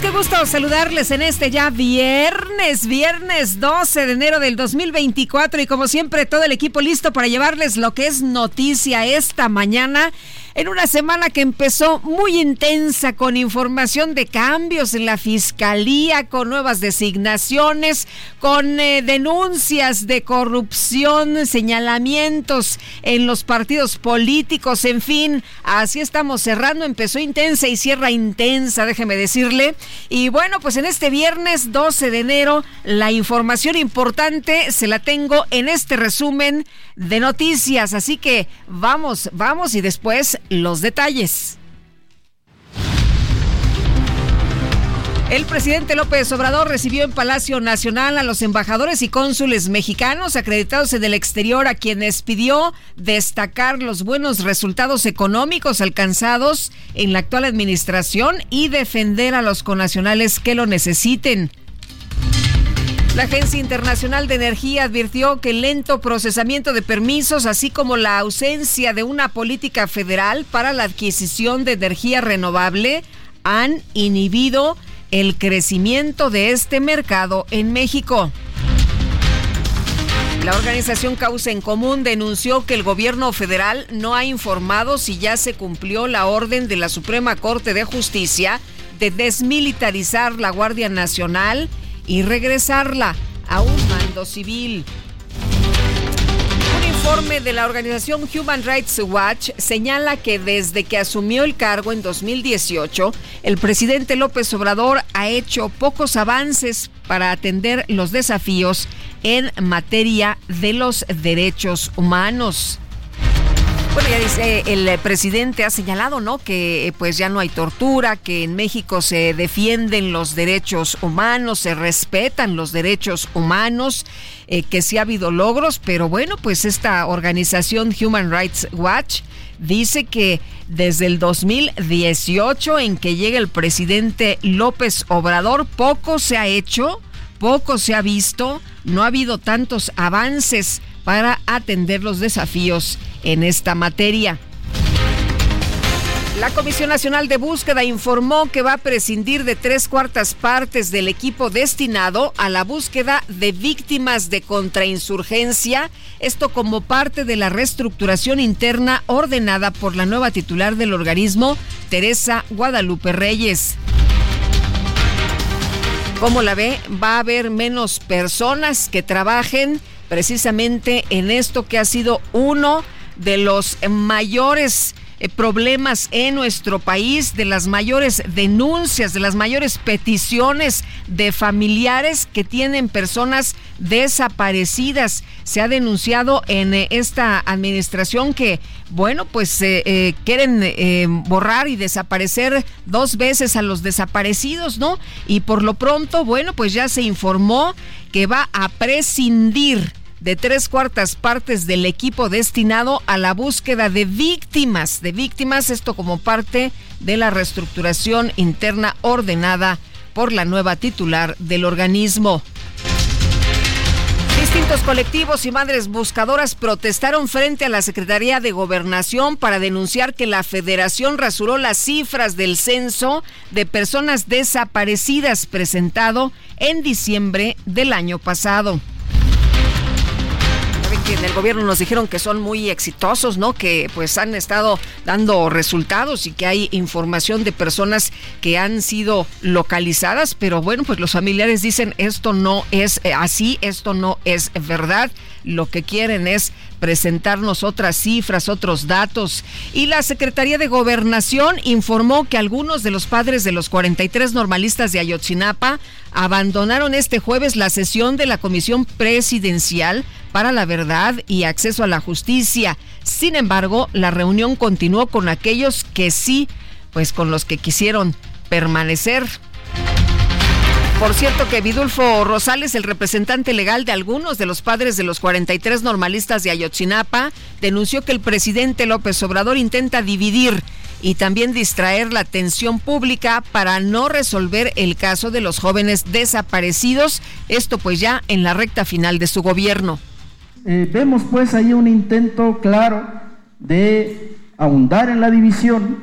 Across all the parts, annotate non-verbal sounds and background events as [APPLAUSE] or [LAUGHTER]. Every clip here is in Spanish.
Qué gusto saludarles en este ya viernes, viernes 12 de enero del 2024 y como siempre todo el equipo listo para llevarles lo que es noticia esta mañana en una semana que empezó muy intensa con información de cambios en la fiscalía, con nuevas designaciones, con eh, denuncias de corrupción, señalamientos en los partidos políticos, en fin, así estamos cerrando, empezó intensa y cierra intensa, déjeme decirle. Y bueno, pues en este viernes 12 de enero, la información importante se la tengo en este resumen de noticias, así que vamos, vamos y después los detalles. El presidente López Obrador recibió en Palacio Nacional a los embajadores y cónsules mexicanos acreditados en el exterior a quienes pidió destacar los buenos resultados económicos alcanzados en la actual administración y defender a los conacionales que lo necesiten. La Agencia Internacional de Energía advirtió que el lento procesamiento de permisos, así como la ausencia de una política federal para la adquisición de energía renovable, han inhibido el crecimiento de este mercado en México. La organización Causa en Común denunció que el gobierno federal no ha informado si ya se cumplió la orden de la Suprema Corte de Justicia de desmilitarizar la Guardia Nacional y regresarla a un mando civil. Un informe de la organización Human Rights Watch señala que desde que asumió el cargo en 2018, el presidente López Obrador ha hecho pocos avances para atender los desafíos en materia de los derechos humanos. Bueno, ya dice, el presidente ha señalado, ¿no? Que pues ya no hay tortura, que en México se defienden los derechos humanos, se respetan los derechos humanos, eh, que sí ha habido logros, pero bueno, pues esta organización Human Rights Watch dice que desde el 2018 en que llega el presidente López Obrador, poco se ha hecho, poco se ha visto, no ha habido tantos avances para atender los desafíos en esta materia. La Comisión Nacional de Búsqueda informó que va a prescindir de tres cuartas partes del equipo destinado a la búsqueda de víctimas de contrainsurgencia, esto como parte de la reestructuración interna ordenada por la nueva titular del organismo, Teresa Guadalupe Reyes. ¿Cómo la ve? Va a haber menos personas que trabajen precisamente en esto que ha sido uno de los mayores problemas en nuestro país, de las mayores denuncias, de las mayores peticiones de familiares que tienen personas desaparecidas. Se ha denunciado en eh, esta administración que, bueno, pues eh, quieren borrar y desaparecer dos veces a los desaparecidos, ¿no? Y por lo pronto, bueno, pues ya se informó que va a prescindir de tres cuartas partes del equipo destinado a la búsqueda de víctimas, de víctimas, esto como parte de la reestructuración interna ordenada por la nueva titular del organismo. Distintos colectivos y madres buscadoras protestaron frente a la Secretaría de Gobernación para denunciar que la federación rasuró las cifras del censo de personas desaparecidas presentado en diciembre del año pasado en el gobierno nos dijeron que son muy exitosos, ¿no? Que pues han estado dando resultados y que hay información de personas que han sido localizadas, pero bueno, pues los familiares dicen esto no es eh, así, esto no es verdad. Lo que quieren es presentarnos otras cifras, otros datos. Y la Secretaría de Gobernación informó que algunos de los padres de los 43 normalistas de Ayotzinapa abandonaron este jueves la sesión de la Comisión Presidencial para la Verdad y Acceso a la Justicia. Sin embargo, la reunión continuó con aquellos que sí, pues con los que quisieron permanecer. Por cierto que Vidulfo Rosales, el representante legal de algunos de los padres de los 43 normalistas de Ayotzinapa, denunció que el presidente López Obrador intenta dividir y también distraer la atención pública para no resolver el caso de los jóvenes desaparecidos, esto pues ya en la recta final de su gobierno. Eh, vemos pues ahí un intento claro de ahondar en la división,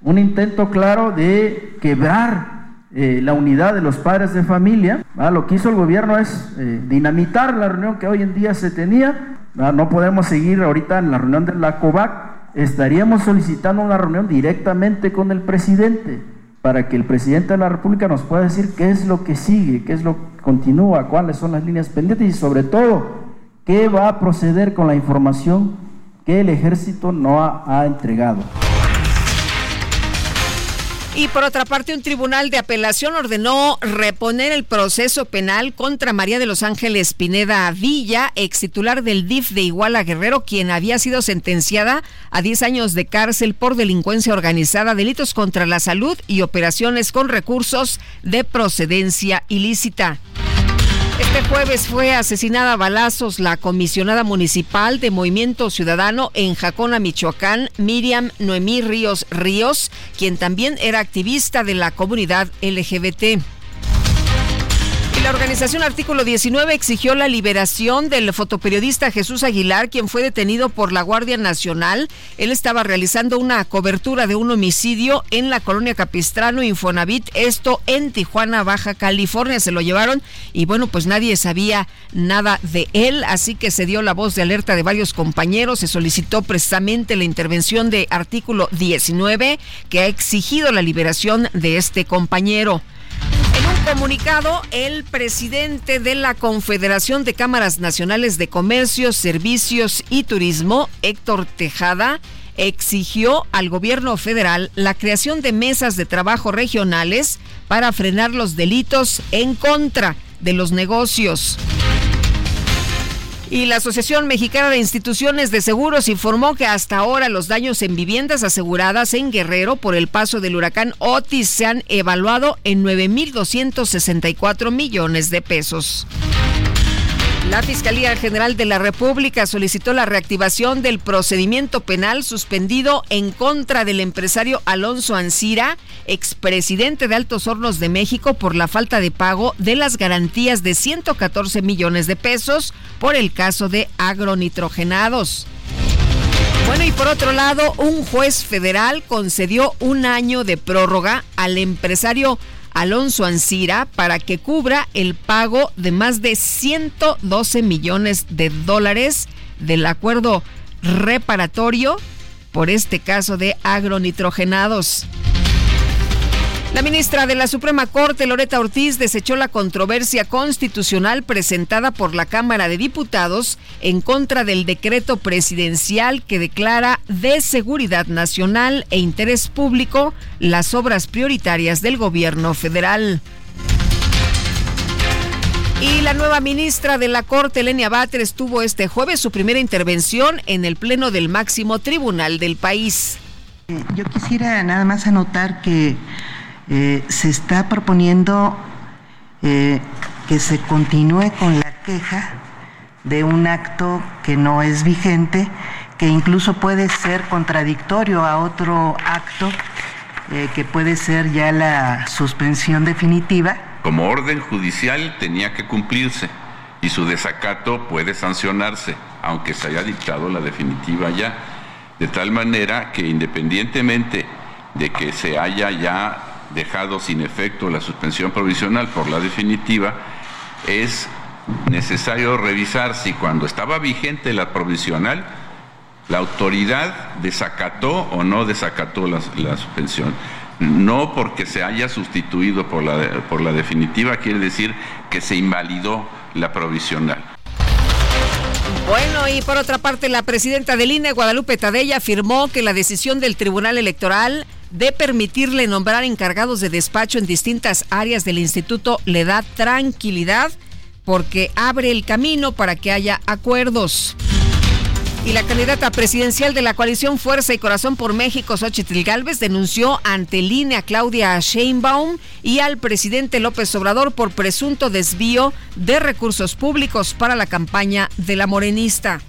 un intento claro de quebrar eh, la unidad de los padres de familia. Lo que hizo el gobierno es eh, dinamitar la reunión que hoy en día se tenía. No podemos seguir ahorita en la reunión de la COVAC. Estaríamos solicitando una reunión directamente con el presidente para que el presidente de la República nos pueda decir qué es lo que sigue, qué es lo que continúa, cuáles son las líneas pendientes y sobre todo qué va a proceder con la información que el ejército no ha entregado. Y por otra parte, un tribunal de apelación ordenó reponer el proceso penal contra María de los Ángeles Pineda Villa, ex titular del DIF de Iguala Guerrero, quien había sido sentenciada a 10 años de cárcel por delincuencia organizada, delitos contra la salud y operaciones con recursos de procedencia ilícita. Este jueves fue asesinada a balazos la comisionada municipal de Movimiento Ciudadano en Jacona, Michoacán, Miriam Noemí Ríos Ríos, quien también era activista de la comunidad LGBT. La organización Artículo 19 exigió la liberación del fotoperiodista Jesús Aguilar, quien fue detenido por la Guardia Nacional. Él estaba realizando una cobertura de un homicidio en la colonia Capistrano Infonavit, esto en Tijuana, Baja California. Se lo llevaron y bueno, pues nadie sabía nada de él, así que se dio la voz de alerta de varios compañeros. Se solicitó precisamente la intervención de Artículo 19, que ha exigido la liberación de este compañero. En un comunicado, el presidente de la Confederación de Cámaras Nacionales de Comercio, Servicios y Turismo, Héctor Tejada, exigió al gobierno federal la creación de mesas de trabajo regionales para frenar los delitos en contra de los negocios. Y la Asociación Mexicana de Instituciones de Seguros informó que hasta ahora los daños en viviendas aseguradas en Guerrero por el paso del huracán Otis se han evaluado en 9.264 millones de pesos. La Fiscalía General de la República solicitó la reactivación del procedimiento penal suspendido en contra del empresario Alonso Ancira, expresidente de Altos Hornos de México, por la falta de pago de las garantías de 114 millones de pesos por el caso de agronitrogenados. Bueno, y por otro lado, un juez federal concedió un año de prórroga al empresario Alonso Ancira para que cubra el pago de más de 112 millones de dólares del acuerdo reparatorio por este caso de agronitrogenados. La ministra de la Suprema Corte, Loreta Ortiz, desechó la controversia constitucional presentada por la Cámara de Diputados en contra del decreto presidencial que declara de seguridad nacional e interés público las obras prioritarias del gobierno federal. Y la nueva ministra de la Corte, Lenia Batres, tuvo este jueves su primera intervención en el Pleno del máximo tribunal del país. Yo quisiera nada más anotar que eh, se está proponiendo eh, que se continúe con la queja de un acto que no es vigente, que incluso puede ser contradictorio a otro acto, eh, que puede ser ya la suspensión definitiva. Como orden judicial tenía que cumplirse y su desacato puede sancionarse, aunque se haya dictado la definitiva ya. De tal manera que independientemente de que se haya ya dejado sin efecto la suspensión provisional por la definitiva, es necesario revisar si cuando estaba vigente la provisional, la autoridad desacató o no desacató la, suspensión. No porque se haya sustituido por la, por la definitiva quiere decir que se invalidó la provisional. Bueno, y por otra parte, la presidenta del INE, Guadalupe Tadella, afirmó que la decisión del Tribunal Electoral de permitirle nombrar encargados de despacho en distintas áreas del instituto le da tranquilidad porque abre el camino para que haya acuerdos. Y la candidata presidencial de la coalición Fuerza y Corazón por México, Xochitl Galvez, denunció ante línea a Claudia Sheinbaum y al presidente López Obrador por presunto desvío de recursos públicos para la campaña de la morenista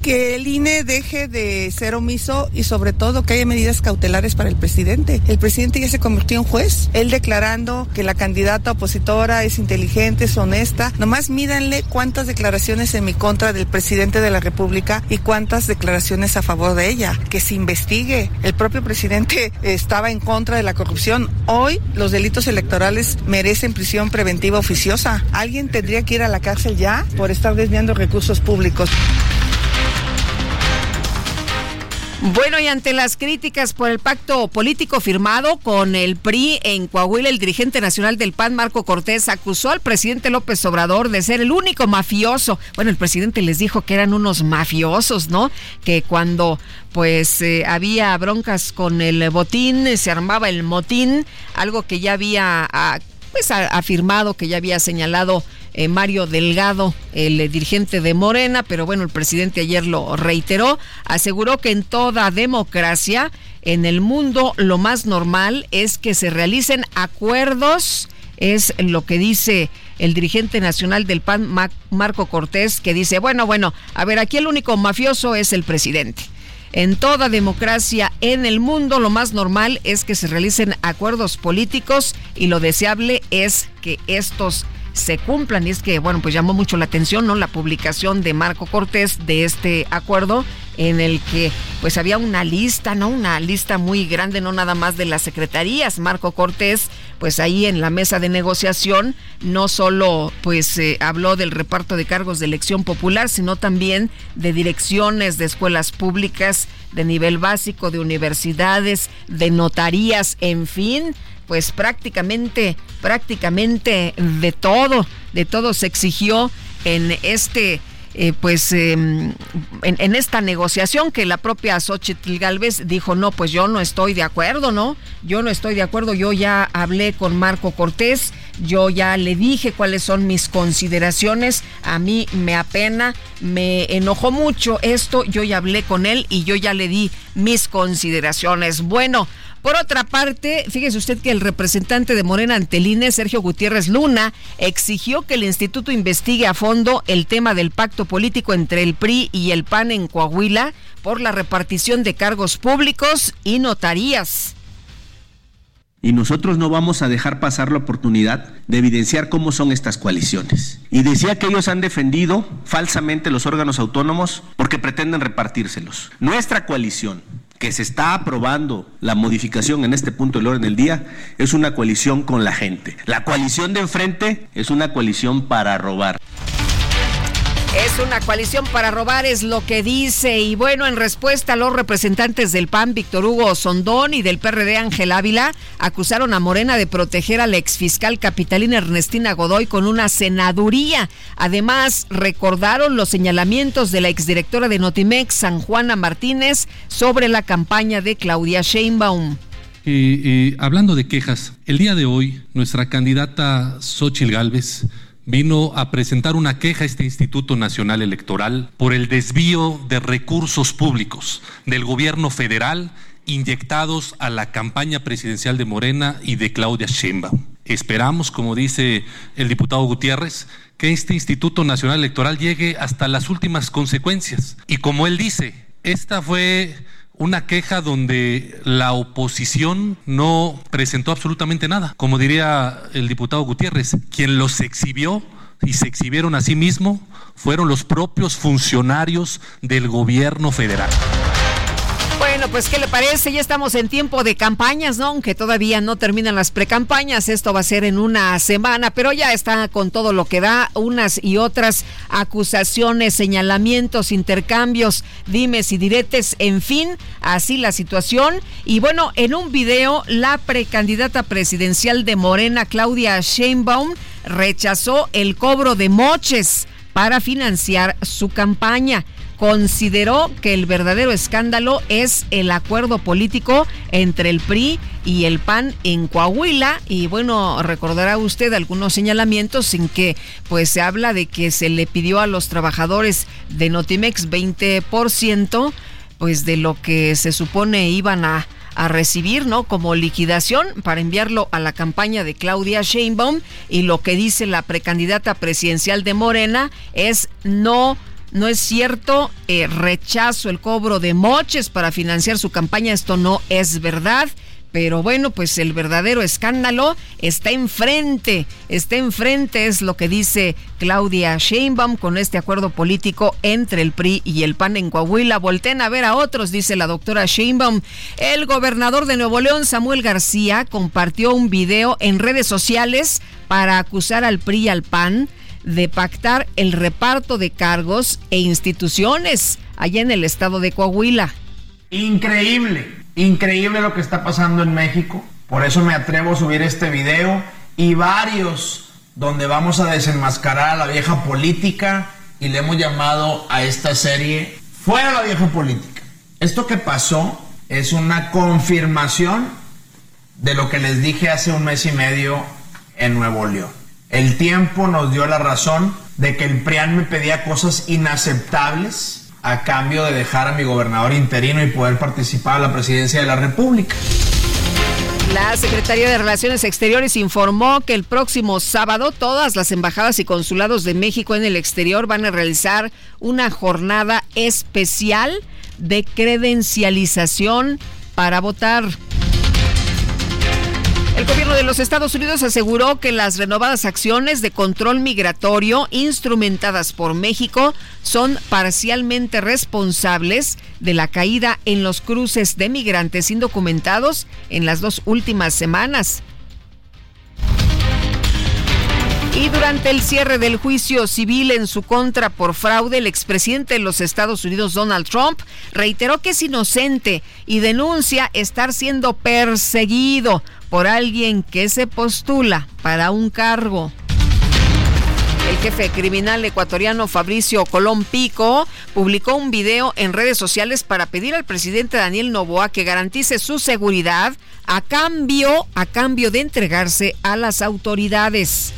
que el INE deje de ser omiso y sobre todo que haya medidas cautelares para el presidente. El presidente ya se convirtió en juez, él declarando que la candidata opositora es inteligente, es honesta. Nomás mídanle cuántas declaraciones en mi contra del presidente de la República y cuántas declaraciones a favor de ella. Que se investigue. El propio presidente [LAUGHS] estaba en contra de la corrupción. Hoy los delitos electorales merecen prisión preventiva oficiosa. Alguien tendría que ir a la cárcel ya por estar desviando recursos públicos. Bueno, y ante las críticas por el pacto político firmado con el PRI en Coahuila, el dirigente nacional del PAN, Marco Cortés, acusó al presidente López Obrador de ser el único mafioso. Bueno, el presidente les dijo que eran unos mafiosos, ¿no? Que cuando pues eh, había broncas con el botín, se armaba el motín, algo que ya había ah, pues afirmado, que ya había señalado eh, Mario Delgado, el eh, dirigente de Morena, pero bueno, el presidente ayer lo reiteró, aseguró que en toda democracia, en el mundo, lo más normal es que se realicen acuerdos, es lo que dice el dirigente nacional del PAN, Marco Cortés, que dice, bueno, bueno, a ver, aquí el único mafioso es el presidente. En toda democracia en el mundo lo más normal es que se realicen acuerdos políticos y lo deseable es que estos se cumplan. Y es que, bueno, pues llamó mucho la atención, ¿no? La publicación de Marco Cortés de este acuerdo en el que pues había una lista, ¿no? Una lista muy grande, no nada más de las secretarías. Marco Cortés, pues ahí en la mesa de negociación, no solo pues eh, habló del reparto de cargos de elección popular, sino también de direcciones de escuelas públicas de nivel básico, de universidades, de notarías, en fin, pues prácticamente, prácticamente de todo, de todo se exigió en este eh, pues em, en, esta negociación que la propia Xochitl Galvez dijo, no, pues yo no estoy de acuerdo, ¿no? Yo no estoy de acuerdo, yo ya hablé con Marco Cortés, yo ya le dije cuáles son mis consideraciones, a mí me apena, me enojó mucho esto, yo ya hablé con él y yo ya le di mis consideraciones. Bueno, por otra parte, fíjese usted que el representante de Morena Anteline, Sergio Gutiérrez Luna, exigió que el instituto investigue a fondo el tema del pacto político entre el PRI y el PAN en Coahuila por la repartición de cargos públicos y notarías. Y nosotros no vamos a dejar pasar la oportunidad de evidenciar cómo son estas coaliciones. Y decía que ellos han defendido falsamente los órganos autónomos porque pretenden repartírselos. Nuestra coalición que se está aprobando la modificación en este punto del orden del día es una coalición con la gente. La coalición de enfrente es una coalición para robar. Es una coalición para robar, es lo que dice. Y bueno, en respuesta los representantes del PAN, Víctor Hugo Sondón y del PRD Ángel Ávila, acusaron a Morena de proteger a la exfiscal capitalina Ernestina Godoy con una senaduría. Además, recordaron los señalamientos de la exdirectora de Notimex, San Juana Martínez, sobre la campaña de Claudia Sheinbaum. Hablando de quejas, el día de hoy, nuestra candidata Xochil Gálvez vino a presentar una queja a este Instituto Nacional Electoral por el desvío de recursos públicos del gobierno federal inyectados a la campaña presidencial de Morena y de Claudia Sheinbaum. Esperamos, como dice el diputado Gutiérrez, que este Instituto Nacional Electoral llegue hasta las últimas consecuencias. Y como él dice, esta fue una queja donde la oposición no presentó absolutamente nada. Como diría el diputado Gutiérrez, quien los exhibió y se exhibieron a sí mismos fueron los propios funcionarios del gobierno federal. Bueno, pues ¿qué le parece? Ya estamos en tiempo de campañas, ¿no? Aunque todavía no terminan las precampañas, esto va a ser en una semana, pero ya está con todo lo que da, unas y otras acusaciones, señalamientos, intercambios, dimes y diretes, en fin, así la situación. Y bueno, en un video, la precandidata presidencial de Morena, Claudia Sheinbaum, rechazó el cobro de moches para financiar su campaña consideró que el verdadero escándalo es el acuerdo político entre el PRI y el PAN en Coahuila y bueno, recordará usted algunos señalamientos en que pues se habla de que se le pidió a los trabajadores de Notimex 20% pues de lo que se supone iban a a recibir, ¿no? Como liquidación para enviarlo a la campaña de Claudia Sheinbaum y lo que dice la precandidata presidencial de Morena es no no es cierto, eh, rechazo el cobro de moches para financiar su campaña, esto no es verdad. Pero bueno, pues el verdadero escándalo está enfrente, está enfrente, es lo que dice Claudia Sheinbaum con este acuerdo político entre el PRI y el PAN en Coahuila. Volten a ver a otros, dice la doctora Sheinbaum. El gobernador de Nuevo León, Samuel García, compartió un video en redes sociales para acusar al PRI y al PAN de pactar el reparto de cargos e instituciones allá en el estado de Coahuila. Increíble, increíble lo que está pasando en México. Por eso me atrevo a subir este video y varios donde vamos a desenmascarar a la vieja política y le hemos llamado a esta serie Fuera la vieja política. Esto que pasó es una confirmación de lo que les dije hace un mes y medio en Nuevo León. El tiempo nos dio la razón de que el PRIAN me pedía cosas inaceptables a cambio de dejar a mi gobernador interino y poder participar a la presidencia de la República. La Secretaría de Relaciones Exteriores informó que el próximo sábado todas las embajadas y consulados de México en el exterior van a realizar una jornada especial de credencialización para votar. El gobierno de los Estados Unidos aseguró que las renovadas acciones de control migratorio instrumentadas por México son parcialmente responsables de la caída en los cruces de migrantes indocumentados en las dos últimas semanas. Y durante el cierre del juicio civil en su contra por fraude, el expresidente de los Estados Unidos, Donald Trump, reiteró que es inocente y denuncia estar siendo perseguido por alguien que se postula para un cargo. El jefe criminal ecuatoriano Fabricio Colón Pico publicó un video en redes sociales para pedir al presidente Daniel Novoa que garantice su seguridad a cambio, a cambio de entregarse a las autoridades.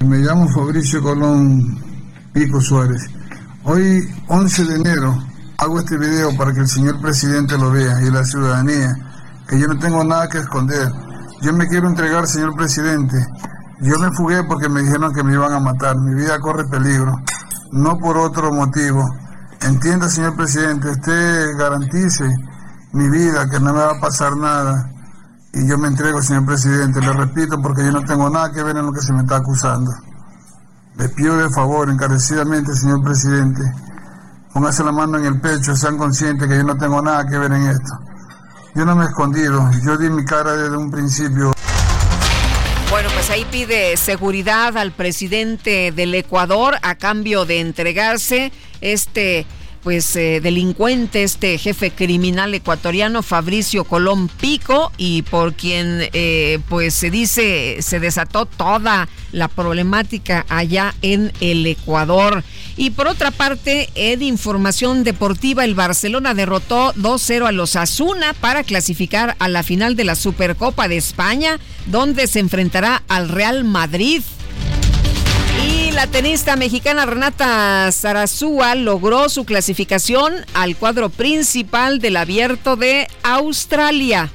Me llamo Fabricio Colón Pico Suárez. Hoy, 11 de enero, hago este video para que el señor presidente lo vea y la ciudadanía, que yo no tengo nada que esconder. Yo me quiero entregar, señor presidente. Yo me fugué porque me dijeron que me iban a matar. Mi vida corre peligro, no por otro motivo. Entienda, señor presidente, usted garantice mi vida, que no me va a pasar nada y yo me entrego, señor presidente, le repito, porque yo no tengo nada que ver en lo que se me está acusando. Le pido de favor, encarecidamente, señor presidente, póngase la mano en el pecho, sean conscientes que yo no tengo nada que ver en esto. Yo no me he escondido, yo di mi cara desde un principio. Bueno, pues ahí pide seguridad al presidente del Ecuador a cambio de entregarse este pues eh, delincuente, este jefe criminal ecuatoriano Fabricio Colón Pico y por quien eh, pues se dice se desató toda la problemática allá en el Ecuador. Y por otra parte, en información deportiva, el Barcelona derrotó 2-0 a los Asuna para clasificar a la final de la Supercopa de España, donde se enfrentará al Real Madrid la tenista mexicana Renata Zarazúa logró su clasificación al cuadro principal del abierto de Australia.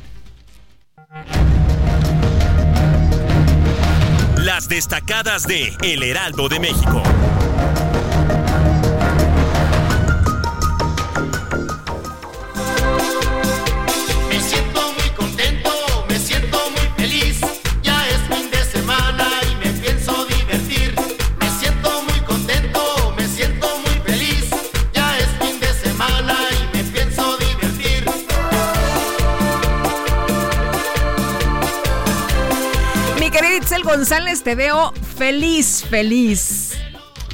Las destacadas de El Heraldo de México. González, te veo feliz, feliz.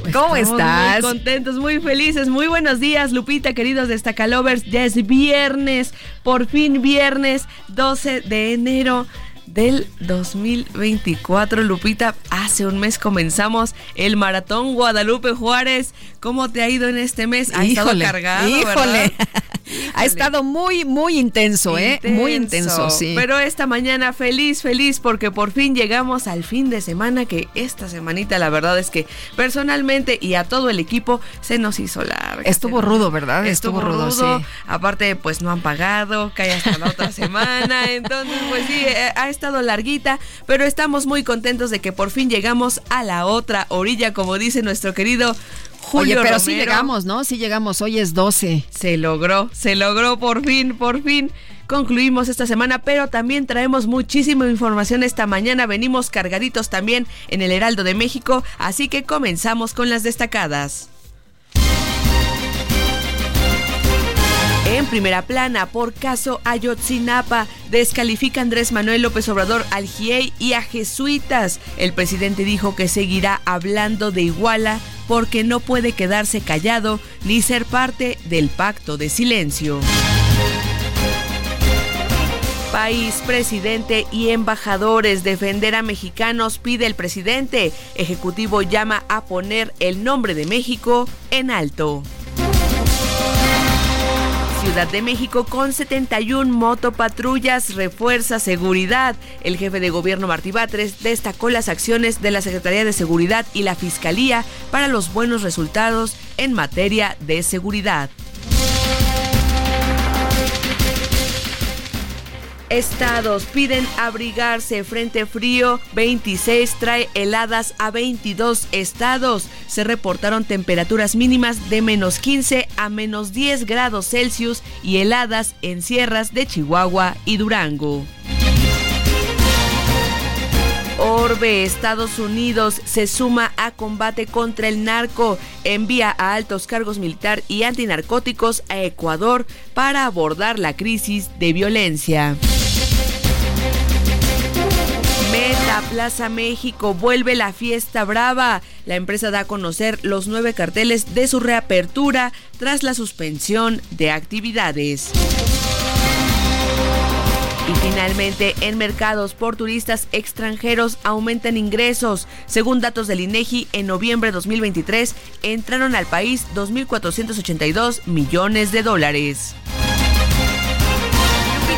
Pues ¿Cómo estás? Muy contentos, muy felices. Muy buenos días, Lupita, queridos Destacalovers. Ya es viernes, por fin viernes, 12 de enero del 2024. Lupita, hace un mes comenzamos el maratón Guadalupe Juárez. ¿Cómo te ha ido en este mes? Ha estado cargado, híjole. [LAUGHS] Ha estado muy, muy intenso, ¿eh? Muy intenso, sí. Pero esta mañana feliz, feliz, porque por fin llegamos al fin de semana, que esta semanita la verdad es que personalmente y a todo el equipo se nos hizo larga. Estuvo rudo, ¿verdad? Estuvo, rudo, sí. Aparte, pues no han pagado, cae hasta la otra [LAUGHS] semana. Entonces, pues sí, eh, ha estado larguita, pero estamos muy contentos de que por fin llegamos a la otra orilla, como dice nuestro querido Julio Oye, pero sí llegamos, ¿no? Sí llegamos, hoy es 12. Se logró, se logró por fin, por fin. Concluimos esta semana, pero también traemos muchísima información esta mañana. Venimos cargaditos también en el Heraldo de México, así que comenzamos con las destacadas. En primera plana, por caso Ayotzinapa, descalifica Andrés Manuel López Obrador al GIEI y a jesuitas. El presidente dijo que seguirá hablando de Iguala porque no puede quedarse callado ni ser parte del pacto de silencio. País, presidente y embajadores defender a mexicanos pide el presidente. Ejecutivo llama a poner el nombre de México en alto. Ciudad de México con 71 motopatrullas refuerza seguridad. El jefe de gobierno Martí Batres destacó las acciones de la Secretaría de Seguridad y la Fiscalía para los buenos resultados en materia de seguridad. Estados piden abrigarse frente frío 26 trae heladas a 22 estados. Se reportaron temperaturas mínimas de menos 15 a menos 10 grados Celsius y heladas en sierras de Chihuahua y Durango. Orbe, Estados Unidos se suma a combate contra el narco, envía a altos cargos militar y antinarcóticos a Ecuador para abordar la crisis de violencia. Plaza México vuelve la fiesta brava. La empresa da a conocer los nueve carteles de su reapertura tras la suspensión de actividades. Y finalmente, en mercados por turistas extranjeros aumentan ingresos. Según datos del INEGI, en noviembre de 2023 entraron al país 2.482 millones de dólares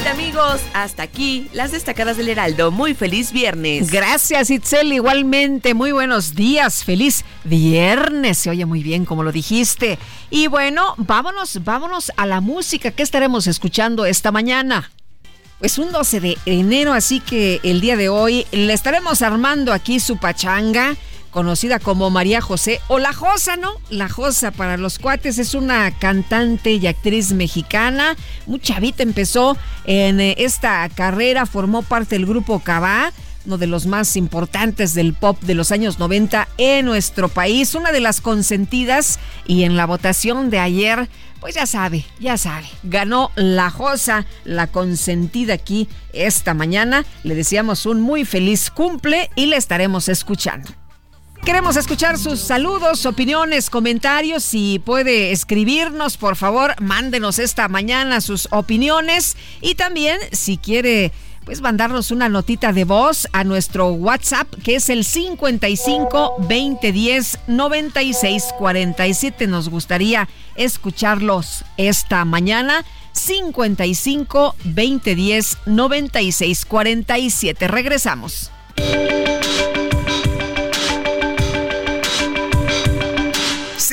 amigos, hasta aquí las destacadas del Heraldo. Muy feliz viernes. Gracias, Itzel. Igualmente, muy buenos días. Feliz viernes. Se oye muy bien, como lo dijiste. Y bueno, vámonos, vámonos a la música. que estaremos escuchando esta mañana? Pues un 12 de enero, así que el día de hoy le estaremos armando aquí su pachanga conocida como María José o La Josa, ¿no? La Josa para los cuates es una cantante y actriz mexicana. Muy chavita empezó en eh, esta carrera, formó parte del grupo Cabá uno de los más importantes del pop de los años 90 en nuestro país, una de las consentidas y en la votación de ayer, pues ya sabe, ya sabe, ganó la Josa, la consentida aquí esta mañana. Le decíamos un muy feliz cumple y le estaremos escuchando. Queremos escuchar sus saludos, opiniones, comentarios. Si puede escribirnos, por favor, mándenos esta mañana sus opiniones. Y también, si quiere, pues mandarnos una notita de voz a nuestro WhatsApp, que es el 55 2010 96 47. Nos gustaría escucharlos esta mañana. 55 2010 96 47. Regresamos.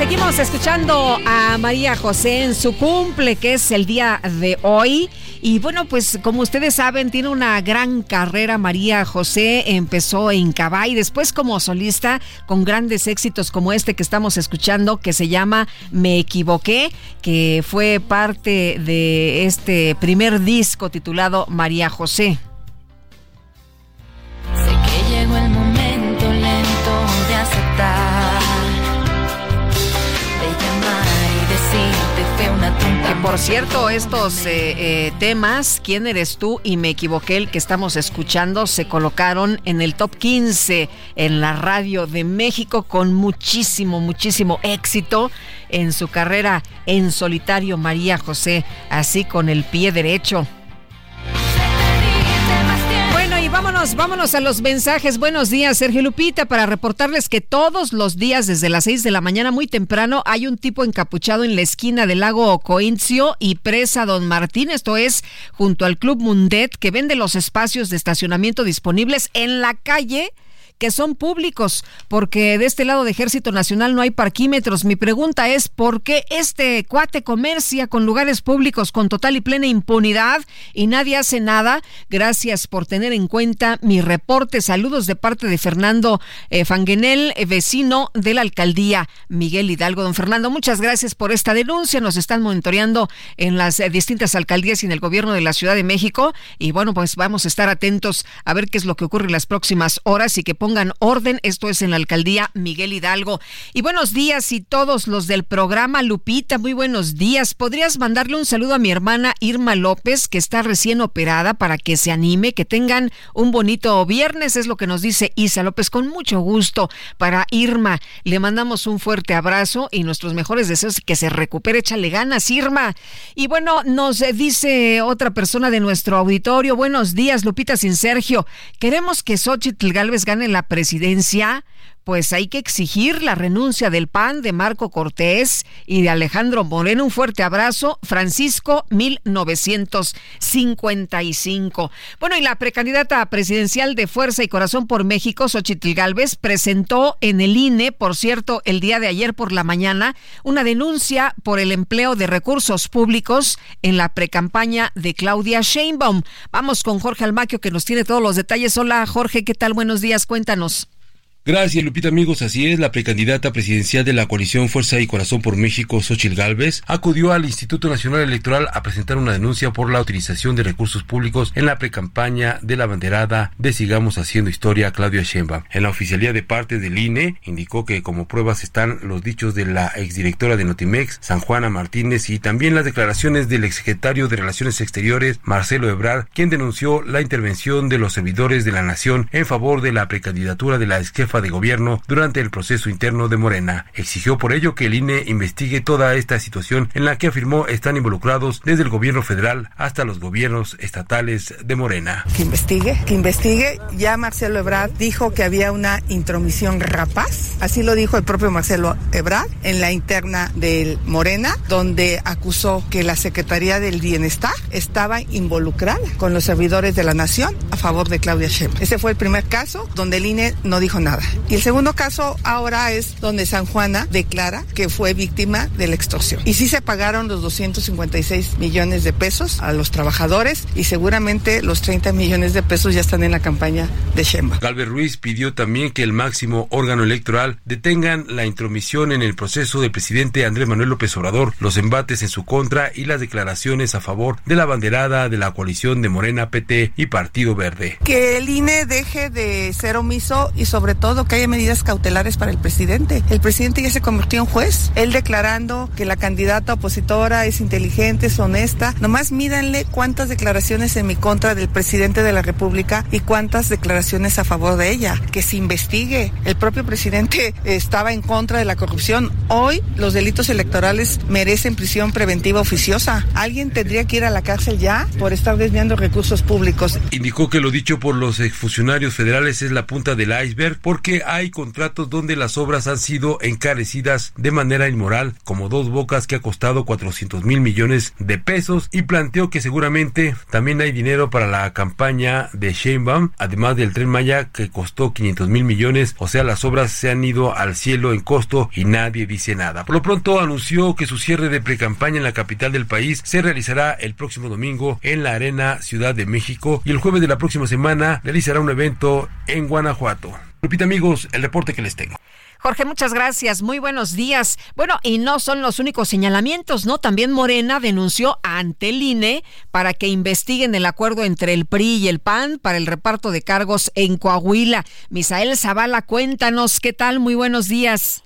Estamos escuchando a María José en su cumple, que es el día de hoy. Y bueno, pues como ustedes saben, tiene una gran carrera María José. Empezó en Cabay, después como solista, con grandes éxitos como este que estamos escuchando, que se llama Me Equivoqué, que fue parte de este primer disco titulado María José. Por cierto, estos eh, eh, temas, ¿Quién eres tú? y Me equivoqué, el que estamos escuchando, se colocaron en el top 15 en la radio de México con muchísimo, muchísimo éxito en su carrera en solitario María José, así con el pie derecho vámonos, a los mensajes. Buenos días, Sergio Lupita, para reportarles que todos los días desde las 6 de la mañana muy temprano hay un tipo encapuchado en la esquina del lago Coincio y Presa Don Martín, esto es junto al Club Mundet, que vende los espacios de estacionamiento disponibles en la calle que son públicos, porque de este lado de Ejército Nacional no hay parquímetros. Mi pregunta es, ¿por qué este cuate comercia con lugares públicos con total y plena impunidad y nadie hace nada? Gracias por tener en cuenta mi reporte. Saludos de parte de Fernando eh, Fanguenel, eh, vecino de la alcaldía Miguel Hidalgo. Don Fernando, muchas gracias por esta denuncia. Nos están monitoreando en las eh, distintas alcaldías y en el gobierno de la Ciudad de México. Y bueno, pues vamos a estar atentos a ver qué es lo que ocurre en las próximas horas y que ponga orden. Esto es en la alcaldía Miguel Hidalgo. Y buenos días y todos los del programa Lupita, muy buenos días. ¿Podrías mandarle un saludo a mi hermana Irma López, que está recién operada, para que se anime, que tengan un bonito viernes? Es lo que nos dice Isa López, con mucho gusto. Para Irma, le mandamos un fuerte abrazo y nuestros mejores deseos que se recupere. Échale ganas, Irma. Y bueno, nos dice otra persona de nuestro auditorio. Buenos días, Lupita sin Sergio. Queremos que Xochitl Galvez gane la presidencia, pues hay que exigir la renuncia del PAN de Marco Cortés y de Alejandro Moreno. Un fuerte abrazo, Francisco 1955. Bueno, y la precandidata presidencial de Fuerza y Corazón por México, Xochitl Galvez, presentó en el INE, por cierto, el día de ayer por la mañana, una denuncia por el empleo de recursos públicos en la precampaña de Claudia Sheinbaum. Vamos con Jorge Almaquio que nos tiene todos los detalles. Hola Jorge, ¿qué tal? Buenos días, cuéntanos. Gracias, Lupita, amigos. Así es, la precandidata presidencial de la coalición Fuerza y Corazón por México, Xochil Gálvez, acudió al Instituto Nacional Electoral a presentar una denuncia por la utilización de recursos públicos en la precampaña de la banderada de Sigamos Haciendo Historia, Claudia Sheinbaum. En la oficialía de parte del INE, indicó que como pruebas están los dichos de la exdirectora de Notimex, San Juana Martínez, y también las declaraciones del exsecretario de Relaciones Exteriores, Marcelo Ebrard, quien denunció la intervención de los servidores de la nación en favor de la precandidatura de la ex de gobierno durante el proceso interno de Morena. Exigió por ello que el INE investigue toda esta situación en la que afirmó están involucrados desde el gobierno federal hasta los gobiernos estatales de Morena. Que investigue, que investigue. Ya Marcelo Ebrard dijo que había una intromisión rapaz, así lo dijo el propio Marcelo Ebrard en la interna del Morena, donde acusó que la Secretaría del Bienestar estaba involucrada con los servidores de la nación a favor de Claudia Sheinbaum. Ese fue el primer caso donde el INE no dijo nada. Y el segundo caso ahora es donde San Juana declara que fue víctima de la extorsión. Y sí se pagaron los 256 millones de pesos a los trabajadores y seguramente los 30 millones de pesos ya están en la campaña de Shemba. Galvez Ruiz pidió también que el máximo órgano electoral detengan la intromisión en el proceso del presidente Andrés Manuel López Obrador, los embates en su contra y las declaraciones a favor de la banderada de la coalición de Morena, PT y Partido Verde. Que el INE deje de ser omiso y sobre todo que haya medidas cautelares para el presidente. El presidente ya se convirtió en juez, él declarando que la candidata opositora es inteligente, es honesta. Nomás mídanle cuántas declaraciones en mi contra del presidente de la República y cuántas declaraciones a favor de ella. Que se investigue. El propio presidente [LAUGHS] estaba en contra de la corrupción. Hoy los delitos electorales merecen prisión preventiva oficiosa. Alguien tendría que ir a la cárcel ya por estar desviando recursos públicos. Indicó que lo dicho por los exfuncionarios federales es la punta del iceberg porque porque hay contratos donde las obras han sido encarecidas de manera inmoral, como Dos Bocas que ha costado 400 mil millones de pesos y planteó que seguramente también hay dinero para la campaña de Sheinbaum, además del Tren Maya que costó 500 mil millones, o sea, las obras se han ido al cielo en costo y nadie dice nada. Por lo pronto anunció que su cierre de precampaña en la capital del país se realizará el próximo domingo en la Arena Ciudad de México y el jueves de la próxima semana realizará un evento en Guanajuato. Repita amigos, el reporte que les tengo. Jorge, muchas gracias. Muy buenos días. Bueno, y no son los únicos señalamientos, ¿no? También Morena denunció ante el INE para que investiguen el acuerdo entre el PRI y el PAN para el reparto de cargos en Coahuila. Misael Zavala, cuéntanos, ¿qué tal? Muy buenos días.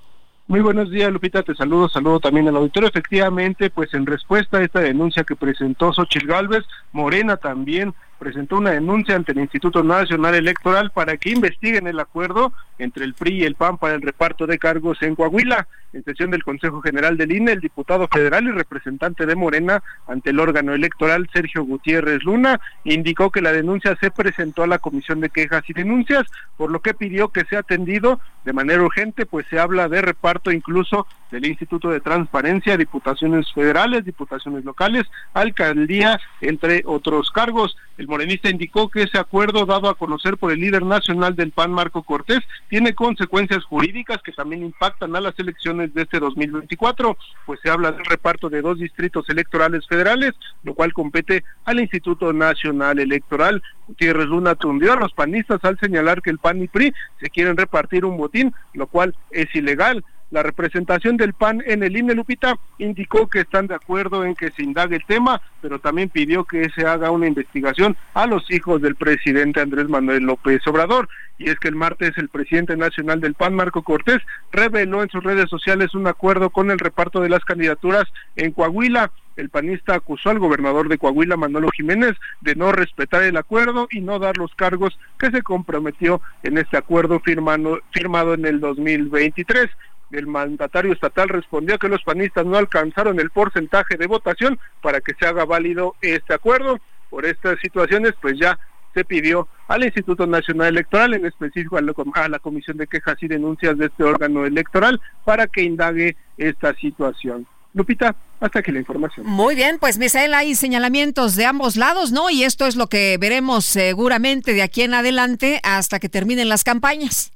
Muy buenos días, Lupita, te saludo, saludo también al auditorio. Efectivamente, pues en respuesta a esta denuncia que presentó Xochitl Gálvez, Morena también presentó una denuncia ante el Instituto Nacional Electoral para que investiguen el acuerdo entre el PRI y el PAN para el reparto de cargos en Coahuila. En sesión del Consejo General del INE, el diputado federal y representante de Morena ante el órgano electoral, Sergio Gutiérrez Luna, indicó que la denuncia se presentó a la Comisión de Quejas y Denuncias, por lo que pidió que sea atendido de manera urgente, pues se habla de reparto incluso del Instituto de Transparencia, diputaciones federales, diputaciones locales, alcaldía, entre otros cargos. Morenista indicó que ese acuerdo dado a conocer por el líder nacional del PAN, Marco Cortés, tiene consecuencias jurídicas que también impactan a las elecciones de este 2024, pues se habla del reparto de dos distritos electorales federales, lo cual compete al Instituto Nacional Electoral. Gutiérrez Luna tundió a los panistas al señalar que el PAN y PRI se quieren repartir un botín, lo cual es ilegal. La representación del PAN en el INE Lupita indicó que están de acuerdo en que se indague el tema, pero también pidió que se haga una investigación a los hijos del presidente Andrés Manuel López Obrador. Y es que el martes el presidente nacional del PAN, Marco Cortés, reveló en sus redes sociales un acuerdo con el reparto de las candidaturas en Coahuila. El panista acusó al gobernador de Coahuila, Manolo Jiménez, de no respetar el acuerdo y no dar los cargos que se comprometió en este acuerdo firmado, firmado en el 2023. El mandatario estatal respondió que los panistas no alcanzaron el porcentaje de votación para que se haga válido este acuerdo. Por estas situaciones, pues ya se pidió al Instituto Nacional Electoral, en específico a la, Comisión de Quejas y Denuncias de este órgano electoral, para que indague esta situación. Lupita, hasta aquí la información. Muy bien, pues Misael, hay señalamientos de ambos lados, ¿no? Y esto es lo que veremos seguramente de aquí en adelante hasta que terminen las campañas.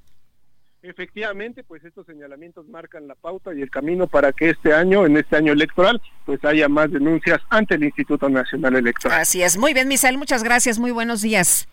Efectivamente, pues estos señalamientos marcan la pauta y el camino para que este año, en este año electoral, pues haya más denuncias ante el Instituto Nacional Electoral. Así es. Muy bien, Misael, muchas gracias. Muy buenos días.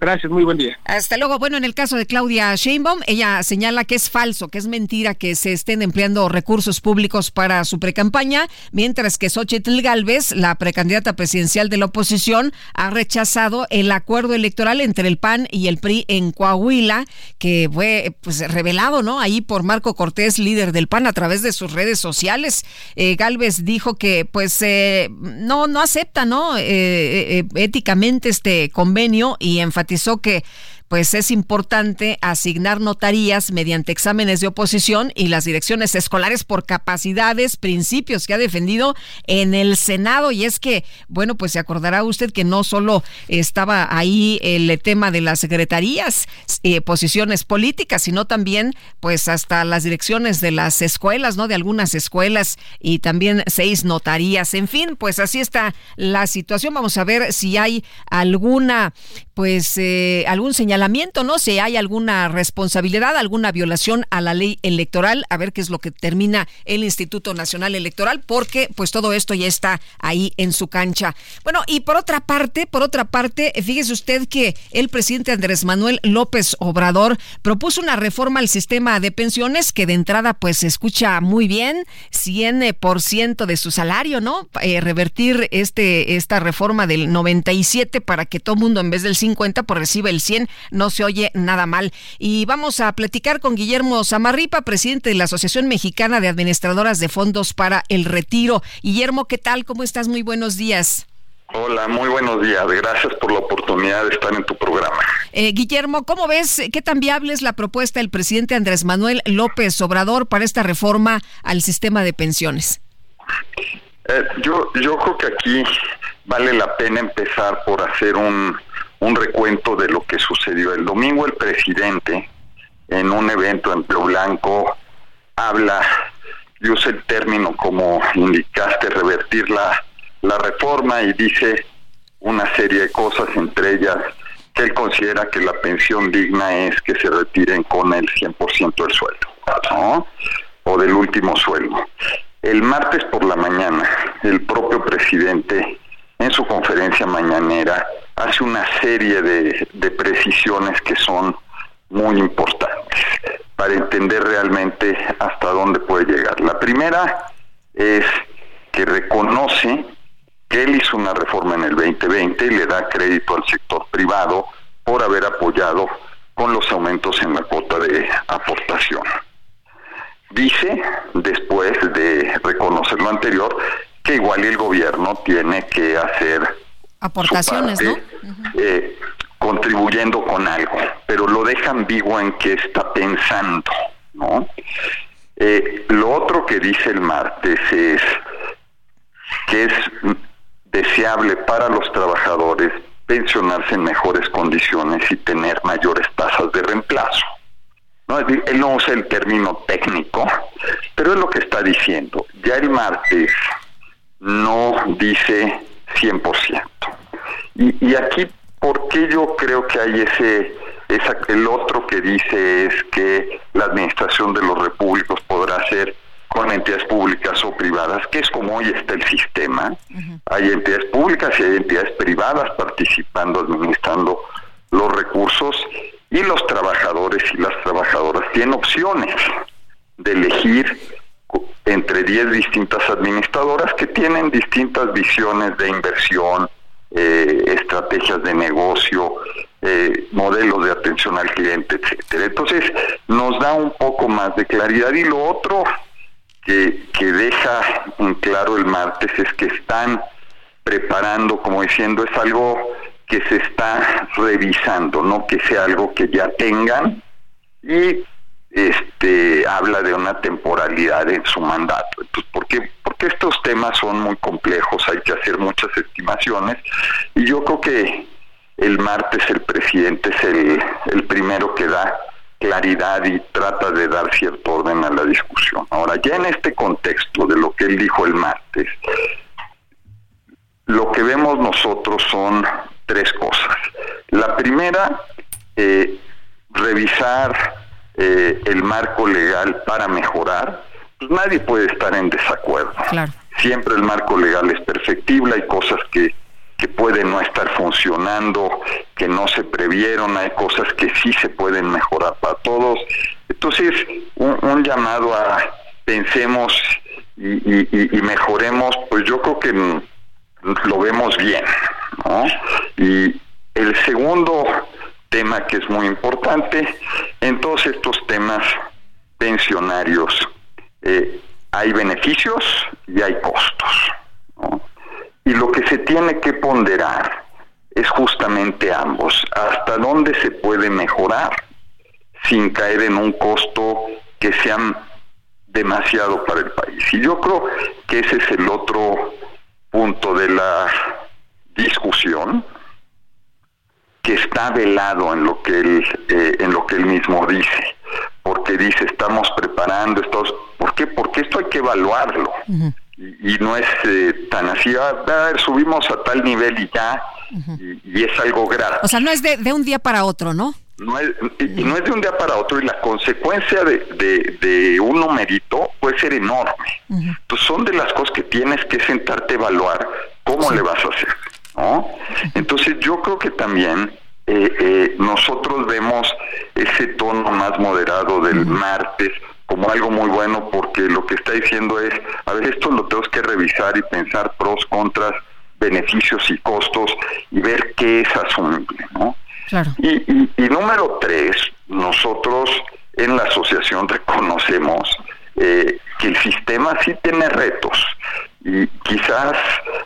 Gracias, muy buen día. Hasta luego. Bueno, en el caso de Claudia Sheinbaum, ella señala que es falso, que es mentira que se estén empleando recursos públicos para su precampaña, mientras que Xochitl Galvez, la precandidata presidencial de la oposición, ha rechazado el acuerdo electoral entre el PAN y el PRI en Coahuila, que fue pues revelado, ¿no? Ahí por Marco Cortés, líder del PAN, a través de sus redes sociales. Eh, Galvez dijo que pues eh, no, no acepta, ¿no? Eh, éticamente este convenio y enfatizó que pues es importante asignar notarías mediante exámenes de oposición y las direcciones escolares por capacidades, principios que ha defendido en el Senado. Y es que, bueno, pues se acordará usted que no solo estaba ahí el tema de las secretarías, eh, posiciones políticas, sino también pues hasta las direcciones de las escuelas, ¿no? De algunas escuelas y también seis notarías. En fin, pues así está la situación. Vamos a ver si hay alguna, pues, eh, algún señal señalamiento, ¿no? Si hay alguna responsabilidad, alguna violación a la ley electoral, a ver qué es lo que termina el Instituto Nacional Electoral, porque pues todo esto ya está ahí en su cancha. Bueno, y por otra parte, por otra parte, fíjese usted que el presidente Andrés Manuel López Obrador propuso una reforma al sistema de pensiones que de entrada pues se escucha muy bien, 100% de su salario, ¿no? Eh, revertir este esta reforma del 97 para que todo mundo en vez del 50 pues reciba el 100 no se oye nada mal. Y vamos a platicar con Guillermo Zamarripa, presidente de la Asociación Mexicana de Administradoras de Fondos para el Retiro. Guillermo, ¿qué tal? ¿Cómo estás? Muy buenos días. Hola, muy buenos días. Gracias por la oportunidad de estar en tu programa. Eh, Guillermo, ¿cómo ves qué tan viable es la propuesta del presidente Andrés Manuel López Obrador para esta reforma al sistema de pensiones? Eh, yo, yo creo que aquí vale la pena empezar por hacer un, un recuento de lo que sucedió. El domingo el presidente en un evento en Blanco habla, y usa el término como indicaste, revertir la, la reforma y dice una serie de cosas, entre ellas que él considera que la pensión digna es que se retiren con el 100% del sueldo, ¿no? O del último sueldo. El martes por la mañana, el propio presidente, en su conferencia mañanera, hace una serie de, de precisiones que son muy importantes para entender realmente hasta dónde puede llegar. La primera es que reconoce que él hizo una reforma en el 2020 y le da crédito al sector privado por haber apoyado con los aumentos en la cuota de aportación. Dice, después de reconocer lo anterior, que igual el gobierno tiene que hacer aportaciones, ¿no? Eh, contribuyendo con algo, pero lo deja ambiguo en qué está pensando, ¿no? Eh, lo otro que dice el martes es que es deseable para los trabajadores pensionarse en mejores condiciones y tener mayores tasas de reemplazo. ¿No? Él no usa el término técnico, pero es lo que está diciendo. Ya el martes no dice 100%. Y, y aquí, ¿por qué yo creo que hay ese, esa, el otro que dice es que la administración de los repúblicos podrá ser con entidades públicas o privadas, que es como hoy está el sistema. Hay entidades públicas y hay entidades privadas participando, administrando los recursos y los trabajadores y las trabajadoras tienen opciones de elegir entre 10 distintas administradoras que tienen distintas visiones de inversión, eh, estrategias de negocio, eh, modelos de atención al cliente, etcétera. Entonces, nos da un poco más de claridad. Y lo otro que, deja en claro el martes es que están preparando, como diciendo, es algo que se está revisando, no que sea algo que ya tengan y este habla de una temporalidad en su mandato. Entonces, ¿por qué? Porque estos temas son muy complejos, hay que hacer muchas estimaciones y yo creo que el martes el presidente es el, el primero que da claridad y trata de dar cierto orden a la discusión. Ahora, ya en este contexto de lo que él dijo el martes, lo que vemos nosotros son tres cosas. La primera, eh, revisar eh, el marco legal para mejorar. Pues nadie puede estar en desacuerdo. Siempre el marco legal es perfectible, hay cosas que que pueden no estar funcionando, que no se previeron, hay cosas que sí se pueden mejorar para todos. Entonces, un, llamado a pensemos y, mejoremos, pues yo creo que lo vemos bien, ¿no? Y el segundo tema que es muy importante, en todos estos temas pensionarios, eh, hay beneficios y hay costos. Y lo que se tiene que ponderar es justamente ambos, hasta dónde se puede mejorar sin caer en un costo que sea demasiado para el país. Y yo creo que ese es el otro punto de la discusión que está velado en lo que él eh, en lo que él mismo dice porque dice estamos preparando estos ¿por qué? porque esto hay que evaluarlo y, no es eh, tan así, ah, a ver, subimos a tal nivel y ya, y, es algo grave. O sea, no es de, de un día para otro, ¿no? No es, y no es de un día para otro y la consecuencia de, de, de un numerito puede ser enorme. Entonces son de las cosas que tienes que sentarte a evaluar cómo le vas a hacer. ¿No? Entonces yo creo que también eh, eh, nosotros vemos ese tono más moderado del martes, como algo muy bueno porque lo que está diciendo es, a ver, esto lo tenemos que revisar y pensar pros, contras, beneficios y costos y ver qué es asumible, ¿no? Claro. Y, y, número tres, nosotros en la asociación reconocemos eh, que el sistema sí tiene retos y quizás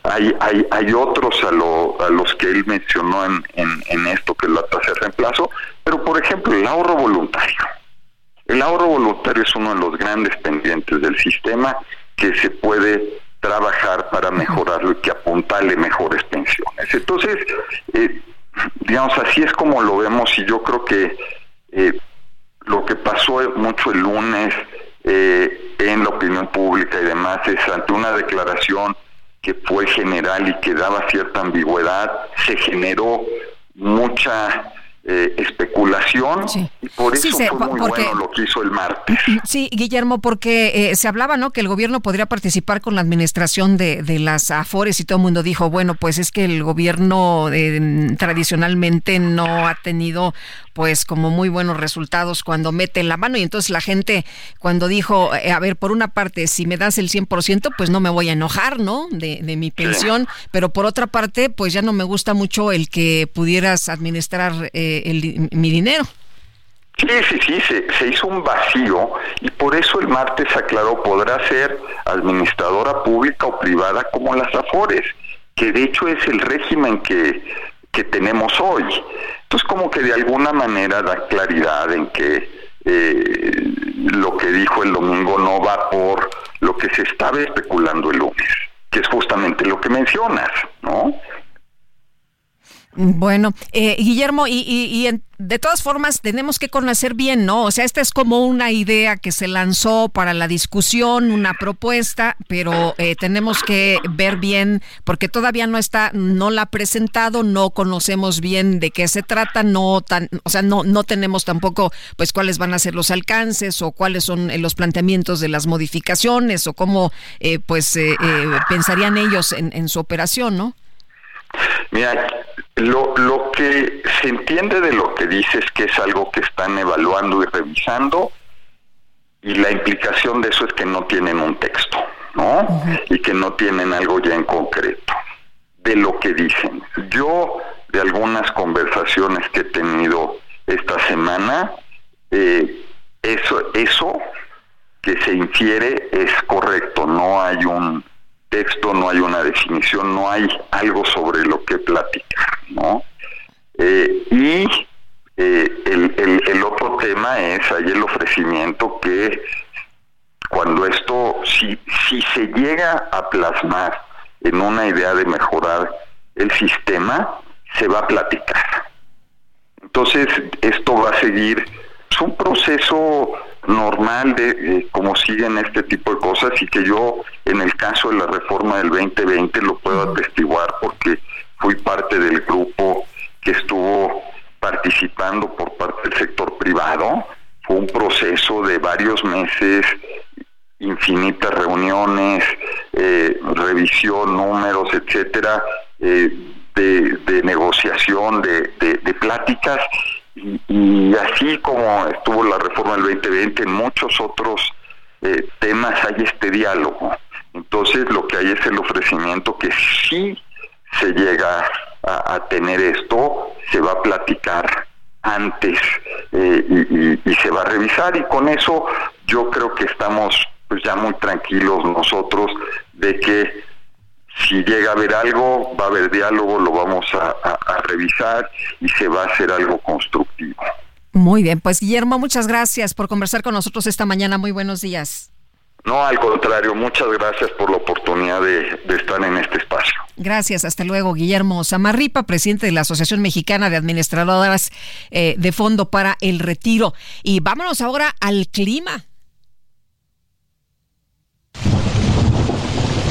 hay, hay, hay otros a, lo, a los que él mencionó en, en, en esto que es la tasa de reemplazo, pero por ejemplo el ahorro voluntario. El ahorro voluntario es uno de los grandes pendientes del sistema que se puede trabajar para mejorarlo y que apuntale mejores pensiones. Entonces, eh, digamos, así es como lo vemos y yo creo que eh, lo que pasó mucho el lunes eh, en la opinión pública y demás es ante una declaración que fue general y que daba cierta ambigüedad, se generó mucha eh, especulación y por eso fue muy bueno lo que hizo el martes. Sí, Guillermo, porque eh, se hablaba, ¿no? Que el gobierno podría participar con la administración de, de las Afores y todo el mundo dijo, bueno, pues es que el gobierno eh, tradicionalmente no ha tenido pues como muy buenos resultados cuando mete la mano y entonces la gente cuando dijo, a ver, por una parte, si me das el 100%, pues no me voy a enojar, ¿no? De, de mi pensión, pero por otra parte, pues ya no me gusta mucho el que pudieras administrar mi dinero. Sí, sí, sí, se, hizo un vacío y por eso el martes aclaró, podrá ser administradora pública o privada como las AFORES, que de hecho es el régimen que, que tenemos hoy. Entonces como que de alguna manera da claridad en que eh, lo que dijo el domingo no va por lo que se estaba especulando el lunes, que es justamente lo que mencionas, ¿no? Bueno, eh, Guillermo, y, y, de todas formas tenemos que conocer bien, ¿no? O sea, esta es como una idea que se lanzó para la discusión, una propuesta, pero eh, tenemos que ver bien, porque todavía no está, no la ha presentado, no conocemos bien de qué se trata, no tan, o sea, no, no tenemos tampoco, pues, cuáles van a ser los alcances o cuáles son eh, los planteamientos de las modificaciones o cómo, pues, pensarían ellos en, en su operación, ¿no? Mira, lo, lo que se entiende de lo que dices que es algo que están evaluando y revisando y la implicación de eso es que no tienen un texto, ¿no? Y que no tienen algo ya en concreto de lo que dicen. Yo, de algunas conversaciones que he tenido esta semana, eh, eso, eso que se infiere es correcto, no hay un texto, no hay una definición, no hay algo sobre lo que platicar, ¿no? Eh, y eh, el, el, otro tema es, hay el ofrecimiento que cuando esto, si, si se llega a plasmar en una idea de mejorar el sistema, se va a platicar. Entonces, esto va a seguir, es un proceso normal de eh, cómo siguen este tipo de cosas y que yo en el caso de la reforma del 2020 lo puedo atestiguar porque fui parte del grupo que estuvo participando por parte del sector privado. Fue un proceso de varios meses, infinitas reuniones, eh, revisión, números, etcétera, eh, de, negociación, de, de pláticas y, así como estuvo la reforma del 2020, en muchos otros eh, temas hay este diálogo. Entonces lo que hay es el ofrecimiento que si se llega a, tener esto, se va a platicar antes eh, y, se va a revisar y con eso yo creo que estamos pues ya muy tranquilos nosotros de que si llega a haber algo, va a haber diálogo, lo vamos a, revisar y se va a hacer algo constructivo. Muy bien, pues Guillermo, muchas gracias por conversar con nosotros esta mañana. Muy buenos días. No, al contrario, muchas gracias por la oportunidad de, estar en este espacio. Gracias, hasta luego, Guillermo Samarripa, presidente de la Asociación Mexicana de Administradoras eh, de Fondo para el Retiro. Y vámonos ahora al clima.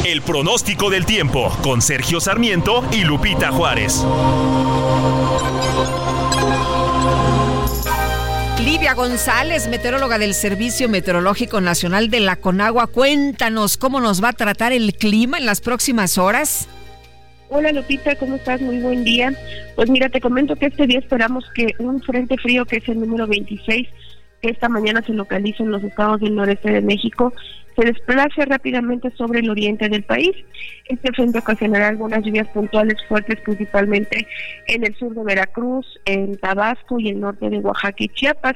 El pronóstico del tiempo con Sergio Sarmiento y Lupita Juárez. Livia González, meteoróloga del Servicio Meteorológico Nacional de la Conagua, cuéntanos cómo nos va a tratar el clima en las próximas horas. Hola Lupita, ¿cómo estás? Muy buen día. Pues mira, te comento que este día esperamos que un frente frío, que es el número 26, que esta mañana se localiza en los estados del noreste de México, se desplace rápidamente sobre el oriente del país. Este frente ocasionará algunas lluvias puntuales fuertes, principalmente en el sur de Veracruz, en Tabasco y el norte de Oaxaca y Chiapas.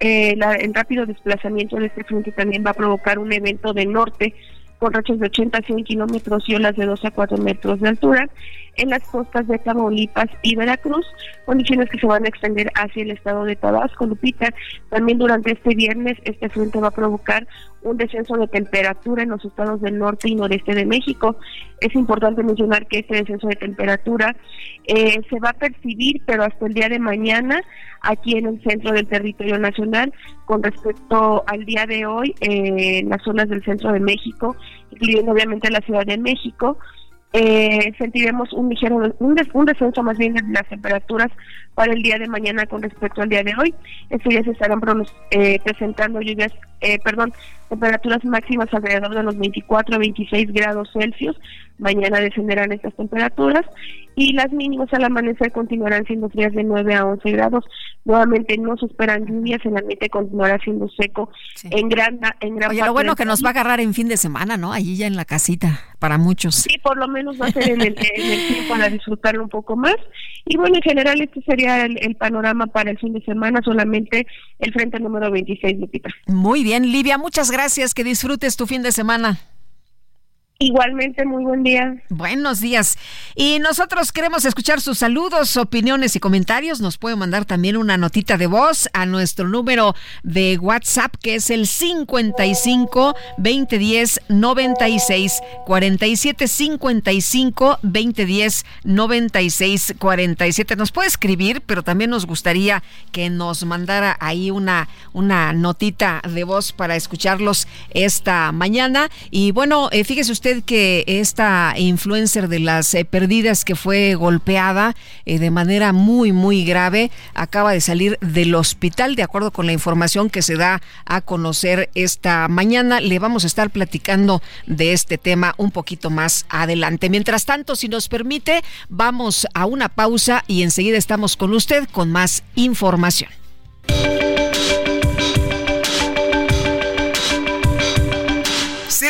Eh, el rápido desplazamiento de este frente también va a provocar un evento de norte con rachas de 80 a 100 kilómetros y olas de 2 a 4 metros de altura. En las costas de Tamaulipas y Veracruz, condiciones que se van a extender hacia el estado de Tabasco, Lupita. También durante este viernes este frente va a provocar un descenso de temperatura en los estados del norte y noreste de México. Es importante mencionar que este descenso de temperatura eh, se va a percibir, pero hasta el día de mañana, aquí en el centro del territorio nacional, con respecto al día de hoy, eh, en las zonas del centro de México, incluyendo obviamente la Ciudad de México, eh, sentiremos un ligero un, un, descenso más bien de las temperaturas para el día de mañana con respecto al día de hoy. Estos días se estarán eh, presentando lluvias, eh, perdón, temperaturas máximas alrededor de los 24 a 26 grados Celsius. Mañana descenderán estas temperaturas y las mínimas al amanecer continuarán siendo frías de 9 a 11 grados. Nuevamente no se esperan lluvias, el ambiente continuará siendo seco en gran en gran Oye, lo bueno que nos va a agarrar en fin de semana, ¿no? Allí ya en la casita, para muchos. Sí, por lo menos va a ser en el, [LAUGHS] tiempo para disfrutar un poco más. Y bueno, en general este sería el, panorama para el fin de semana, solamente el frente número 26, Lupita. Muy bien, Livia, muchas gracias, que disfrutes tu fin de semana. Igualmente, muy buen día. Buenos días. Y nosotros queremos escuchar sus saludos, opiniones y comentarios. Nos puede mandar también una notita de voz a nuestro número de WhatsApp, que es el 55 2010 96 47 55 2010 96 47. Nos puede escribir, pero también nos gustaría que nos mandara ahí una, una notita de voz para escucharlos esta mañana. Y bueno, eh, fíjese usted que esta influencer de las eh, perdidas que fue golpeada eh, de manera muy, muy grave acaba de salir del hospital, de acuerdo con la información que se da a conocer esta mañana. Le vamos a estar platicando de este tema un poquito más adelante. Mientras tanto, si nos permite, vamos a una pausa y enseguida estamos con usted con más información.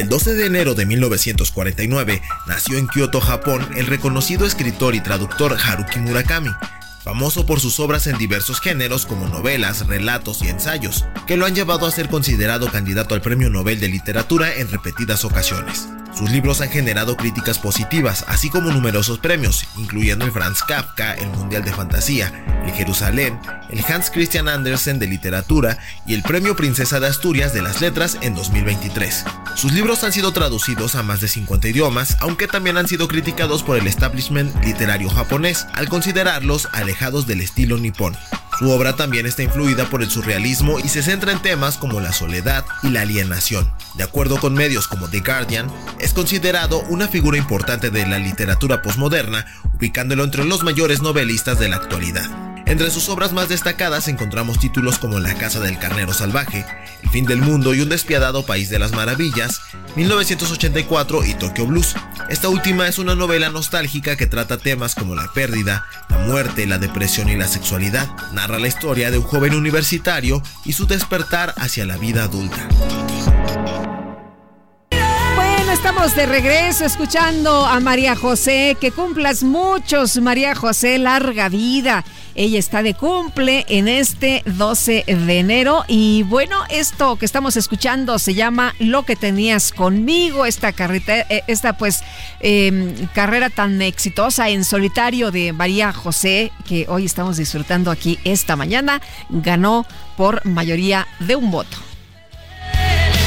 El 12 de enero de 1949 nació en Kyoto, Japón, el reconocido escritor y traductor Haruki Murakami, famoso por sus obras en diversos géneros como novelas, relatos y ensayos, que lo han llevado a ser considerado candidato al Premio Nobel de Literatura en repetidas ocasiones. Sus libros han generado críticas positivas, así como numerosos premios, incluyendo el Franz Kafka, el Mundial de Fantasía, el Jerusalén, el Hans Christian Andersen de Literatura y el Premio Princesa de Asturias de las Letras en 2023. Sus libros han sido traducidos a más de 50 idiomas, aunque también han sido criticados por el establishment literario japonés, al considerarlos alejados del estilo nipón. Su obra también está influida por el surrealismo y se centra en temas como la soledad y la alienación. De acuerdo con medios como The Guardian, es considerado una figura importante de la literatura posmoderna, ubicándolo entre los mayores novelistas de la actualidad. Entre sus obras más destacadas encontramos títulos como La Casa del Carnero Salvaje, El Fin del Mundo y Un Despiadado País de las Maravillas, 1984 y Tokyo Blues. Esta última es una novela nostálgica que trata temas como la pérdida, la muerte, la depresión y la sexualidad. Narra la historia de un joven universitario y su despertar hacia la vida adulta. Estamos de regreso escuchando a María José. Que cumplas muchos, María José, larga vida. Ella está de cumple en este 12 de enero y bueno, esto que estamos escuchando se llama Lo que tenías conmigo, esta carrera, eh, esta pues eh, carrera tan exitosa en solitario de María José que hoy estamos disfrutando aquí esta mañana, ganó por mayoría de un voto.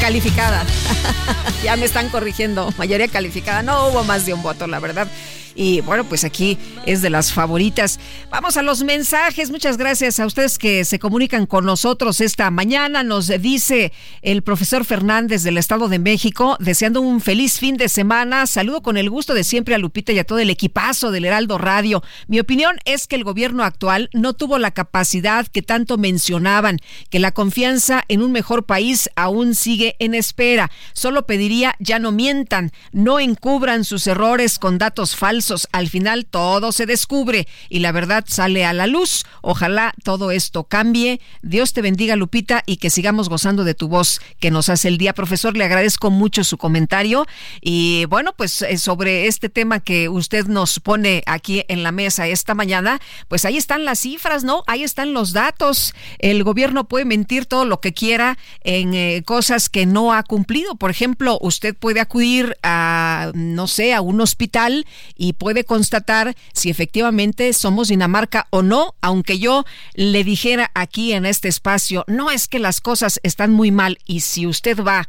Calificada. [LAUGHS] ya me están corrigiendo. Mayoría calificada. No hubo más de un voto, la verdad. Y bueno, pues aquí es de las favoritas. Vamos a los mensajes. Muchas gracias a ustedes que se comunican con nosotros esta mañana. Nos dice el profesor Fernández del Estado de México, deseando un feliz fin de semana. Saludo con el gusto de siempre a Lupita y a todo el equipazo del Heraldo Radio. Mi opinión es que el gobierno actual no tuvo la capacidad que tanto mencionaban, que la confianza en un mejor país aún sigue en espera. Solo pediría ya no mientan, no encubran sus errores con datos falsos. Al final todo se descubre y la verdad sale a la luz. Ojalá todo esto cambie. Dios te bendiga, Lupita, y que sigamos gozando de tu voz que nos hace el día. Profesor, le agradezco mucho su comentario. Y bueno, pues eh, sobre este tema que usted nos pone aquí en la mesa esta mañana, pues ahí están las cifras, ¿no? Ahí están los datos. El gobierno puede mentir todo lo que quiera en eh, cosas que no ha cumplido. Por ejemplo, usted puede acudir a, no sé, a un hospital y puede constatar si efectivamente somos Dinamarca o no, aunque yo le dijera aquí en este espacio, no es que las cosas están muy mal y si usted va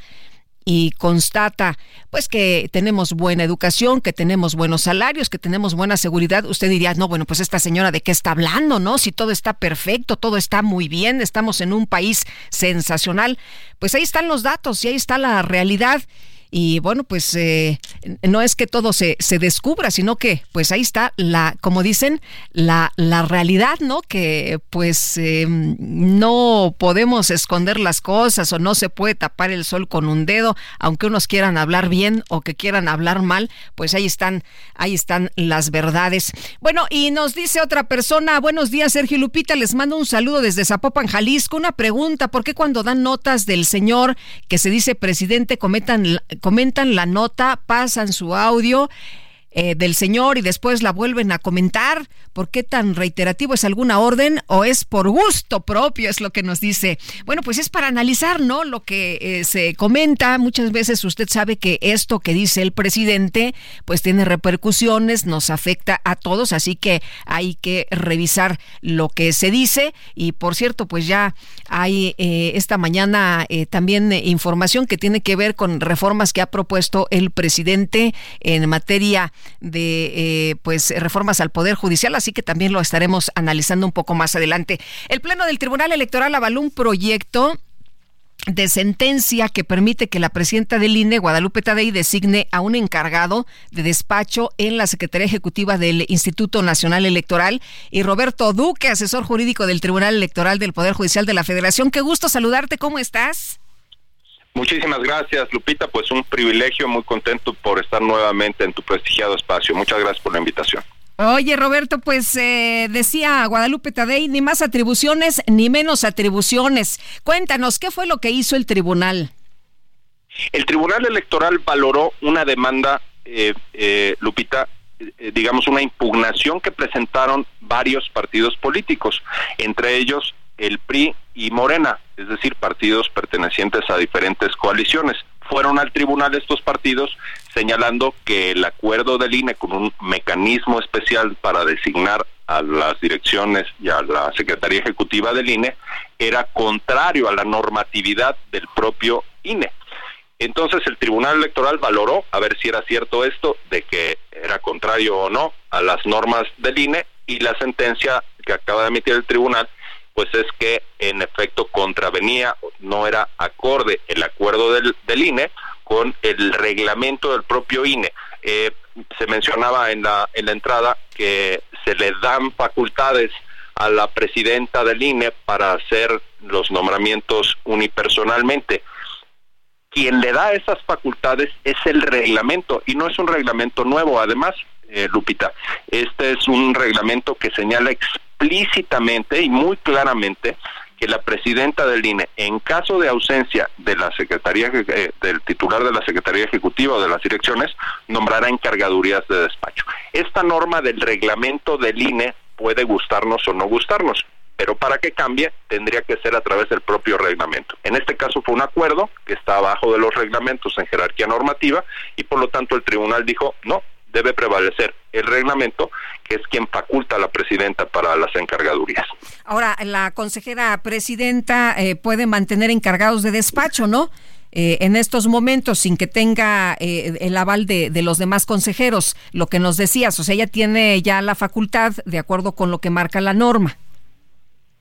y constata pues que tenemos buena educación, que tenemos buenos salarios, que tenemos buena seguridad, usted diría, no, bueno, pues esta señora de qué está hablando, ¿no? Si todo está perfecto, todo está muy bien, estamos en un país sensacional, pues ahí están los datos y ahí está la realidad. Y bueno, pues eh, no es que todo se, se descubra, sino que pues ahí está la, como dicen, la, la realidad, ¿no? Que pues eh, no podemos esconder las cosas o no se puede tapar el sol con un dedo, aunque unos quieran hablar bien o que quieran hablar mal, pues ahí están, ahí están las verdades. Bueno, y nos dice otra persona, buenos días Sergio Lupita, les mando un saludo desde Zapopan, Jalisco. Una pregunta, ¿por qué cuando dan notas del señor que se dice presidente cometan comentan la nota, pasan su audio eh, del señor y después la vuelven a comentar. ¿Por qué tan reiterativo? ¿Es alguna orden o es por gusto propio? Es lo que nos dice. Bueno, pues es para analizar, ¿no? Lo que eh, se comenta. Muchas veces usted sabe que esto que dice el presidente, pues tiene repercusiones, nos afecta a todos, así que hay que revisar lo que se dice. Y por cierto, pues ya hay eh, esta mañana también información que tiene que ver con reformas que ha propuesto el presidente en materia de eh, pues reformas al poder judicial, así que también lo estaremos analizando un poco más adelante. El pleno del Tribunal Electoral avaló un proyecto de sentencia que permite que la presidenta del INE, Guadalupe Tadei, designe a un encargado de despacho en la Secretaría Ejecutiva del Instituto Nacional Electoral y Roberto Duque, asesor jurídico del Tribunal Electoral del Poder Judicial de la Federación. Qué gusto saludarte, ¿cómo estás? Muchísimas gracias, Lupita. Pues un privilegio, muy contento por estar nuevamente en tu prestigiado espacio. Muchas gracias por la invitación. Oye, Roberto, pues eh, decía Guadalupe Tadei, ni más atribuciones ni menos atribuciones. Cuéntanos, ¿qué fue lo que hizo el tribunal? El Tribunal Electoral valoró una demanda, eh, eh, Lupita, digamos una impugnación que presentaron varios partidos políticos, entre ellos el PRI y Morena, es decir, partidos pertenecientes a diferentes coaliciones. Fueron al tribunal estos partidos señalando que el acuerdo del INE con un mecanismo especial para designar a las direcciones y a la Secretaría Ejecutiva del INE era contrario a la normatividad del propio INE. Entonces el Tribunal Electoral valoró a ver si era cierto esto, de que era contrario o no a las normas del INE y la sentencia que acaba de emitir el tribunal pues es que en efecto contravenía, no era acorde el acuerdo del, INE con el reglamento del propio INE. Eh, se mencionaba en la, en la entrada que se le dan facultades a la presidenta del INE para hacer los nombramientos unipersonalmente. Quien le da esas facultades es el reglamento y no es un reglamento nuevo, además, eh, Lupita. Este es un reglamento que señala explícitamente y muy claramente que la presidenta del INE, en caso de ausencia de la Secretaría, eh, del titular de la Secretaría Ejecutiva o de las direcciones, nombrará encargadurías de despacho. Esta norma del reglamento del INE puede gustarnos o no gustarnos, pero para que cambie tendría que ser a través del propio reglamento. En este caso fue un acuerdo que está abajo de los reglamentos en jerarquía normativa y por lo tanto el tribunal dijo, no, debe prevalecer el reglamento, que es quien faculta a la presidenta para las encargadurías. Ahora, la consejera presidenta eh, puede mantener encargados de despacho, ¿no? eh, en estos momentos sin que tenga eh, el aval de, de, los demás consejeros, lo que nos decías, o sea, ella tiene ya la facultad de acuerdo con lo que marca la norma.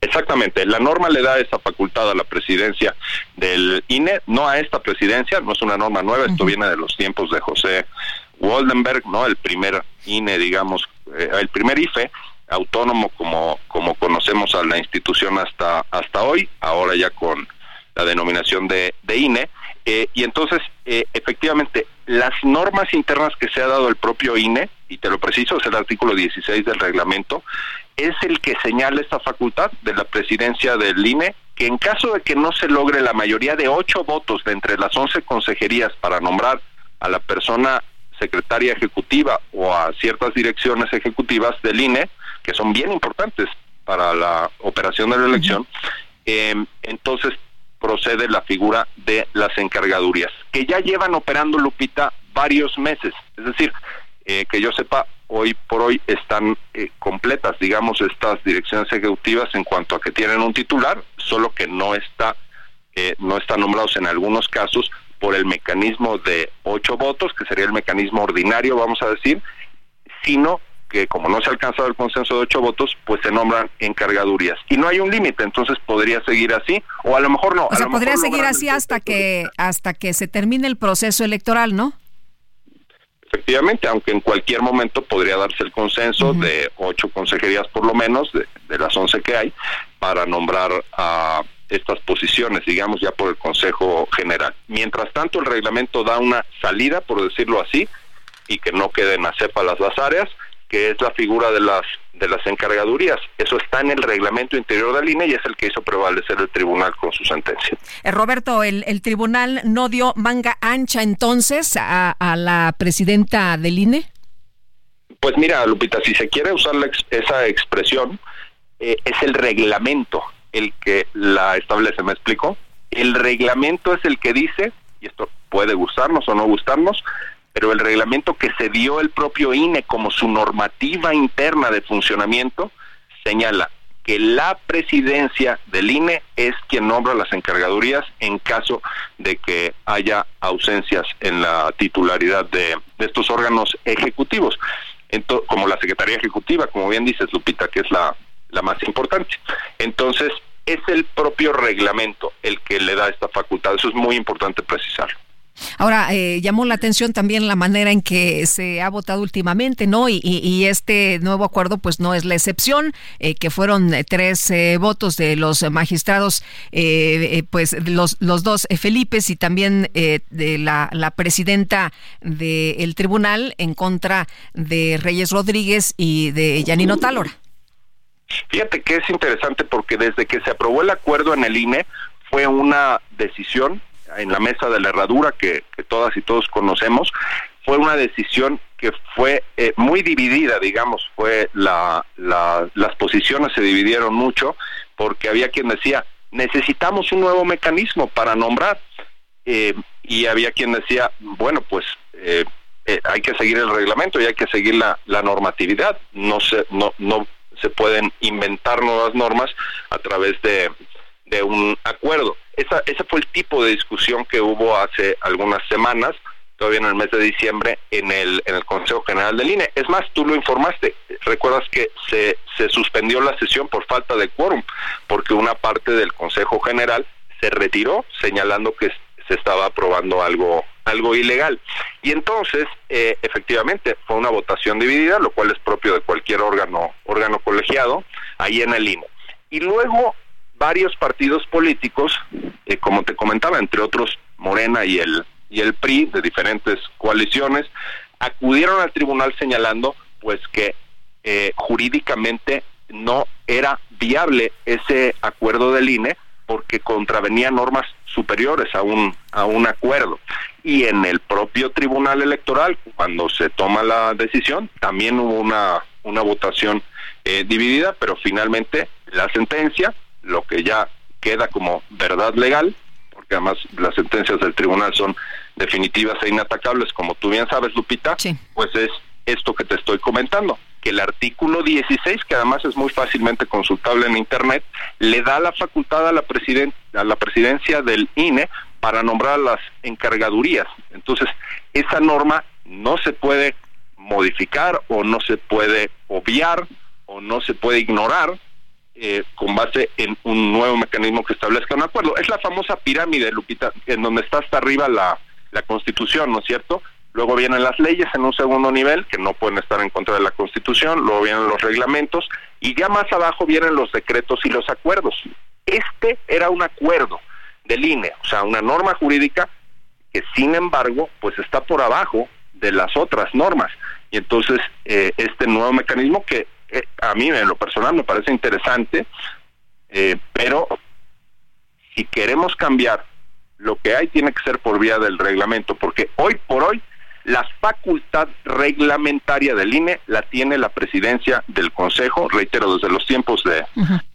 Exactamente, la norma le da esa facultad a la presidencia del INE, no a esta presidencia, no es una norma nueva, esto viene de los tiempos de José Waldenberg, ¿no? El primer INE, digamos, eh, el primer IFE autónomo como como conocemos a la institución hasta hasta hoy, ahora ya con la denominación de, de INE, eh, y entonces eh, efectivamente las normas internas que se ha dado el propio INE, y te lo preciso, es el artículo 16 del reglamento, es el que señala esta facultad de la presidencia del INE, que en caso de que no se logre la mayoría de ocho votos de entre las once consejerías para nombrar a la persona secretaria ejecutiva o a ciertas direcciones ejecutivas del INE, que son bien importantes para la operación de la elección, eh, entonces procede la figura de las encargadurías, que ya llevan operando Lupita varios meses. Es decir, eh, que yo sepa, hoy por hoy están eh, completas, digamos, estas direcciones ejecutivas en cuanto a que tienen un titular, solo que no está, eh, no están nombrados en algunos casos por el mecanismo de ocho votos, que sería el mecanismo ordinario, vamos a decir, sino que como no se ha alcanzado el consenso de ocho votos, pues se nombran encargadurías. Y no hay un límite, entonces podría seguir así, o a lo mejor no. O sea, podría seguir así hasta que, hasta que se termine el proceso electoral, ¿no? Efectivamente, aunque en cualquier momento podría darse el consenso de ocho consejerías por lo menos, de, de las once que hay, para nombrar a estas posiciones, digamos, ya por el Consejo General. Mientras tanto, el reglamento da una salida, por decirlo así, y que no queden a las áreas, que es la figura de las de las encargadurías. Eso está en el reglamento interior del INE y es el que hizo prevalecer el tribunal con su sentencia. Eh, Roberto, el, el, tribunal no dio manga ancha entonces a, a, la presidenta del INE. Pues mira, Lupita, si se quiere usar la, esa expresión, eh, es el reglamento el que la establece, ¿me explico? El reglamento es el que dice, y esto puede gustarnos o no gustarnos, pero el reglamento que se dio el propio INE como su normativa interna de funcionamiento señala que la presidencia del INE es quien nombra las encargadurías en caso de que haya ausencias en la titularidad de, de estos órganos ejecutivos, Entonces, como la Secretaría Ejecutiva, como bien dices, Lupita, que es la, la más importante. Entonces, es el propio reglamento el que le da esta facultad. Eso es muy importante precisarlo. Ahora, eh, llamó la atención también la manera en que se ha votado últimamente, ¿no? Y, y, este nuevo acuerdo, pues no es la excepción, eh, que fueron tres eh, votos de los magistrados, pues los, los dos Felipes y también de la, la presidenta del tribunal en contra de Reyes Rodríguez y de Yanino Talora. Fíjate que es interesante porque desde que se aprobó el acuerdo en el INE fue una decisión en la mesa de la herradura que, todas y todos conocemos, fue una decisión que fue eh, muy dividida, digamos, fue la, la, las posiciones se dividieron mucho porque había quien decía, necesitamos un nuevo mecanismo para nombrar, eh, y había quien decía, bueno, pues eh, eh, hay que seguir el reglamento y hay que seguir la, la normatividad, no se, no, no se pueden inventar nuevas normas a través de, un acuerdo. Esa, ese fue el tipo de discusión que hubo hace algunas semanas, todavía en el mes de diciembre, en el, en el Consejo General del INE. Es más, tú lo informaste, recuerdas que se, se suspendió la sesión por falta de quórum, porque una parte del Consejo General se retiró señalando que se estaba aprobando algo algo ilegal. Y entonces, eh, efectivamente, fue una votación dividida, lo cual es propio de cualquier órgano órgano colegiado, ahí en el INE. Y luego varios partidos políticos, eh, como te comentaba, entre otros Morena y el y el PRI de diferentes coaliciones, acudieron al tribunal señalando pues que eh, jurídicamente no era viable ese acuerdo del INE porque contravenía normas superiores a un a un acuerdo y en el propio tribunal electoral cuando se toma la decisión también hubo una una votación eh, dividida pero finalmente la sentencia lo que ya queda como verdad legal, porque además las sentencias del tribunal son definitivas e inatacables, como tú bien sabes, Lupita, sí. pues es esto que te estoy comentando, que el artículo 16, que además es muy fácilmente consultable en Internet, le da la facultad a la, presiden a la presidencia del INE para nombrar las encargadurías. Entonces, esa norma no se puede modificar o no se puede obviar o no se puede ignorar eh, con base en un nuevo mecanismo que establezca un acuerdo. Es la famosa pirámide, Lupita, en donde está hasta arriba la, la Constitución, ¿no es cierto? Luego vienen las leyes en un segundo nivel, que no pueden estar en contra de la Constitución, luego vienen los reglamentos, y ya más abajo vienen los decretos y los acuerdos. Este era un acuerdo del INE, o sea, una norma jurídica que sin embargo, pues está por abajo de las otras normas. Y entonces, eh, este nuevo mecanismo que eh, a mí en lo personal me parece interesante, eh, pero si queremos cambiar, lo que hay tiene que ser por vía del reglamento, porque hoy por hoy la facultad reglamentaria del INE la tiene la presidencia del Consejo, reitero, desde los tiempos de,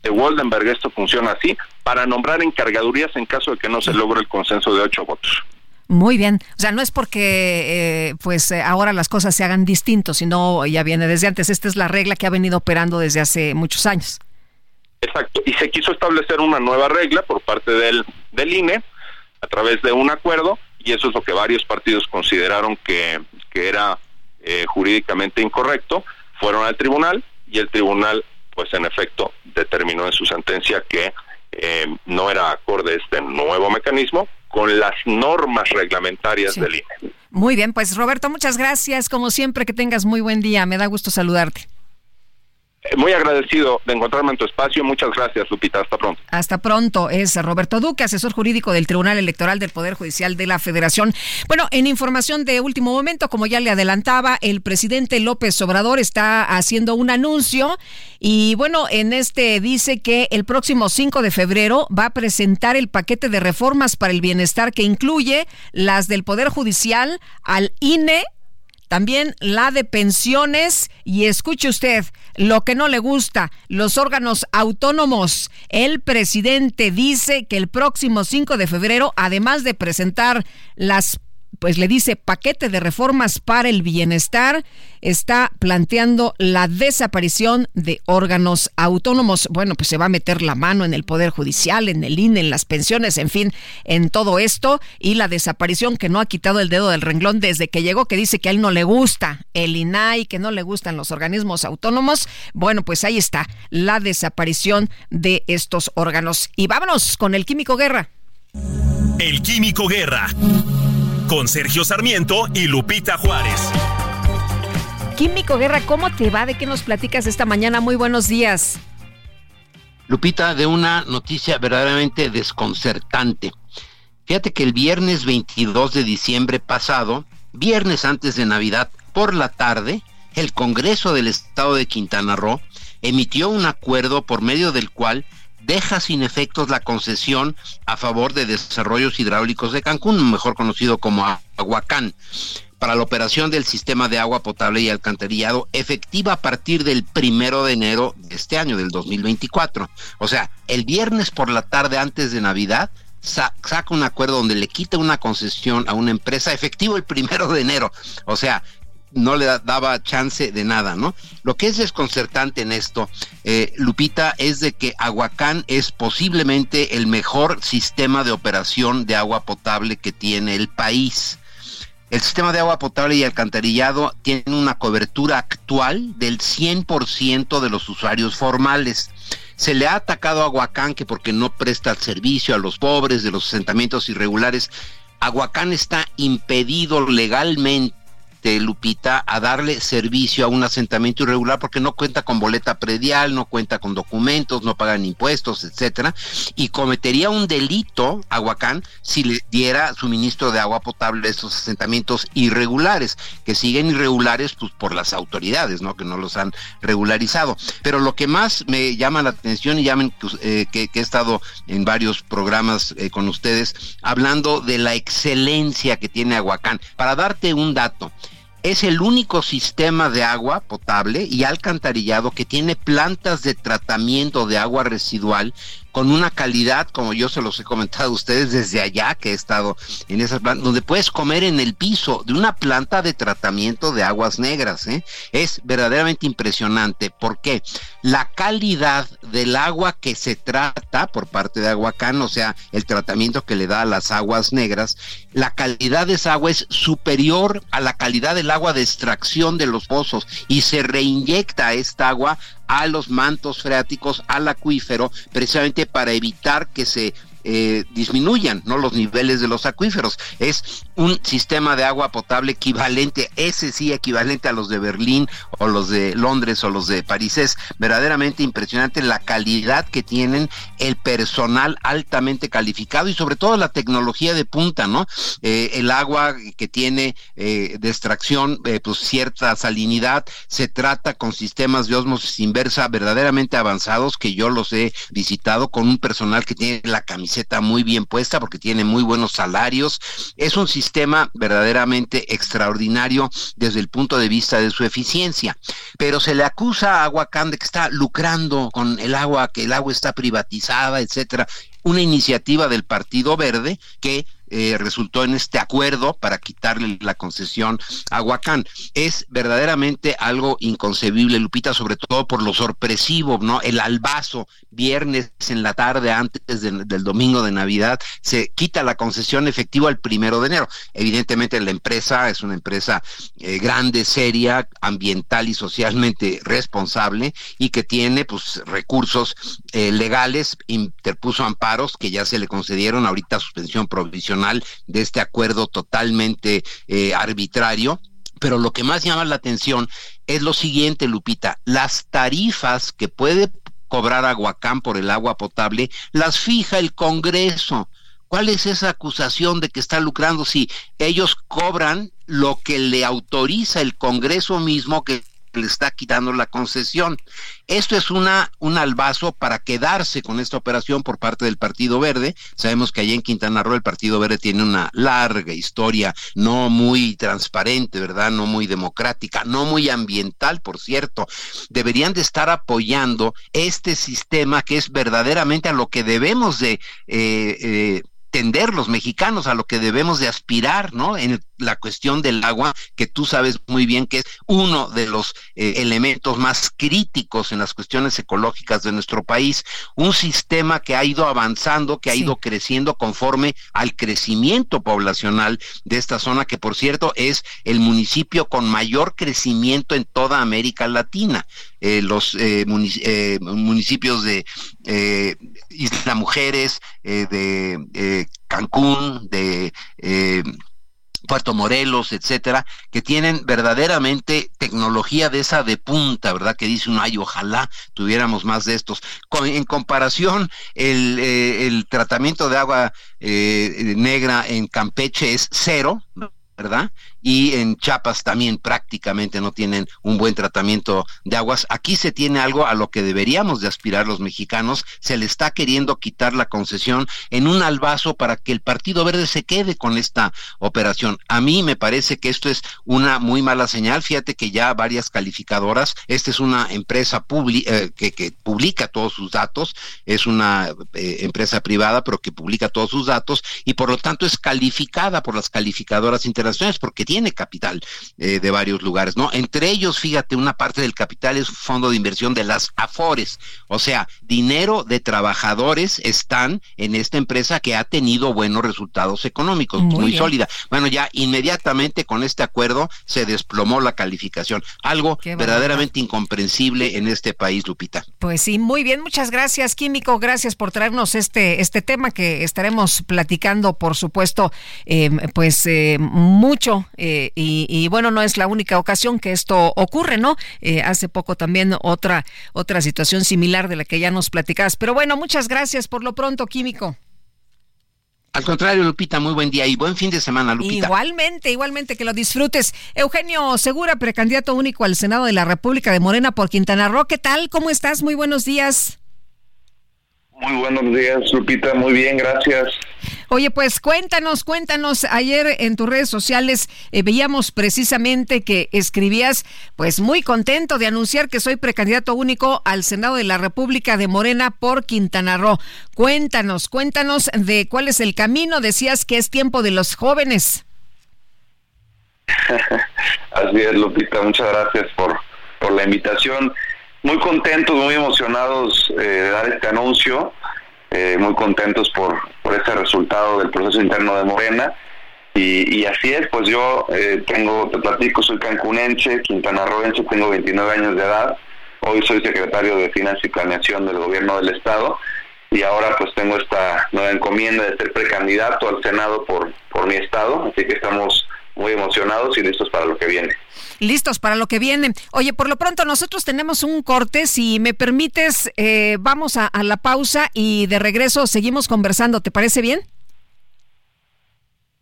de Waldenberg esto funciona así, para nombrar encargadurías en caso de que no se logre el consenso de ocho votos. Muy bien, o sea, no es porque eh, pues eh, ahora las cosas se hagan distintos, sino ya viene desde antes. Esta es la regla que ha venido operando desde hace muchos años. Exacto, y se quiso establecer una nueva regla por parte del, del INE a través de un acuerdo y eso es lo que varios partidos consideraron que, que era eh, jurídicamente incorrecto, fueron al tribunal y el tribunal pues en efecto determinó en su sentencia que no era acorde este nuevo mecanismo con las normas reglamentarias del INE. Muy bien, pues Roberto, muchas gracias. Como siempre, que tengas muy buen día. Me da gusto saludarte. Eh, muy agradecido de encontrarme en tu espacio. Muchas gracias, Lupita. Hasta pronto. Hasta pronto. Es Roberto Duque, asesor jurídico del Tribunal Electoral del Poder Judicial de la Federación. Bueno, en información de último momento, como ya le adelantaba, el presidente López Obrador está haciendo un anuncio y bueno, en este dice que el próximo 5 de febrero va a presentar el paquete de reformas para el bienestar que incluye las del Poder Judicial al INE también la de pensiones y escuche usted lo que no le gusta, los órganos autónomos. El presidente dice que el próximo 5 de febrero, además de presentar las pues le dice paquete de reformas para el bienestar, está planteando la desaparición de órganos autónomos. Bueno, pues se va a meter la mano en el Poder Judicial, en el INE, en las pensiones, en fin, en todo esto y la desaparición que no ha quitado el dedo del renglón desde que llegó, que dice que a él no le gusta el INAI, que no le gustan los organismos autónomos. Bueno, pues ahí está la desaparición de estos órganos. Y vámonos con el Químico Guerra. El Químico Guerra con Sergio Sarmiento y Lupita Juárez. Químico Guerra, ¿cómo te va? ¿De qué nos platicas esta mañana? Muy buenos días. Lupita, de una noticia verdaderamente desconcertante. Fíjate que el viernes 22 de diciembre pasado, viernes antes de Navidad, por la tarde, el Congreso del Estado de Quintana Roo emitió un acuerdo por medio del cual deja sin efectos la concesión a favor de desarrollos hidráulicos de Cancún, mejor conocido como Aguacán, para la operación del sistema de agua potable y alcantarillado efectiva a partir del primero de enero de este año, del 2024. O sea, el viernes por la tarde antes de Navidad, saca un acuerdo donde le quita una concesión a una empresa efectivo el primero de enero. O sea, no le daba chance de nada, ¿no? Lo que es desconcertante en esto, eh, Lupita, es de que Aguacán es posiblemente el mejor sistema de operación de agua potable que tiene el país. El sistema de agua potable y alcantarillado tiene una cobertura actual del 100% de los usuarios formales. Se le ha atacado a Aguacán que porque no presta el servicio a los pobres de los asentamientos irregulares. Aguacán está impedido legalmente Lupita, a darle servicio a un asentamiento irregular porque no cuenta con boleta predial, no cuenta con documentos, no pagan impuestos, etcétera, y cometería un delito, Aguacán, si le diera suministro de agua potable a estos asentamientos irregulares, que siguen irregulares pues, por las autoridades, ¿no? Que no los han regularizado. Pero lo que más me llama la atención, y llamen pues, eh, que, he estado en varios programas eh, con ustedes, hablando de la excelencia que tiene Aguacán. Para darte un dato, es el único sistema de agua potable y alcantarillado que tiene plantas de tratamiento de agua residual con una calidad, como yo se los he comentado a ustedes desde allá, que he estado en esas plantas, donde puedes comer en el piso de una planta de tratamiento de aguas negras. ¿eh? Es verdaderamente impresionante. porque La calidad del agua que se trata por parte de Aguacán, o sea, el tratamiento que le da a las aguas negras, la calidad de esa agua es superior a la calidad del agua de extracción de los pozos y se reinyecta esta agua a los mantos freáticos, al acuífero, precisamente para evitar que se eh, disminuyan ¿no? los niveles de los acuíferos. Es un sistema de agua potable equivalente, ese sí equivalente a los de Berlín o los de Londres o los de París. Es verdaderamente impresionante la calidad que tienen el personal altamente calificado y sobre todo la tecnología de punta, ¿no? Eh, el agua que tiene eh, de extracción, pues cierta salinidad, se trata con sistemas de osmosis inversa verdaderamente avanzados que yo los he visitado con un personal que tiene la camiseta muy bien puesta porque tiene muy buenos salarios. Es un sistema verdaderamente extraordinario desde el punto de vista de su eficiencia. Pero se le acusa a Aguacán de que está lucrando con el agua, que el agua está privatizada, etcétera. Una iniciativa del Partido Verde que eh, resultó en este acuerdo para quitarle la concesión a Huacán. Es verdaderamente algo inconcebible, Lupita, sobre todo por lo sorpresivo, ¿no? El albazo, viernes en la tarde antes del domingo de Navidad, se quita la concesión efectiva el primero de enero. Evidentemente la empresa es una empresa eh, grande, seria, ambiental y socialmente responsable y que tiene pues recursos eh, legales, interpuso amparos que ya se le concedieron ahorita suspensión provisional de este acuerdo totalmente eh, arbitrario. Pero lo que más llama la atención es lo siguiente, Lupita, las tarifas que puede cobrar Aguacán por el agua potable las fija el Congreso. ¿Cuál es esa acusación de que está lucrando si ellos cobran lo que le autoriza el Congreso mismo que le está quitando la concesión. Esto es una, un albazo para quedarse con esta operación por parte del Partido Verde. Sabemos que allá en Quintana Roo el Partido Verde tiene una larga historia, no muy transparente, ¿verdad? No muy democrática, no muy ambiental, por cierto. Deberían de estar apoyando este sistema que es verdaderamente a lo que debemos de eh, eh, tender los mexicanos a lo que debemos de aspirar, ¿no? En la cuestión del agua, que tú sabes muy bien que es uno de los eh, elementos más críticos en las cuestiones ecológicas de nuestro país, un sistema que ha ido avanzando, que ha ido creciendo conforme al crecimiento poblacional de esta zona, que por cierto es el municipio con mayor crecimiento en toda América Latina. Eh, los eh, municipios de Isla Mujeres, de Cancún, de Puerto Morelos, etcétera, que tienen verdaderamente tecnología de esa de punta, ¿verdad? Que dice uno, ay, ojalá tuviéramos más de estos. en comparación, el, eh, tratamiento de agua eh, negra en Campeche es cero, ¿verdad? Y en Chiapas también prácticamente no tienen un buen tratamiento de aguas. Aquí se tiene algo a lo que deberíamos de aspirar los mexicanos, se le está queriendo quitar la concesión en un albazo para que el Partido Verde se quede con esta operación. A mí me parece que esto es una muy mala señal. Fíjate que ya varias calificadoras, esta es una empresa eh, que, publica todos sus datos, es una eh, empresa privada pero que publica todos sus datos y por lo tanto es calificada por las calificadoras internacionales porque tiene capital eh, de varios lugares, ¿no? Entre ellos, fíjate, una parte del capital es fondo de inversión de las AFORES, o sea, dinero de trabajadores están en esta empresa que ha tenido buenos resultados económicos, muy, sólida. Bueno, ya inmediatamente con este acuerdo se desplomó la calificación, algo verdaderamente incomprensible en este país, Lupita. Pues sí, muy bien, muchas gracias, Químico, gracias por traernos este, este tema que estaremos platicando, por supuesto, eh, pues eh, mucho eh, y, bueno, no es la única ocasión que esto ocurre, ¿no? Eh, hace poco también otra, otra situación similar de la que ya nos platicabas. Pero bueno, muchas gracias por lo pronto, Químico. Al contrario, Lupita, muy buen día y buen fin de semana, Lupita. Igualmente, igualmente que lo disfrutes. Eugenio Segura, precandidato único al Senado de la República de Morena por Quintana Roo. ¿Qué tal? ¿Cómo estás? Muy buenos días. Muy buenos días, Lupita. Muy bien, gracias. Oye, pues cuéntanos, cuéntanos. Ayer en tus redes sociales eh, veíamos precisamente que escribías, pues muy contento de anunciar que soy precandidato único al Senado de la República de Morena por Quintana Roo. Cuéntanos, cuéntanos de cuál es el camino. Decías que es tiempo de los jóvenes. [LAUGHS] Así es, Lupita. Muchas gracias por, por la invitación. Muy contentos, muy emocionados eh, de dar este anuncio eh, muy contentos por, por este resultado del proceso interno de Morena. Y, así es, pues yo eh, tengo, te platico, soy cancunense, quintanarroense, tengo 29 años de edad. Hoy soy secretario de Finanzas y Planeación del Gobierno del Estado y ahora pues tengo esta nueva encomienda de ser precandidato al Senado por, por mi estado, así que estamos muy emocionados y listos para lo que viene listos para lo que viene. Oye, por lo pronto nosotros tenemos un corte. Si me permites, eh, vamos a, a la pausa y de regreso seguimos conversando. ¿Te parece bien?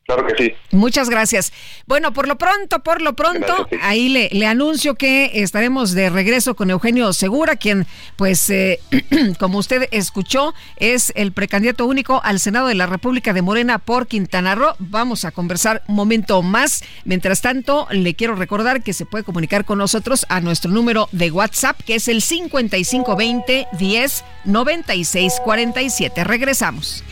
Claro que sí. Muchas gracias. Bueno, por lo pronto, por lo pronto, ahí le, le, anuncio que estaremos de regreso con Eugenio Segura, quien, pues, eh, [CLEARS THROAT] como usted escuchó, es el precandidato único al Senado de la República de Morena por Quintana Roo. Vamos a conversar un momento más. Mientras tanto, le quiero recordar que se puede comunicar con nosotros a nuestro número de WhatsApp, que es el 5520 10 96 47. Regresamos.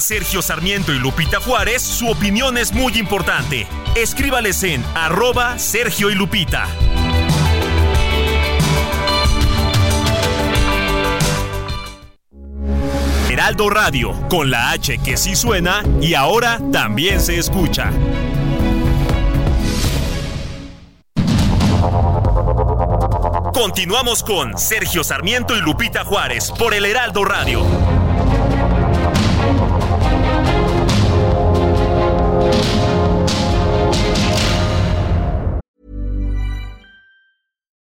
Sergio Sarmiento y Lupita Juárez, su opinión es muy importante. Escríbales en arroba Sergio y Lupita. Heraldo Radio, con la H que sí suena y ahora también se escucha. Continuamos con Sergio Sarmiento y Lupita Juárez por el Heraldo Radio.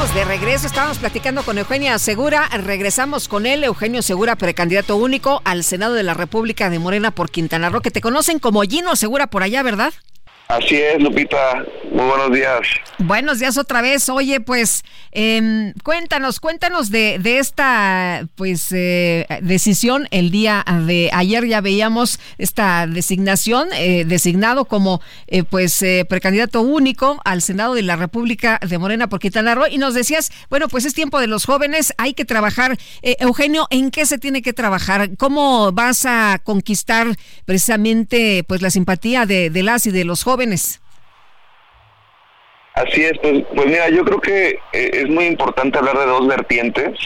De regreso. Estábamos platicando con Eugenia Segura. Regresamos con él, Eugenio Segura, precandidato único al Senado de la República de Morena por Quintana Roo, que te conocen como Gino Segura por allá, ¿verdad? Así es, Lupita. Muy buenos días. Buenos días otra vez. Oye, pues eh, cuéntanos, cuéntanos de, de esta pues eh, decisión. El día de ayer ya veíamos esta designación, eh, designado como eh, pues eh, precandidato único al Senado de la República de Morena por Quintana Roo. Y nos decías, bueno, pues es tiempo de los jóvenes, hay que trabajar. Eh, Eugenio, ¿en qué se tiene que trabajar? ¿Cómo vas a conquistar precisamente pues la simpatía de, de las y de los jóvenes? Así es, pues, pues mira, yo creo que eh, es muy importante hablar de dos vertientes.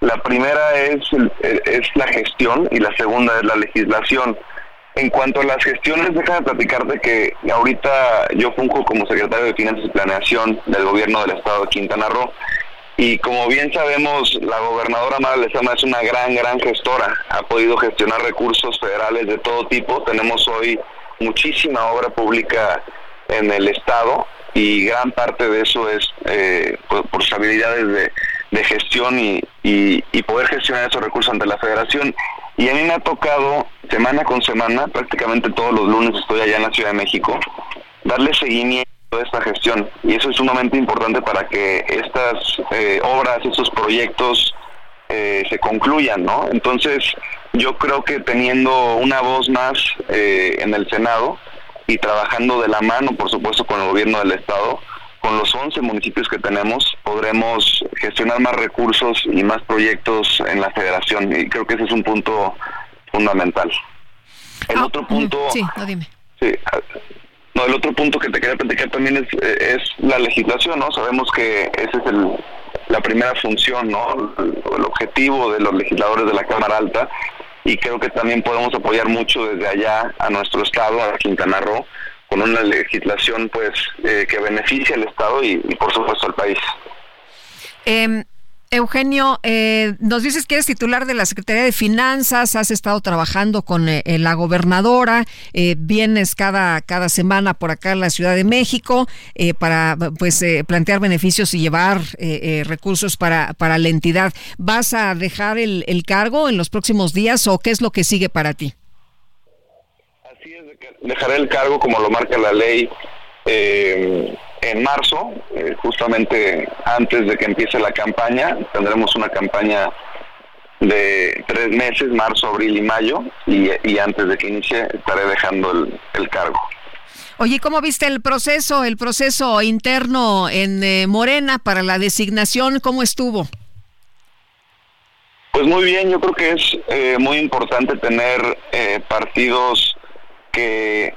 La primera es, es la gestión y la segunda es la legislación. En cuanto a las gestiones, déjame platicarte que ahorita yo funjo como secretario de Finanzas y Planeación del gobierno del estado de Quintana Roo. Y como bien sabemos, la gobernadora Mara Lezama es una gran, gran gestora. Ha podido gestionar recursos federales de todo tipo. Tenemos hoy muchísima obra pública en el Estado y gran parte de eso es eh, por, sus habilidades de, de gestión y, y, y, poder gestionar esos recursos ante la federación. Y a mí me ha tocado semana con semana, prácticamente todos los lunes estoy allá en la Ciudad de México, darle seguimiento a esta gestión. Y eso es sumamente importante para que estas eh, obras, estos proyectos eh, se concluyan, ¿no? Entonces, yo creo que teniendo una voz más eh, en el Senado y trabajando de la mano, por supuesto, con el gobierno del Estado, con los 11 municipios que tenemos, podremos gestionar más recursos y más proyectos en la federación. Y creo que ese es un punto fundamental. El Ah, otro punto... Sí, no dime. Sí, no, el otro punto que te quería platicar también es, es la legislación, ¿no? Sabemos que ese es el, la primera función, ¿no? El, objetivo de los legisladores de la Cámara Alta y creo que también podemos apoyar mucho desde allá a nuestro estado, a Quintana Roo, con una legislación pues eh, que beneficie al estado y, por supuesto al país. Em, Eugenio, eh, nos dices que eres titular de la Secretaría de Finanzas, has estado trabajando con eh, la gobernadora, eh, vienes cada, cada semana por acá a la Ciudad de México para pues plantear beneficios y llevar recursos para, para la entidad. ¿Vas a dejar el, el, cargo en los próximos días o qué es lo que sigue para ti? Así es, dejaré el cargo como lo marca la ley en marzo, eh, justamente antes de que empiece la campaña, tendremos una campaña de tres meses, marzo, abril y mayo, y, antes de que inicie estaré dejando el, cargo. Oye, ¿cómo viste el proceso, el proceso interno en eh, Morena para la designación? ¿Cómo estuvo? Pues muy bien, yo creo que es eh, muy importante tener partidos que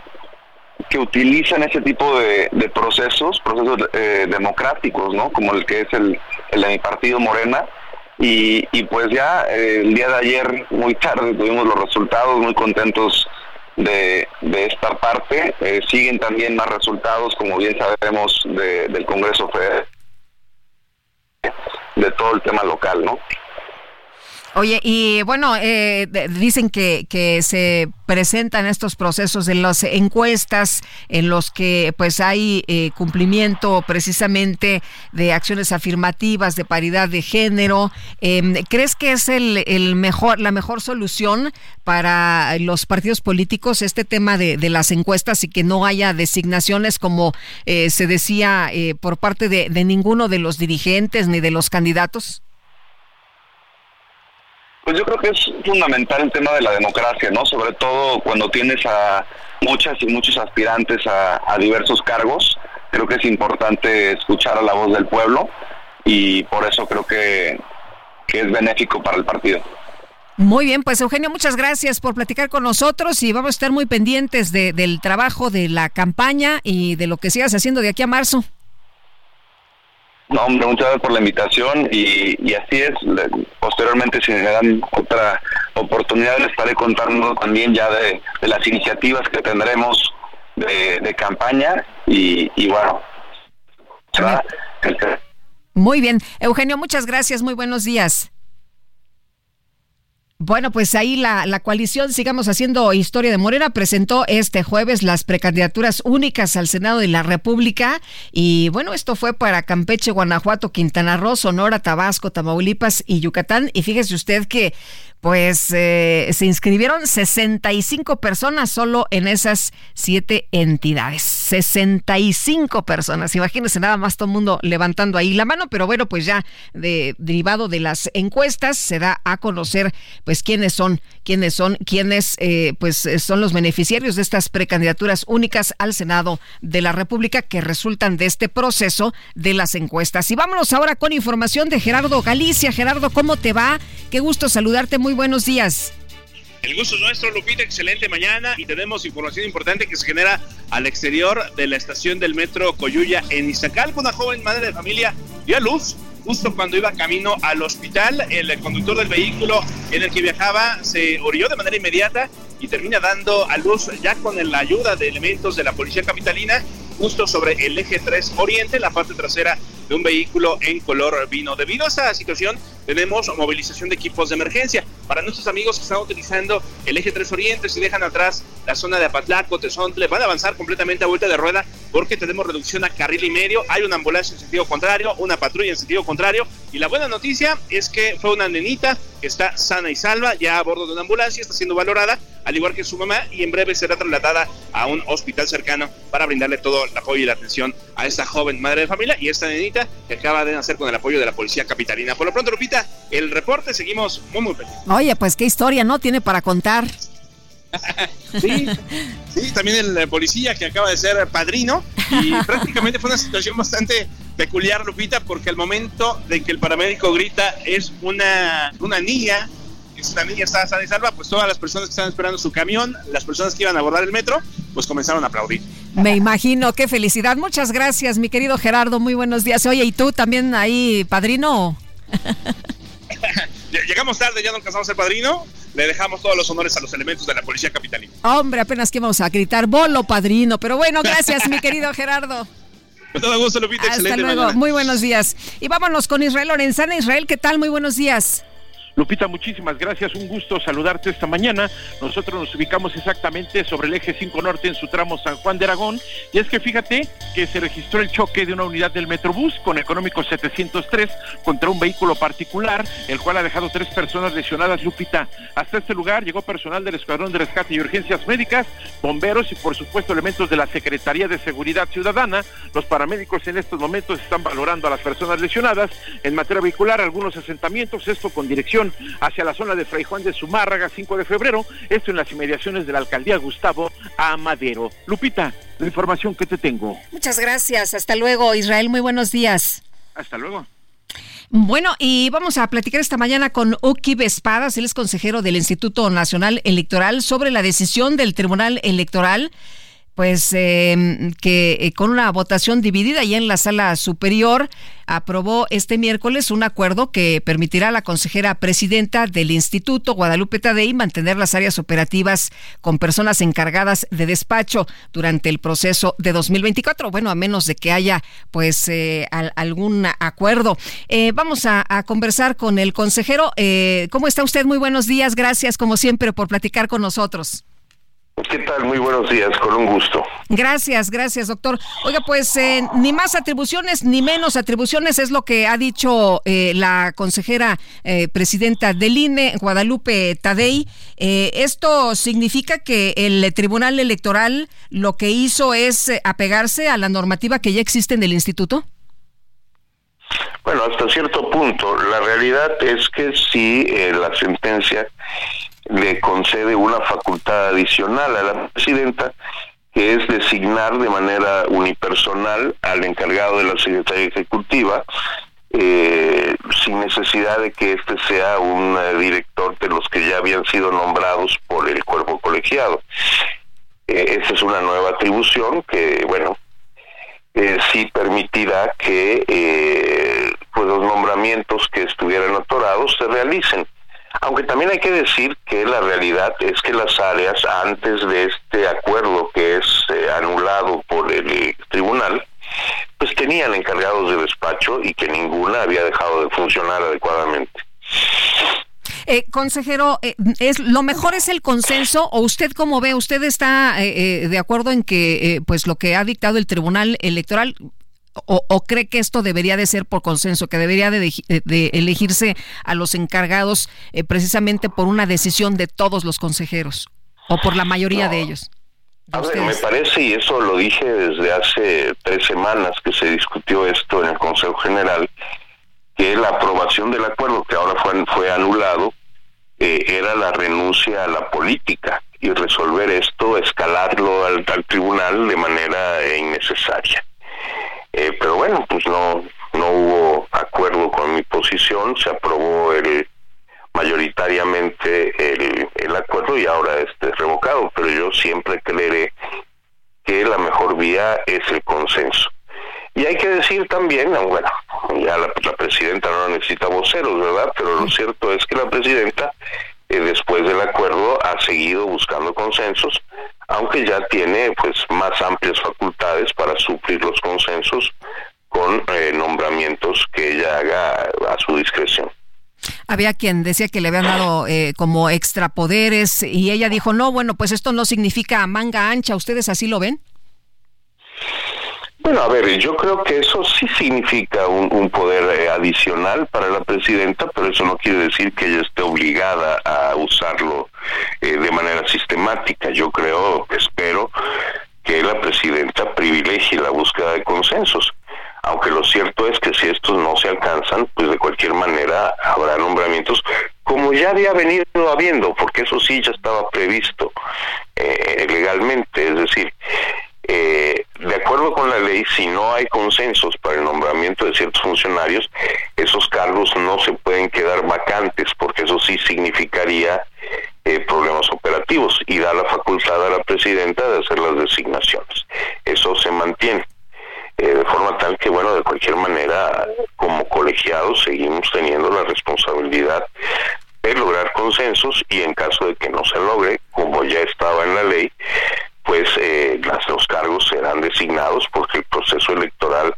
que utilizan ese tipo de, procesos, procesos eh, democráticos, ¿no? Como el que es el, el de mi partido Morena. Y, pues ya eh, el día de ayer, muy tarde, tuvimos los resultados, muy contentos de, esta parte. Eh, siguen también más resultados, como bien sabemos, del Congreso Federal, de todo el tema local, ¿no? Oye, y bueno, eh, dicen que, que se presentan estos procesos de las encuestas en los que pues hay eh, cumplimiento precisamente de acciones afirmativas de paridad de género. Em, ¿Crees que es el, mejor la mejor solución para los partidos políticos este tema de, las encuestas y que no haya designaciones como eh, se decía por parte de ninguno de los dirigentes ni de los candidatos? Pues yo creo que es fundamental el tema de la democracia, ¿no? Sobre todo cuando tienes a muchas y muchos aspirantes a, diversos cargos. Creo que es importante escuchar a la voz del pueblo y por eso creo que, es benéfico para el partido. Muy bien, pues Eugenio, muchas gracias por platicar con nosotros y vamos a estar muy pendientes del trabajo de la campaña y de lo que sigas haciendo de aquí a marzo. No, hombre, muchas gracias por la invitación y, así es. Posteriormente, si me dan otra oportunidad, les estaré contando también ya de, las iniciativas que tendremos de, campaña y, bueno. Muy bien. Eugenio, muchas gracias. Muy buenos días. Bueno, pues ahí la, la, coalición Sigamos Haciendo Historia de Morena presentó este jueves las precandidaturas únicas al Senado de la República. Y bueno, esto fue para Campeche, Guanajuato, Quintana Roo, Sonora, Tabasco, Tamaulipas y Yucatán. Y fíjese usted que pues eh, se inscribieron 65 personas solo en esas siete entidades. 65 personas. Imagínense nada más todo el mundo levantando ahí la mano, pero bueno, pues ya de, derivado de las encuestas se da a conocer pues quiénes son, quiénes son, quiénes eh, pues son los beneficiarios de estas precandidaturas únicas al Senado de la República que resultan de este proceso de las encuestas. Y vámonos ahora con información de Gerardo Galicia. Gerardo, ¿cómo te va? Qué gusto saludarte. Muy buenos días. El gusto es nuestro, Lupita. Excelente mañana y tenemos información importante que se genera al exterior de la estación del metro Coyuya en Iztacal. Una joven madre de familia dio a luz justo cuando iba camino al hospital. El conductor del vehículo en el que viajaba se orilló de manera inmediata y termina dando a luz ya con la ayuda de elementos de la policía capitalina justo sobre el eje 3 Oriente, la parte trasera de un vehículo en color vino. Debido a esta situación, tenemos movilización de equipos de emergencia. Para nuestros amigos que están utilizando el eje 3 Oriente, si dejan atrás la zona de Apatlaco, Tezontle, van a avanzar completamente a vuelta de rueda porque tenemos reducción a carril y medio. Hay una ambulancia en sentido contrario, una patrulla en sentido contrario. Y la buena noticia es que fue una nenita que está sana y salva, ya a bordo de una ambulancia, está siendo valorada, al igual que su mamá, y en breve será trasladada a un hospital cercano para brindarle todo el apoyo y la atención a esta joven madre de familia y esta nenita que acaba de nacer con el apoyo de la policía capitalina. Por lo pronto, Lupita, el reporte seguimos muy, muy pendientes. Oye, pues qué historia, ¿no? Tiene para contar. [LAUGHS] sí, sí, también el policía que acaba de ser padrino y [LAUGHS] prácticamente fue una situación bastante peculiar, Lupita, porque al momento de que el paramédico grita es una, una niña, esta niña está sana y salva, pues todas las personas que estaban esperando su camión, las personas que iban a abordar el metro, pues comenzaron a aplaudir. Me imagino, qué felicidad. Muchas gracias, mi querido Gerardo, muy buenos días. Oye, ¿y tú también ahí, padrino? [LAUGHS] Llegamos tarde, ya no alcanzamos el padrino, le dejamos todos los honores a los elementos de la policía capitalina. Hombre, apenas que vamos a gritar bolo padrino, pero bueno, gracias mi querido Gerardo. [LAUGHS] Con todo gusto, Lupita. Hasta luego, muy buenos días. Y vámonos con Israel Lorenzana. Israel, ¿qué tal? Muy buenos días. Lupita, muchísimas gracias. Un gusto saludarte esta mañana. Nosotros nos ubicamos exactamente sobre el eje 5 Norte en su tramo San Juan de Aragón. Y es que fíjate que se registró el choque de una unidad del Metrobús con económico 703 contra un vehículo particular, el cual ha dejado tres personas lesionadas, Lupita. Hasta este lugar llegó personal del Escuadrón de Rescate y Urgencias Médicas, bomberos y por supuesto elementos de la Secretaría de Seguridad Ciudadana. Los paramédicos en estos momentos están valorando a las personas lesionadas. En materia vehicular, algunos asentamientos, esto con dirección hacia la zona de Fray Juan de Zumárraga, 5 de febrero, esto en las inmediaciones de la alcaldía Gustavo Amadero. Lupita, la información que te tengo. Muchas gracias, hasta luego Israel, muy buenos días. Hasta luego. Bueno, y vamos a platicar esta mañana con Uki Espadas, él es consejero del Instituto Nacional Electoral, sobre la decisión del Tribunal Electoral pues em, que eh, con una votación dividida ya en la sala superior aprobó este miércoles un acuerdo que permitirá a la consejera presidenta del instituto Guadalupe Tadei mantener las áreas operativas con personas encargadas de despacho durante el proceso de 2024 bueno a menos de que haya pues eh, algún acuerdo. Eh, vamos a, a, conversar con el consejero. Cómo está usted muy buenos días. Gracias como siempre por platicar con nosotros ¿Qué tal? Muy buenos días, con un gusto. Gracias, gracias, doctor. Oiga, pues eh, ni más atribuciones ni menos atribuciones es lo que ha dicho eh, la consejera eh, presidenta del INE, Guadalupe Tadei. ¿Esto significa que el Tribunal Electoral lo que hizo es apegarse a la normativa que ya existe en el instituto? Bueno, hasta cierto punto. La realidad es que sí, la sentencia le concede una facultad adicional a la presidenta, que es designar de manera unipersonal al encargado de la Secretaría Ejecutiva, eh, sin necesidad de que éste sea un eh, director de los que ya habían sido nombrados por el cuerpo colegiado. Eh, esa es una nueva atribución que, bueno, sí permitirá que pues los nombramientos que estuvieran atorados se realicen. Aunque también hay que decir que la realidad es que las áreas antes de este acuerdo que es eh, anulado por el eh, tribunal, pues tenían encargados de despacho y que ninguna había dejado de funcionar adecuadamente. Eh, consejero, es lo mejor es el consenso o usted cómo ve, usted está de acuerdo en que pues lo que ha dictado el Tribunal Electoral o, cree que esto debería de ser por consenso, que debería de, elegirse a los encargados eh, precisamente por una decisión de todos los consejeros o por la mayoría de ellos? a ver, me parece, y eso lo dije desde hace tres semanas que se discutió esto en el Consejo General, que la aprobación del acuerdo, que ahora fue, fue anulado, eh, era la renuncia a la política y resolver esto, escalarlo al tribunal de manera eh, innecesaria. Eh, pero bueno, pues no, no hubo acuerdo con mi posición, se aprobó el mayoritariamente el, el acuerdo y ahora este es revocado, pero yo siempre creeré que la mejor vía es el consenso. Y hay que decir también, bueno, ya la, presidenta no necesita voceros, ¿verdad? Pero lo cierto es que la presidenta, eh, después del acuerdo, ha seguido buscando consensos aunque ya tiene pues más amplias facultades para suplir los consensos con eh, nombramientos que ella haga a su discreción. Había quien decía que le habían dado eh, como extrapoderes y ella dijo, no, bueno, pues esto no significa manga ancha, ¿ustedes así lo ven? Bueno, a ver, yo creo que eso sí significa un, poder eh, adicional para la presidenta, pero eso no quiere decir que ella esté obligada a usarlo eh, de manera sistemática. Yo creo, espero que la presidenta privilegie la búsqueda de consensos. Aunque lo cierto es que si estos no se alcanzan, pues de cualquier manera habrá nombramientos, como ya había venido habiendo, porque eso sí ya estaba previsto eh, legalmente. Es decir, eh, de acuerdo con la ley, si no hay consensos para el nombramiento de ciertos funcionarios, esos cargos no se pueden quedar vacantes, porque eso sí significaría eh, problemas operativos y da la facultad a la presidenta de hacer las designaciones. Eso se mantiene. Eh, de forma tal que, bueno, de cualquier manera, como colegiados seguimos teniendo la responsabilidad es lograr consensos y en caso de que no se logre, como ya estaba en la ley, pues eh, las, los cargos serán designados porque el proceso electoral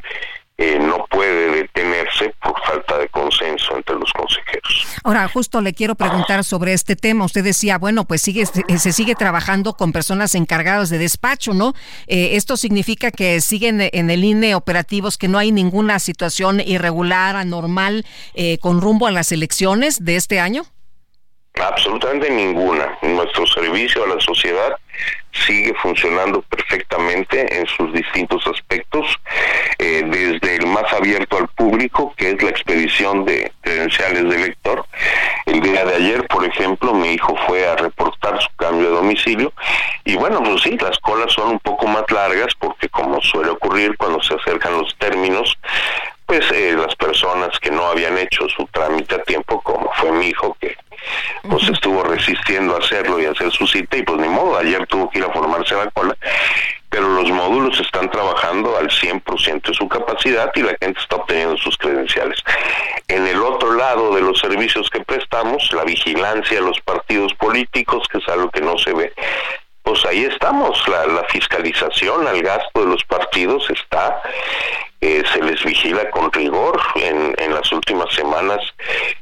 eh, no puede detenerse por falta de consenso entre los consejeros. Ahora, justo le quiero preguntar sobre este tema. Usted decía, bueno, pues sigue se sigue trabajando con personas encargadas de despacho, ¿no? Eh, esto significa que siguen en el INE operativos, que no hay ninguna situación irregular, anormal, con rumbo a las elecciones de este año. Absolutamente ninguna. Nuestro servicio a la sociedad sigue funcionando perfectamente en sus distintos aspectos, eh, desde el más abierto al público, que es la expedición de credenciales de lector. El día de ayer, por ejemplo, mi hijo fue a reportar su cambio de domicilio y bueno, pues sí, las colas son un poco más largas porque como suele ocurrir cuando se acercan los términos, pues eh, las personas que no habían hecho su trámite a tiempo, como fue mi hijo que pues estuvo resistiendo a hacerlo y hacer su cita y pues ni modo, ayer tuvo que ir a formarse la cola, pero los módulos están trabajando al 100% de su capacidad y la gente está obteniendo sus credenciales. En el otro lado de los servicios que prestamos, la vigilancia de los partidos políticos, que es algo que no se ve, pues ahí estamos, la, la fiscalización al gasto de los partidos está eh, se les vigila con rigor. En, en las últimas semanas,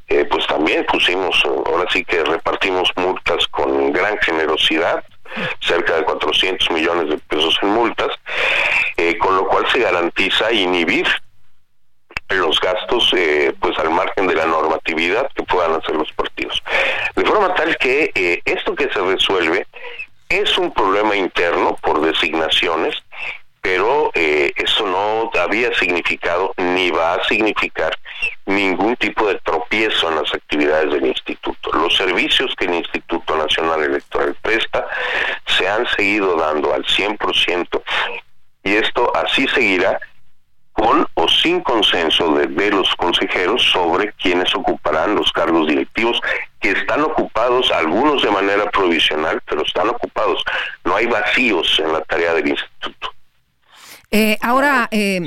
eh, pues también pusimos, ahora sí que repartimos multas con gran generosidad, cerca de 400 millones de pesos en multas, eh, con lo cual se garantiza inhibir los gastos pues al margen de la normatividad que puedan hacer los partidos. De forma tal que esto que se resuelve es un problema interno por designaciones pero eh, eso no había significado ni va a significar ningún tipo de tropiezo en las actividades del instituto. Los servicios que el Instituto Nacional Electoral presta se han seguido dando al 100% y esto así seguirá con o sin consenso de, de, los consejeros sobre quienes ocuparán los cargos directivos que están ocupados, algunos de manera provisional, pero están ocupados. No hay vacíos en la tarea del instituto. Eh, ahora, eh,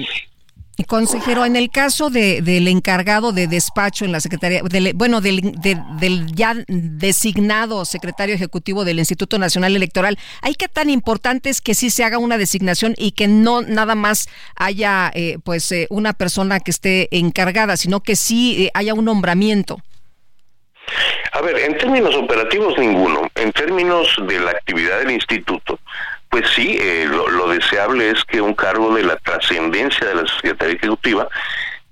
consejero, en el caso de, del encargado de despacho en la Secretaría, bueno, del, del, ya designado secretario ejecutivo del Instituto Nacional Electoral, ¿hay que tan importante es que sí se haga una designación y que no nada más haya eh, pues eh, una persona que esté encargada, sino que sí eh, haya un nombramiento? A ver, en términos operativos ninguno. En términos de la actividad del instituto, pues sí, eh, lo, deseable es que un cargo de la trascendencia de la Secretaría Ejecutiva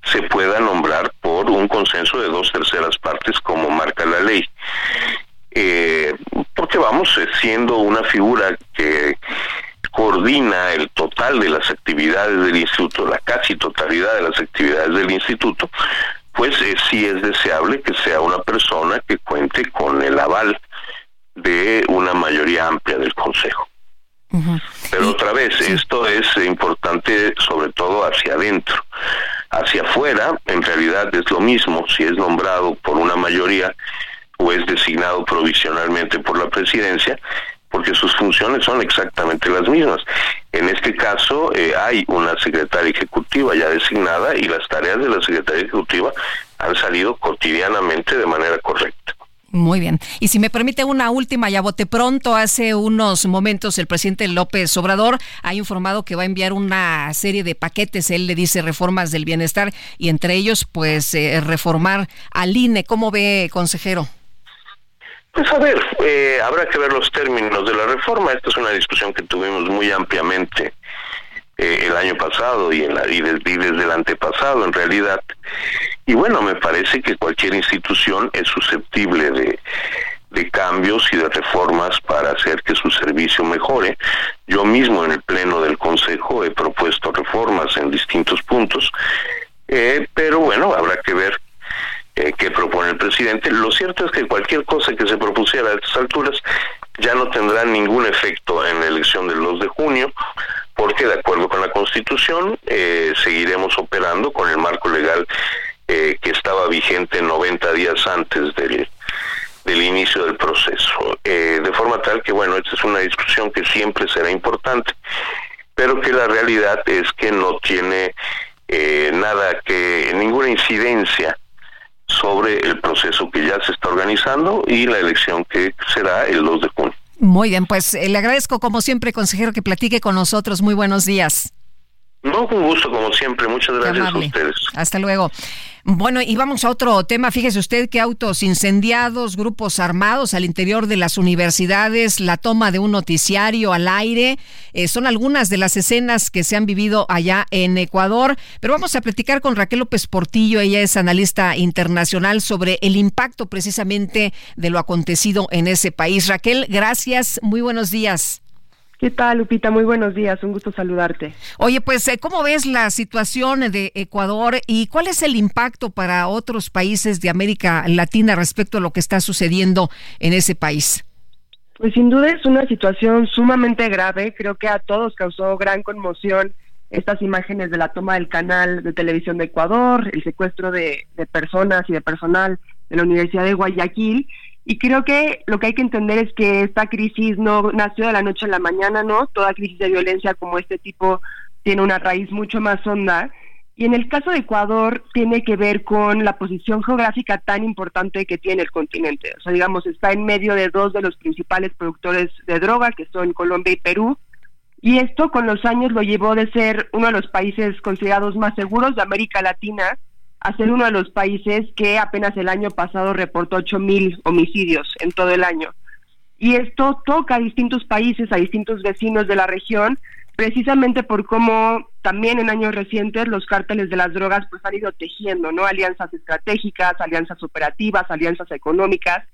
se pueda nombrar por un consenso de dos terceras partes como marca la ley. Eh, porque vamos, eh, siendo una figura que coordina el total de las actividades del instituto, la casi totalidad de las actividades del instituto, pues sí es deseable que sea una persona que cuente con el aval de una mayoría amplia del Consejo. Pero otra vez, esto es importante sobre todo hacia adentro. Hacia afuera, en realidad es lo mismo si es nombrado por una mayoría o es designado provisionalmente por la presidencia, porque sus funciones son exactamente las mismas. En este caso eh, hay una secretaria ejecutiva ya designada y las tareas de la secretaria ejecutiva han salido cotidianamente de manera correcta. Muy bien. Y si me permite una última, ya bote pronto, hace unos momentos el presidente López Obrador ha informado que va a enviar una serie de paquetes, él le dice reformas del bienestar y entre ellos pues eh, reformar al INE. ¿Cómo ve, consejero? Pues a ver, eh, habrá que ver los términos de la reforma. Esta es una discusión que tuvimos muy ampliamente eh, el año pasado y, en la, y, desde, el antepasado en realidad. Y bueno, me parece que cualquier institución es susceptible de, de cambios y de reformas para hacer que su servicio mejore. Yo mismo en el Pleno del Consejo he propuesto reformas en distintos puntos, eh, pero bueno, habrá que ver eh, qué propone el presidente. Lo cierto es que cualquier cosa que se propusiera a estas alturas ya no tendrá ningún efecto en la elección del 2 de junio porque de acuerdo con la Constitución eh, seguiremos operando con el marco legal eh, que estaba vigente 90 días antes del, del inicio del proceso. Eh, de forma tal que, bueno, esta es una discusión que siempre será importante, pero que la realidad es que no tiene nada que, ninguna incidencia sobre el proceso que ya se está organizando y la elección que será el 2 de junio. Muy bien, pues eh, le agradezco como siempre, consejero, que platique con nosotros. Muy buenos días. No, con gusto, como siempre. Muchas gracias a ustedes. Hasta luego. Bueno, y vamos a otro tema. Fíjese usted que autos incendiados, grupos armados al interior de las universidades, la toma de un noticiario al aire, eh, son algunas de las escenas que se han vivido allá en Ecuador. Pero vamos a platicar con Raquel López Portillo, ella es analista internacional sobre el impacto precisamente de lo acontecido en ese país. Raquel, gracias, muy buenos días. ¿Qué tal, Lupita? Muy buenos días, un gusto saludarte. Oye, pues, eh, ¿cómo ves la situación de Ecuador y cuál es el impacto para otros países de América Latina respecto a lo que está sucediendo en ese país? Pues sin duda es una situación sumamente grave, creo que a todos causó gran conmoción estas imágenes de la toma del canal de televisión de Ecuador, el secuestro de, de personas y de personal de la Universidad de Guayaquil y creo que lo que hay que entender es que esta crisis no nació de la noche a la mañana, ¿no? Toda crisis de violencia como este tipo tiene una raíz mucho más honda. Y en el caso de Ecuador tiene que ver con la posición geográfica tan importante que tiene el continente. O sea, digamos, está en medio de dos de los principales productores de droga, que son Colombia y Perú. Y esto con los años lo llevó de ser uno de los países considerados más seguros de América Latina a ser uno de los países que apenas el año pasado reportó 8.000 homicidios en todo el año. Y esto toca a distintos países, a distintos vecinos de la región, precisamente por cómo también en años recientes los cárteles de las drogas pues han ido tejiendo, ¿no? Alianzas estratégicas, alianzas operativas, alianzas económicas.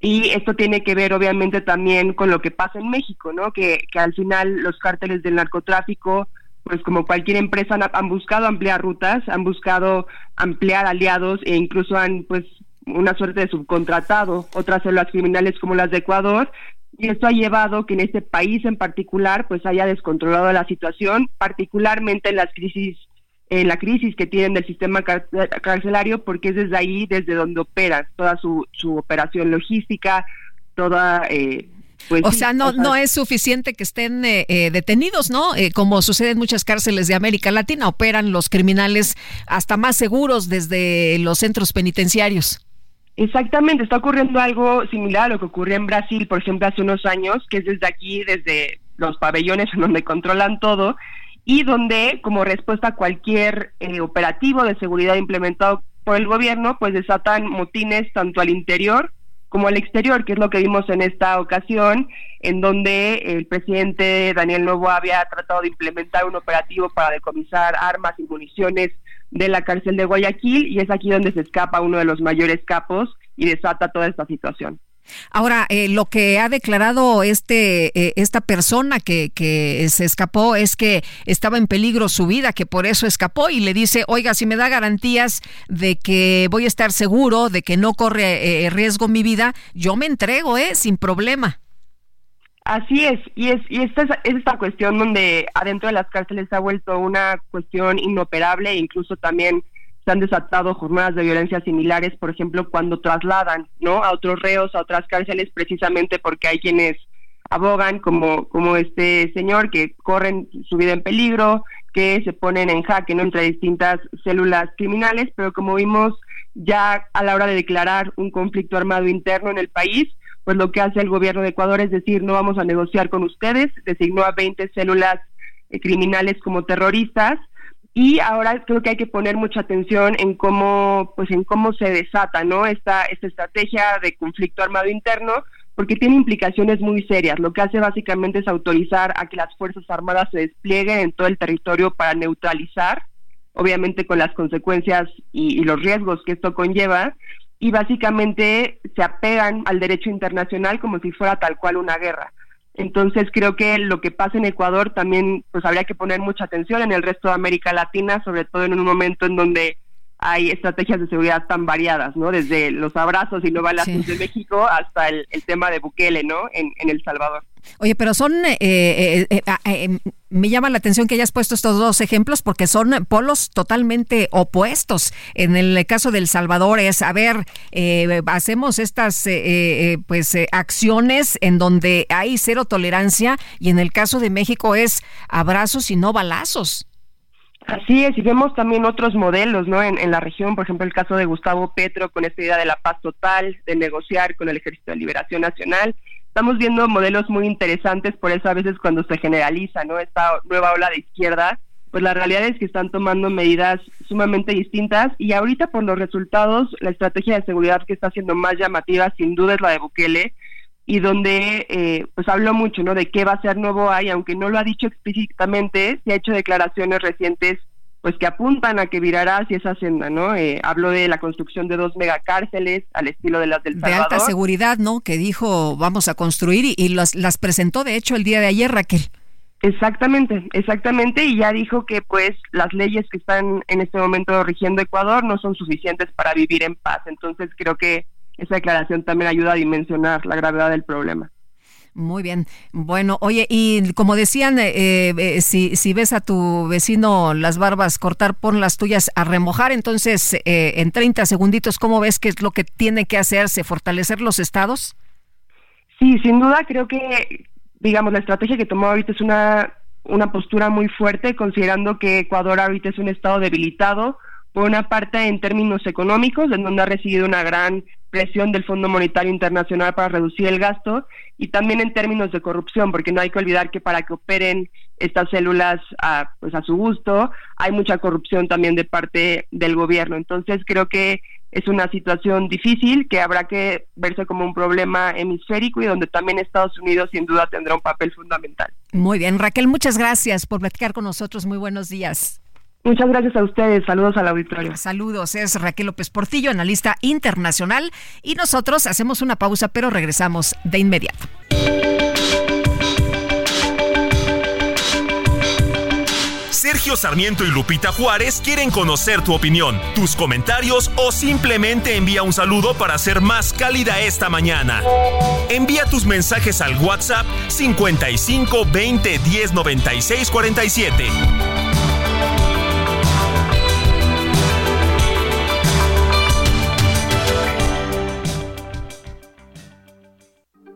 Y esto tiene que ver obviamente también con lo que pasa en México, ¿no? Que, que al final los cárteles del narcotráfico pues como cualquier empresa han, buscado ampliar rutas, han buscado ampliar aliados e incluso han pues una suerte de subcontratado otras células criminales como las de Ecuador. Y esto ha llevado que en este país en particular pues haya descontrolado la situación, particularmente en las crisis en la crisis que tienen del sistema carcelario porque es desde ahí desde donde opera toda su, su operación logística, toda eh, pues o sea, no, no es suficiente que estén eh, eh, detenidos, ¿no? Eh, como sucede en muchas cárceles de América Latina, operan los criminales hasta más seguros desde los centros penitenciarios. Exactamente, está ocurriendo algo similar a lo que ocurrió en Brasil, por ejemplo, hace unos años, que es desde aquí, desde los pabellones [LAUGHS] en donde controlan todo y donde, como respuesta a cualquier operativo de seguridad implementado por el gobierno, pues desatan motines tanto al interior como al exterior, que es lo que vimos en esta ocasión, en donde el presidente Daniel Novo había tratado de implementar un operativo para decomisar armas y municiones de la cárcel de Guayaquil y es aquí donde se escapa uno de los mayores capos y desata toda esta situación. Ahora, eh, lo que ha declarado este eh, esta persona que, que, se escapó es que estaba en peligro su vida, que por eso escapó y le dice, oiga, si me da garantías de que voy a estar seguro, de que no corre eh, riesgo mi vida, yo me entrego, ¿eh? Sin problema. Así es, y es y esta es, esta cuestión donde adentro de las cárceles se ha vuelto una cuestión inoperable e incluso también han desatado jornadas de violencia similares, por ejemplo, cuando trasladan ¿no? a otros reos a otras cárceles, precisamente porque hay quienes abogan, como, como este señor, que corren su vida en peligro, que se ponen en jaque ¿no? entre distintas células criminales, pero como vimos ya a la hora de declarar un conflicto armado interno en el país, pues lo que hace el gobierno de Ecuador es decir, no vamos a negociar con ustedes, designó a 20 células eh, criminales como terroristas, y ahora creo que hay que poner mucha atención en cómo pues en cómo se desata no esta esta estrategia de conflicto armado interno porque tiene implicaciones muy serias. Lo que hace básicamente es autorizar a que las fuerzas armadas se desplieguen en todo el territorio para neutralizar obviamente con las consecuencias y, y los riesgos que esto conlleva. Y básicamente se apegan al derecho internacional como si fuera tal cual una guerra entonces creo que lo que pasa en Ecuador también pues habría que poner mucha atención en el resto de América Latina, sobre todo en un momento en donde hay estrategias de seguridad tan variadas, ¿no? Desde los abrazos y no balazos de México hasta el, tema de Bukele, ¿no? En, El Salvador. Oye, pero son, eh, eh, eh, em, me llama la atención que hayas puesto estos dos ejemplos porque son polos totalmente opuestos. En el caso del Salvador es, a ver, hacemos estas pues acciones en donde hay cero tolerancia y en el caso de México es abrazos y no balazos. Así es, y vemos también otros modelos, ¿no? En, en, la región, por ejemplo, el caso de Gustavo Petro con esta idea de la paz total, de negociar con el Ejército de Liberación Nacional. Estamos viendo modelos muy interesantes, por eso a veces cuando se generaliza, ¿no? Esta nueva ola de izquierda, pues la realidad es que están tomando medidas sumamente distintas y ahorita por los resultados, la estrategia de seguridad que está siendo más llamativa sin duda es la de Bukele y donde eh, pues habló mucho no de qué va a ser nuevo hay aunque no lo ha dicho explícitamente se ha hecho declaraciones recientes pues que apuntan a que virará hacia esa senda, ¿no? Eh, habló de la construcción de dos megacárceles al estilo de las del Salvador. De alta seguridad, ¿no? Que dijo vamos a construir y, y las, las presentó de hecho el día de ayer, Raquel. Exactamente, exactamente, y ya dijo que pues las leyes que están en este momento rigiendo Ecuador no son suficientes para vivir en paz. Entonces creo que esa declaración también ayuda a dimensionar la gravedad del problema. Muy bien. Bueno, oye, y como decían, eh, eh, si, si ves a tu vecino las barbas cortar, pon las tuyas a remojar. Entonces, eh, en 30 segunditos, ¿cómo ves que es lo que tiene que hacerse? ¿Fortalecer los estados? Sí, sin duda creo que digamos, la estrategia que tomó ahorita es una, una postura muy fuerte, considerando que Ecuador ahorita es un estado debilitado, por una parte en términos económicos, en donde ha recibido una gran presión del Fondo Monetario Internacional para reducir el gasto, y también en términos de corrupción, porque no hay que olvidar que para que operen estas células a, pues a su gusto, hay mucha corrupción también de parte del gobierno. Entonces creo que es una situación difícil que habrá que verse como un problema hemisférico y donde también Estados Unidos sin duda tendrá un papel fundamental. Muy bien, Raquel, muchas gracias por platicar con nosotros. Muy buenos días. Muchas gracias a ustedes. Saludos al auditorio. Saludos. Es Raquel López Portillo, analista internacional. Y nosotros hacemos una pausa, pero regresamos de inmediato. Sergio Sarmiento y Lupita Juárez quieren conocer tu opinión, tus comentarios o simplemente envía un saludo para ser más cálida esta mañana. Envía tus mensajes al WhatsApp 55 20 10 96 47.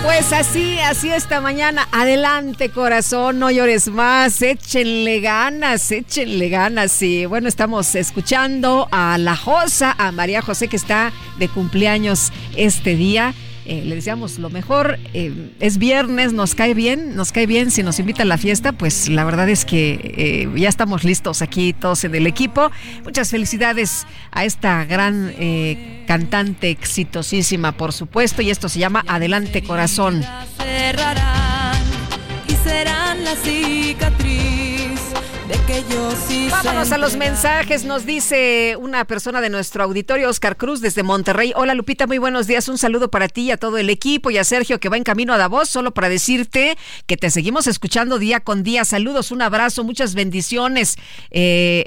Pues así, así esta mañana. Adelante, corazón, no llores más. Échenle ganas, échenle ganas. Y bueno, estamos escuchando a la Josa, a María José, que está de cumpleaños este día. Eh, le deseamos lo mejor. Eh, es viernes, nos cae bien, nos cae bien. Si nos invita a la fiesta, pues la verdad es que eh, ya estamos listos aquí todos en el equipo. Muchas felicidades a esta gran cantante exitosísima, por supuesto. Y esto se llama Adelante Corazón. y serán la cicatriz que yo sí Vámonos a los mensajes. Nos dice una persona de nuestro auditorio, Oscar Cruz, desde Monterrey. Hola Lupita, muy buenos días. Un saludo para ti y a todo el equipo y a Sergio que va en camino a Davos, solo para decirte que te seguimos escuchando día con día. Saludos, un abrazo, muchas bendiciones. Eh,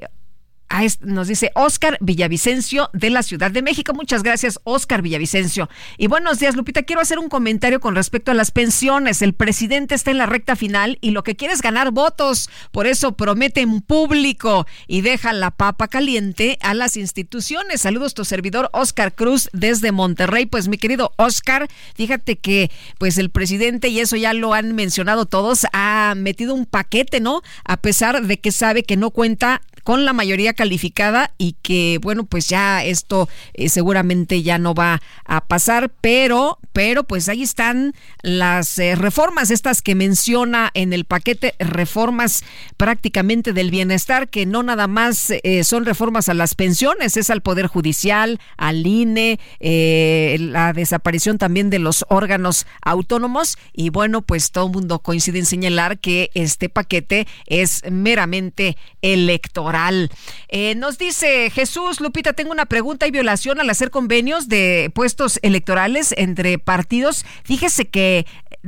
nos dice Oscar Villavicencio de la Ciudad de México. Muchas gracias, Oscar Villavicencio. Y buenos días, Lupita. Quiero hacer un comentario con respecto a las pensiones. El presidente está en la recta final y lo que quiere es ganar votos. Por eso promete en público y deja la papa caliente a las instituciones. Saludos, tu servidor Oscar Cruz desde Monterrey. Pues mi querido Oscar, fíjate que pues el presidente, y eso ya lo han mencionado todos, ha metido un paquete, ¿no? A pesar de que sabe que no cuenta con la mayoría calificada y que bueno pues ya esto eh, seguramente ya no va a pasar pero pero pues ahí están las eh, reformas estas que menciona en el paquete reformas prácticamente del bienestar que no nada más eh, son reformas a las pensiones es al poder judicial al INE la desaparición también de los órganos autónomos. Y bueno pues todo el mundo coincide en señalar que este paquete es meramente electoral Eh, nos dice Jesús, Lupita, tengo una pregunta. ¿Hay violación al hacer convenios de puestos electorales entre partidos? Fíjese que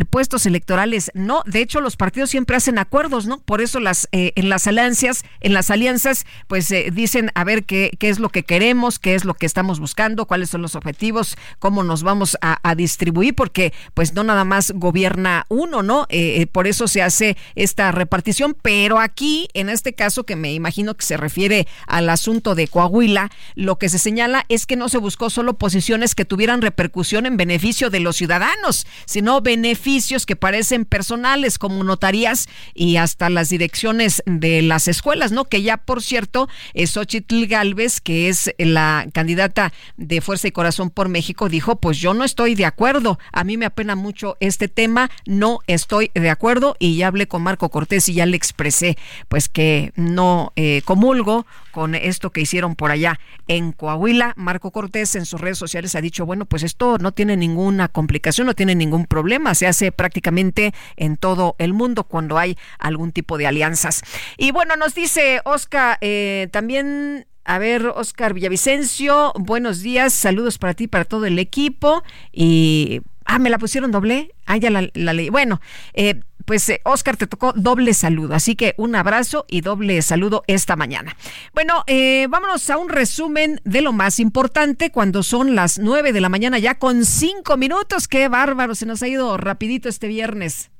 puestos electorales no. De hecho los partidos siempre hacen acuerdos no por eso las eh, en las alianzas en las alianzas pues eh, dicen a ver qué, qué es lo que queremos qué es lo que estamos buscando cuáles son los objetivos cómo nos vamos a, distribuir porque pues no nada más gobierna uno no por eso se hace esta repartición. Pero aquí en este caso que me imagino que se refiere al asunto de Coahuila lo que se señala es que no se buscó solo posiciones que tuvieran repercusión en beneficio de los ciudadanos sino beneficio que parecen personales como notarías y hasta las direcciones de las escuelas, ¿no? Que ya, por cierto, es Xochitl Galvez, que es la candidata de Fuerza y Corazón por México, dijo, pues yo no estoy de acuerdo, a mí me apena mucho este tema, no estoy de acuerdo y ya hablé con Marco Cortés y ya le expresé, pues que no eh, comulgo con esto que hicieron por allá en Coahuila. Marco Cortés en sus redes sociales ha dicho, bueno, pues esto no tiene ninguna complicación, no tiene ningún problema, se hace prácticamente en todo el mundo cuando hay algún tipo de alianzas. Y bueno, nos dice Oscar eh, también a ver, Oscar Villavicencio, buenos días, saludos para ti, para todo el equipo. Y, ah, me la pusieron doble. Ah, ya la, la leí. Bueno, eh, pues eh, Oscar te tocó doble saludo, así que un abrazo y doble saludo esta mañana. Bueno, eh, vámonos a un resumen de lo más importante cuando son las nueve de la mañana ya con cinco minutos. Qué bárbaro, se nos ha ido rapidito este viernes.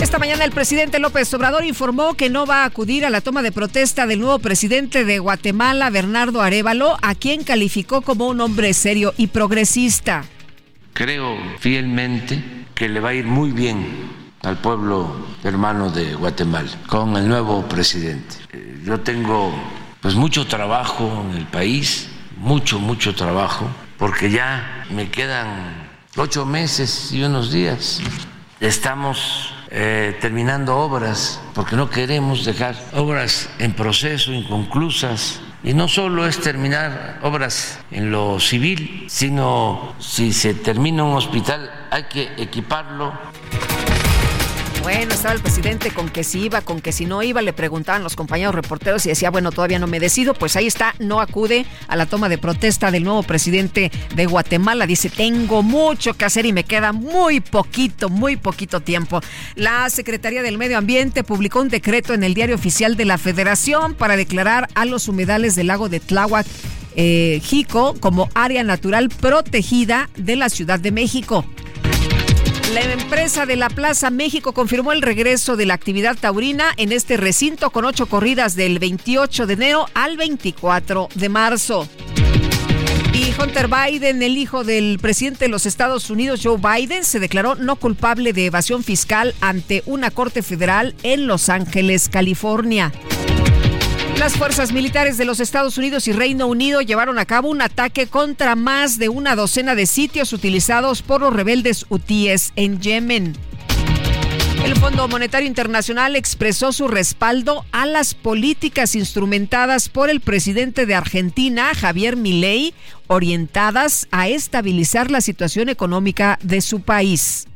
Esta mañana el presidente López Obrador informó que no va a acudir a la toma de protesta del nuevo presidente de Guatemala, Bernardo Arevalo, a quien calificó como un hombre serio y progresista. Creo fielmente que le va a ir muy bien al pueblo hermano de Guatemala con el nuevo presidente. Eh, yo tengo pues mucho trabajo en el país, mucho, mucho trabajo, porque ya me quedan ocho meses y unos días. Estamos eh, terminando obras, porque no queremos dejar obras en proceso, inconclusas, y no solo es terminar obras en lo civil, sino si se termina un hospital hay que equiparlo bueno, estaba el presidente con que si iba, con que si no iba, le preguntaban los compañeros reporteros y decía, bueno, todavía no me decido. Pues ahí está, no acude a la toma de protesta del nuevo presidente de Guatemala. Dice, tengo mucho que hacer y me queda muy poquito, muy poquito tiempo. La Secretaría del Medio Ambiente publicó un decreto en el diario oficial de la Federación para declarar a los humedales del lago de Tláhuac eh, Jico como área natural protegida de la Ciudad de México. La empresa de la Plaza México confirmó el regreso de la actividad taurina en este recinto con ocho corridas del 28 de enero al 24 de marzo. Y Hunter Biden, el hijo del presidente de los Estados Unidos, Joe Biden, se declaró no culpable de evasión fiscal ante una corte federal en Los Ángeles, California. Las fuerzas militares de los Estados Unidos y Reino Unido llevaron a cabo un ataque contra más de una docena de sitios utilizados por los rebeldes hutíes en Yemen. El Fondo Monetario Internacional expresó su respaldo a las políticas instrumentadas por el presidente de Argentina, Javier Milei, orientadas a estabilizar la situación económica de su país.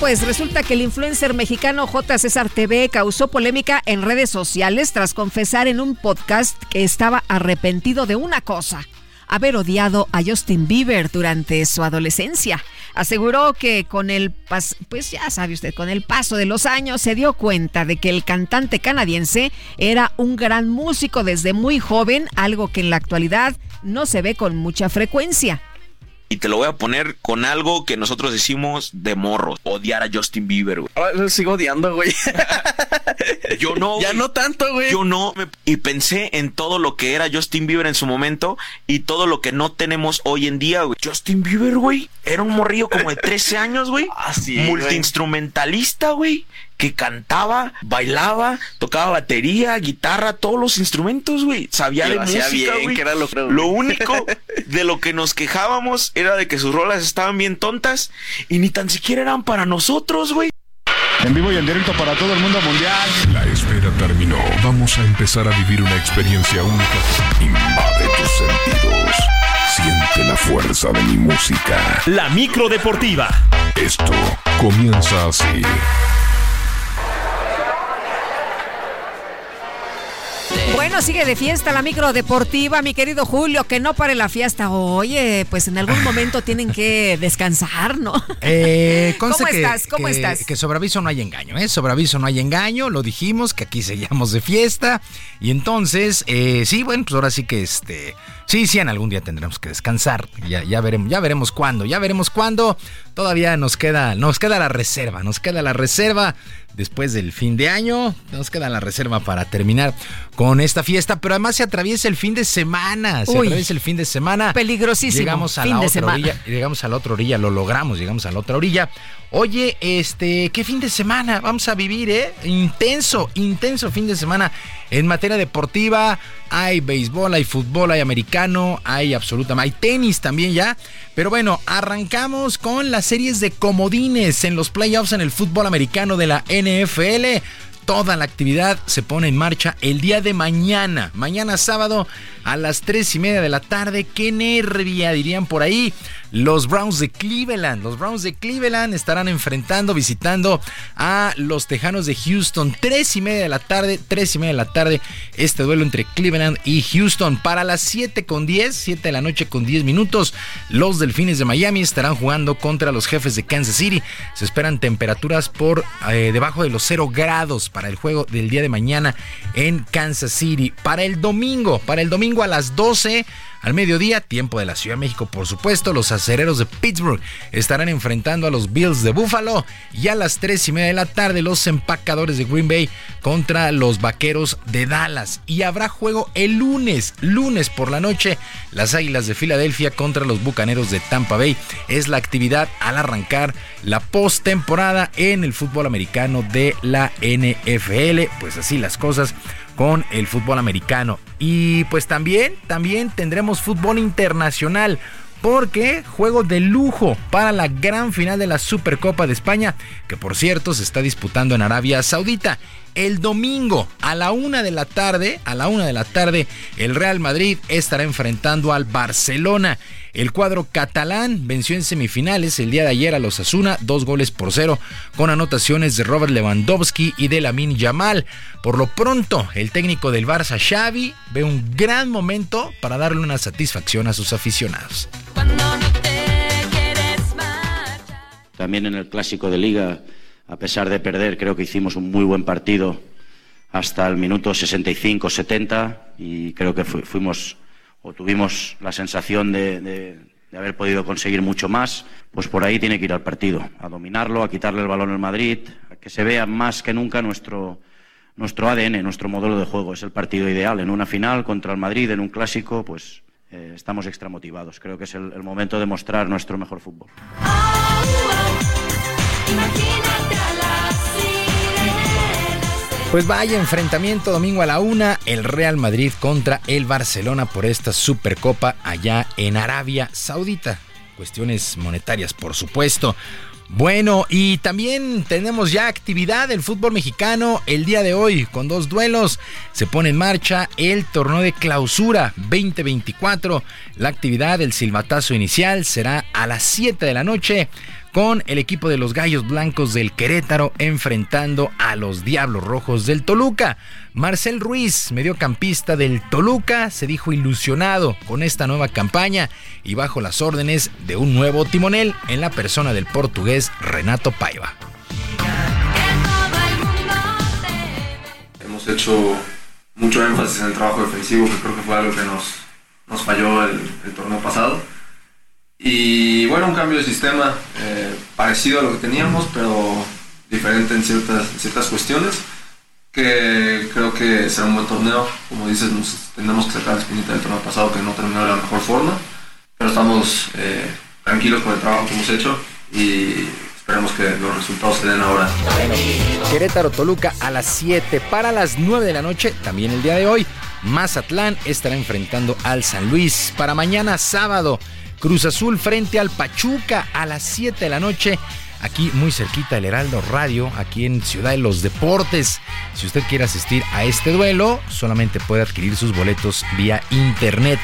Pues resulta que el influencer mexicano J. César TV causó polémica en redes sociales tras confesar en un podcast que estaba arrepentido de una cosa, haber odiado a Justin Bieber durante su adolescencia. Aseguró que con el pues ya sabe usted, con el paso de los años se dio cuenta de que el cantante canadiense era un gran músico desde muy joven, algo que en la actualidad no se ve con mucha frecuencia. Y te lo voy a poner con algo que nosotros decimos de morros. Odiar a Justin Bieber, güey. Lo sigo odiando, güey. [LAUGHS] Yo no. Ya no tanto, güey. Yo no. Y pensé en todo lo que era Justin Bieber en su momento y todo lo que no tenemos hoy en día, güey. Justin Bieber, güey. Era un morrillo como de 13 años, güey. Así. [LAUGHS] Ah, Multiinstrumentalista, güey que cantaba, bailaba, tocaba batería, guitarra, todos los instrumentos, güey. Sabía de música, bien, Que era lo, lo único de lo que nos quejábamos era de que sus rolas estaban bien tontas y ni tan siquiera eran para nosotros, güey. En vivo y en directo para todo el mundo mundial. La espera terminó. Vamos a empezar a vivir una experiencia única. Invade tus sentidos. Siente la fuerza de mi música. La micro deportiva. Esto comienza así. Bueno, sigue de fiesta la micro deportiva, mi querido Julio, que no pare la fiesta. Oye, pues en algún momento tienen que [LAUGHS] descansar, ¿no? Eh, ¿Cómo que- estás? ¿Cómo que- estás? Que sobre aviso no hay engaño, ¿eh? Sobre aviso no hay engaño, lo dijimos, que aquí seguíamos de fiesta. Y entonces, eh, sí, bueno, pues ahora sí que este. Sí, sí, en algún día tendremos que descansar. Ya, ya veremos, ya veremos cuándo, ya veremos cuándo. Todavía nos queda, nos queda la reserva, nos queda la reserva después del fin de año. Nos queda la reserva para terminar con esta fiesta, pero además se atraviesa el fin de semana. Se Uy. atraviesa el fin de semana. Peligrosísimo, Llegamos a fin la de otra semana. orilla, llegamos a la otra orilla, lo logramos, llegamos a la otra orilla. Oye, este, ¿qué fin de semana vamos a vivir, eh? Intenso, intenso fin de semana. En materia deportiva, hay béisbol, hay fútbol, hay americano, hay absolutamente, hay tenis también ya. Pero bueno, arrancamos con las series de comodines en los playoffs en el fútbol americano de la NFL. Toda la actividad se pone en marcha el día de mañana. Mañana sábado a las 3 y media de la tarde. Qué nervia, dirían por ahí. Los Browns de Cleveland. Los Browns de Cleveland estarán enfrentando, visitando a los Tejanos de Houston. 3 y media de la tarde. 3 y media de la tarde. Este duelo entre Cleveland y Houston. Para las 7 con 10, 7 de la noche con 10 minutos. Los Delfines de Miami estarán jugando contra los jefes de Kansas City. Se esperan temperaturas por eh, debajo de los 0 grados para el juego del día de mañana en Kansas City. Para el domingo, para el domingo a las 12 al mediodía, tiempo de la Ciudad de México, por supuesto, los acereros de Pittsburgh estarán enfrentando a los Bills de Buffalo. Y a las 3 y media de la tarde, los empacadores de Green Bay contra los vaqueros de Dallas. Y habrá juego el lunes, lunes por la noche, las Águilas de Filadelfia contra los Bucaneros de Tampa Bay. Es la actividad al arrancar la postemporada en el fútbol americano de la NFL. Pues así las cosas con el fútbol americano. Y pues también, también tendremos fútbol internacional. Porque juego de lujo para la gran final de la Supercopa de España, que por cierto se está disputando en Arabia Saudita. El domingo a la una de la tarde, a la una de la tarde, el Real Madrid estará enfrentando al Barcelona. El cuadro catalán venció en semifinales el día de ayer a los Asuna, dos goles por cero, con anotaciones de Robert Lewandowski y de Lamin Yamal. Por lo pronto, el técnico del Barça, Xavi, ve un gran momento para darle una satisfacción a sus aficionados. También en el clásico de liga, a pesar de perder, creo que hicimos un muy buen partido hasta el minuto 65-70 y creo que fu- fuimos o tuvimos la sensación de, haber podido conseguir mucho más. Pues por ahí tiene que ir al partido, a dominarlo, a quitarle el balón al Madrid, a que se vea más que nunca nuestro, ADN, nuestro modelo de juego. Es el partido ideal. En una final contra el Madrid, en un clásico, pues eh, estamos extra motivados. Creo que es el- el momento de mostrar nuestro mejor fútbol. Pues vaya enfrentamiento domingo a la una, el Real Madrid contra el Barcelona por esta Supercopa allá en Arabia Saudita. Cuestiones monetarias, por supuesto. Bueno, y también tenemos ya actividad del fútbol mexicano el día de hoy con dos duelos. Se pone en marcha el torneo de clausura 2024. La actividad del silbatazo inicial será a las 7 de la noche con el equipo de los Gallos Blancos del Querétaro enfrentando a los Diablos Rojos del Toluca. Marcel Ruiz, mediocampista del Toluca, se dijo ilusionado con esta nueva campaña y bajo las órdenes de un nuevo timonel en la persona del portugués Renato Paiva. Hemos hecho mucho énfasis en el trabajo defensivo, que creo que fue algo que nos, nos falló el, el torneo pasado. Y bueno, un cambio de sistema eh, parecido a lo que teníamos, pero diferente en ciertas, ciertas cuestiones, que creo que será un buen torneo. Como dices, nos tendremos que sacar la espinita del torneo pasado que no terminó de la mejor forma, pero estamos eh, tranquilos con el trabajo que hemos hecho y esperemos que los resultados se den ahora. Querétaro Toluca a las 7 para las 9 de la noche, también el día de hoy. Mazatlán estará enfrentando al San Luis. Para mañana sábado, Cruz Azul frente al Pachuca a las 7 de la noche. Aquí muy cerquita el Heraldo Radio, aquí en Ciudad de los Deportes. Si usted quiere asistir a este duelo, solamente puede adquirir sus boletos vía internet.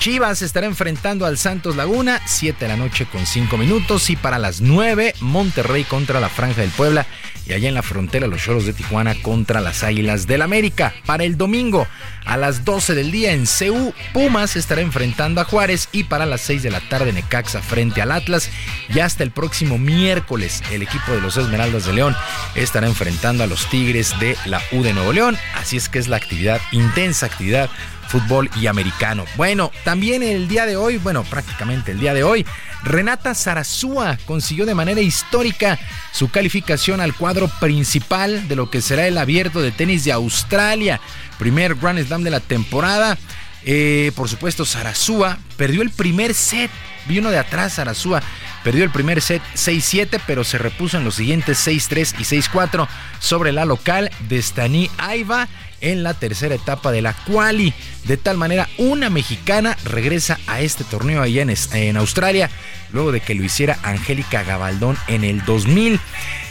Chivas estará enfrentando al Santos Laguna, 7 de la noche con 5 minutos. Y para las 9, Monterrey contra la Franja del Puebla. Y allá en la frontera, los Choros de Tijuana contra las Águilas del América. Para el domingo, a las 12 del día en CU, Pumas estará enfrentando a Juárez. Y para las 6 de la tarde, Necaxa frente al Atlas. Y hasta el próximo miércoles, el equipo de los Esmeraldas de León estará enfrentando a los Tigres de la U de Nuevo León. Así es que es la actividad, intensa actividad fútbol y americano. Bueno, también el día de hoy, bueno, prácticamente el día de hoy, Renata Zarazúa consiguió de manera histórica su calificación al cuadro principal de lo que será el abierto de tenis de Australia, primer Grand Slam de la temporada. Eh, por supuesto, Zarazúa perdió el primer set. Vino de atrás Zarazúa. Perdió el primer set 6-7, pero se repuso en los siguientes 6-3 y 6-4 sobre la local de Stani Aiva en la tercera etapa de la quali. De tal manera, una mexicana regresa a este torneo allá en, en Australia, luego de que lo hiciera Angélica Gabaldón en el 2000.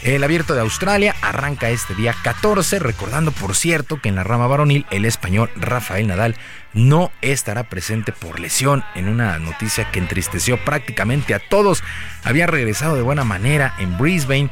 El abierto de Australia arranca este día 14, recordando por cierto que en la rama varonil el español Rafael Nadal no estará presente por lesión en una noticia que entristeció prácticamente a todos. Había regresado de buena manera en Brisbane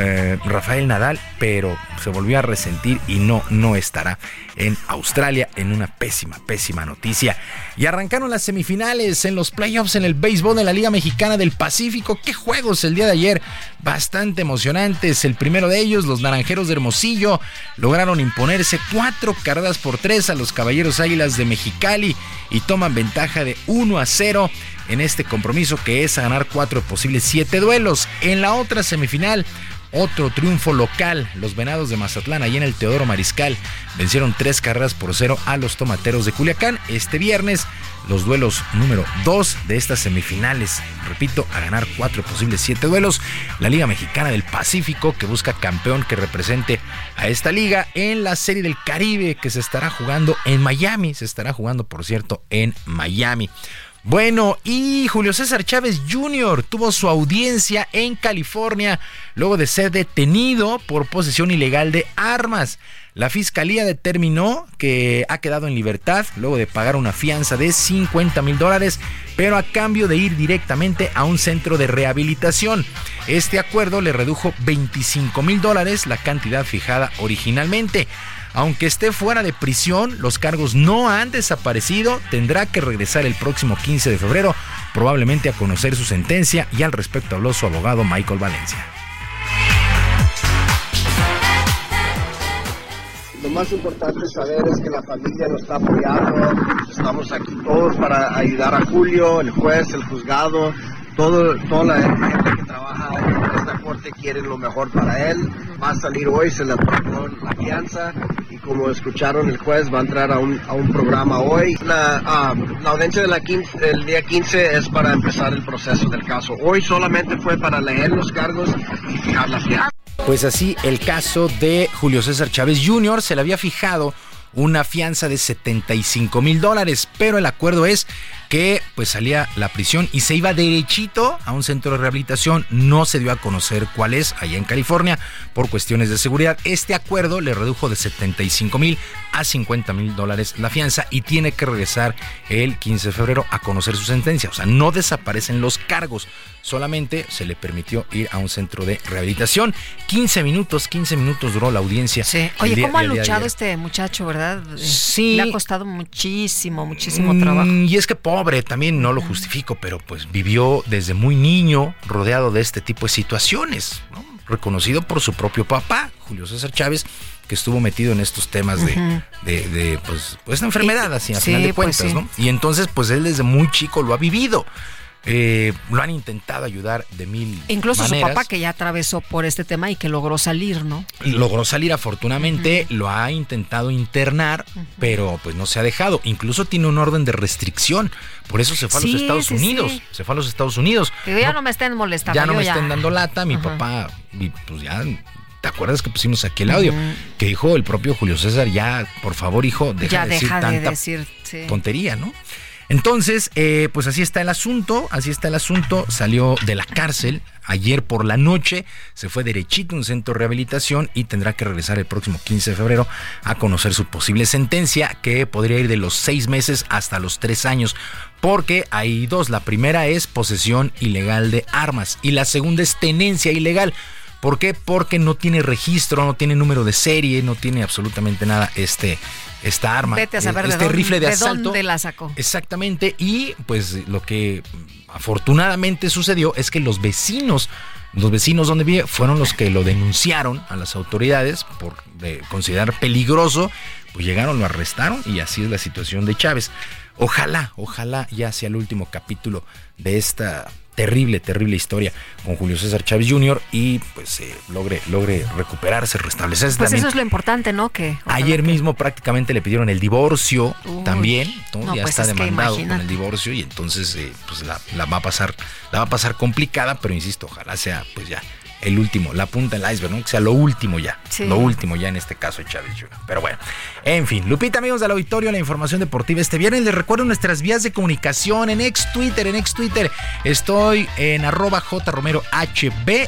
eh, Rafael Nadal, pero se volvió a resentir y no, no estará en Australia en una pésima, pésima noticia. Y arrancaron las semifinales en los playoffs en el béisbol de la Liga Mexicana del Pacífico. ¡Qué juegos el día de ayer! Bastante emocionantes. El primero de ellos, los Naranjeros de Hermosillo, lograron imponerse cuatro carreras por tres a los Caballeros Águilas de Mexicali y toman ventaja de 1 a 0 en este compromiso que es ganar cuatro posibles siete duelos. En la otra semifinal, otro triunfo local. Los Venados de Mazatlán, ahí en el Teodoro Mariscal, vencieron tres carreras por cero a los Tomateros de Culiacán. Este viernes, los duelos número dos de estas semifinales. Repito, a ganar cuatro posibles siete duelos. La Liga Mexicana del Pacífico, que busca campeón que represente a esta liga en la Serie del Caribe, que se estará jugando en Miami. Se estará jugando, por cierto, en Miami. Bueno, y Julio César Chávez Jr. tuvo su audiencia en California luego de ser detenido por posesión ilegal de armas. La fiscalía determinó que ha quedado en libertad luego de pagar una fianza de 50 mil dólares, pero a cambio de ir directamente a un centro de rehabilitación. Este acuerdo le redujo 25 mil dólares, la cantidad fijada originalmente. Aunque esté fuera de prisión, los cargos no han desaparecido, tendrá que regresar el próximo 15 de febrero, probablemente a conocer su sentencia y al respecto habló su abogado Michael Valencia. Lo más importante saber es que la familia nos está apoyando, estamos aquí todos para ayudar a Julio, el juez, el juzgado, todo, toda la gente que trabaja en esta corte quiere lo mejor para él. Va a salir hoy, se le aprobó la fianza y como escucharon el juez va a entrar a un, a un programa hoy. La, ah, la audiencia de la el día 15 es para empezar el proceso del caso. Hoy solamente fue para leer los cargos y fijar la fianza. Pues así, el caso de Julio César Chávez Jr. se le había fijado una fianza de 75 mil dólares, pero el acuerdo es que pues salía la prisión y se iba derechito a un centro de rehabilitación. No se dio a conocer cuál es allá en California por cuestiones de seguridad. Este acuerdo le redujo de 75 mil a 50 mil dólares la fianza y tiene que regresar el 15 de febrero a conocer su sentencia. O sea, no desaparecen los cargos. Solamente se le permitió ir a un centro de rehabilitación. 15 minutos, 15 minutos duró la audiencia. Sí. Oye, ¿cómo ha luchado este muchacho, verdad? Sí. Le ha costado muchísimo, muchísimo trabajo. Mm, y es que pobre, también no lo justifico, pero pues vivió desde muy niño rodeado de este tipo de situaciones, reconocido por su propio papá, Julio César Chávez, que estuvo metido en estos temas de, de, pues, pues, esta enfermedad, así a final de pues cuentas, ¿no? Y entonces, pues él desde muy chico lo ha vivido. Eh, lo han intentado ayudar de mil Incluso su papá que ya atravesó por este tema y que logró salir, ¿no? Logró salir afortunadamente, lo ha intentado internar, pero pues no se ha dejado. Incluso tiene un orden de restricción, por eso se fue a los Estados Unidos. Se fue a los Estados Unidos. ya no, me estén molestando. Ya no me estén dando lata, mi papá, pues ya ¿Te acuerdas que pusimos aquí el audio? Que dijo el propio Julio César, ya, por favor, hijo, deja de decir tanta tontería, ¿no? Entonces, eh, pues así está el asunto, así está el asunto. Salió de la cárcel ayer por la noche, se fue derechito a un centro de rehabilitación y tendrá que regresar el próximo 15 de febrero a conocer su posible sentencia, que podría ir de los seis meses hasta los tres años. Porque hay dos. La primera es posesión ilegal de armas y la segunda es tenencia ilegal. ¿Por qué? Porque no tiene registro, no tiene número de serie, no tiene absolutamente nada este, esta arma. Vete a saber de este dónde- rifle de, de asalto. dónde la sacó. Exactamente. Y pues lo que afortunadamente sucedió es que los vecinos, los vecinos donde vive, fueron los que lo denunciaron a las autoridades por de considerar peligroso. Pues llegaron, lo arrestaron y así es la situación de Chávez. Ojalá, ojalá ya sea el último capítulo de esta terrible, terrible historia con Julio César Chávez Jr. y pues eh, logre, logre recuperarse, restablecerse Pues también. eso es lo importante, ¿no? Que Ayer mismo prácticamente le pidieron el divorcio Uy. también, ¿no? No, ya pues está es demandado con el divorcio y entonces eh, pues la, la va a pasar, la va a pasar complicada, pero insisto, ojalá sea pues ya el último, la punta del iceberg, ¿no? Que sea lo último ya, Sí. lo último ya en este caso de Chávez Jr. Pero bueno, en fin, Lupita, amigos del auditorio, la información deportiva este viernes. Les recuerdo nuestras vías de comunicación en ex Twitter, en ex Twitter. Estoy en arroba jromerohb,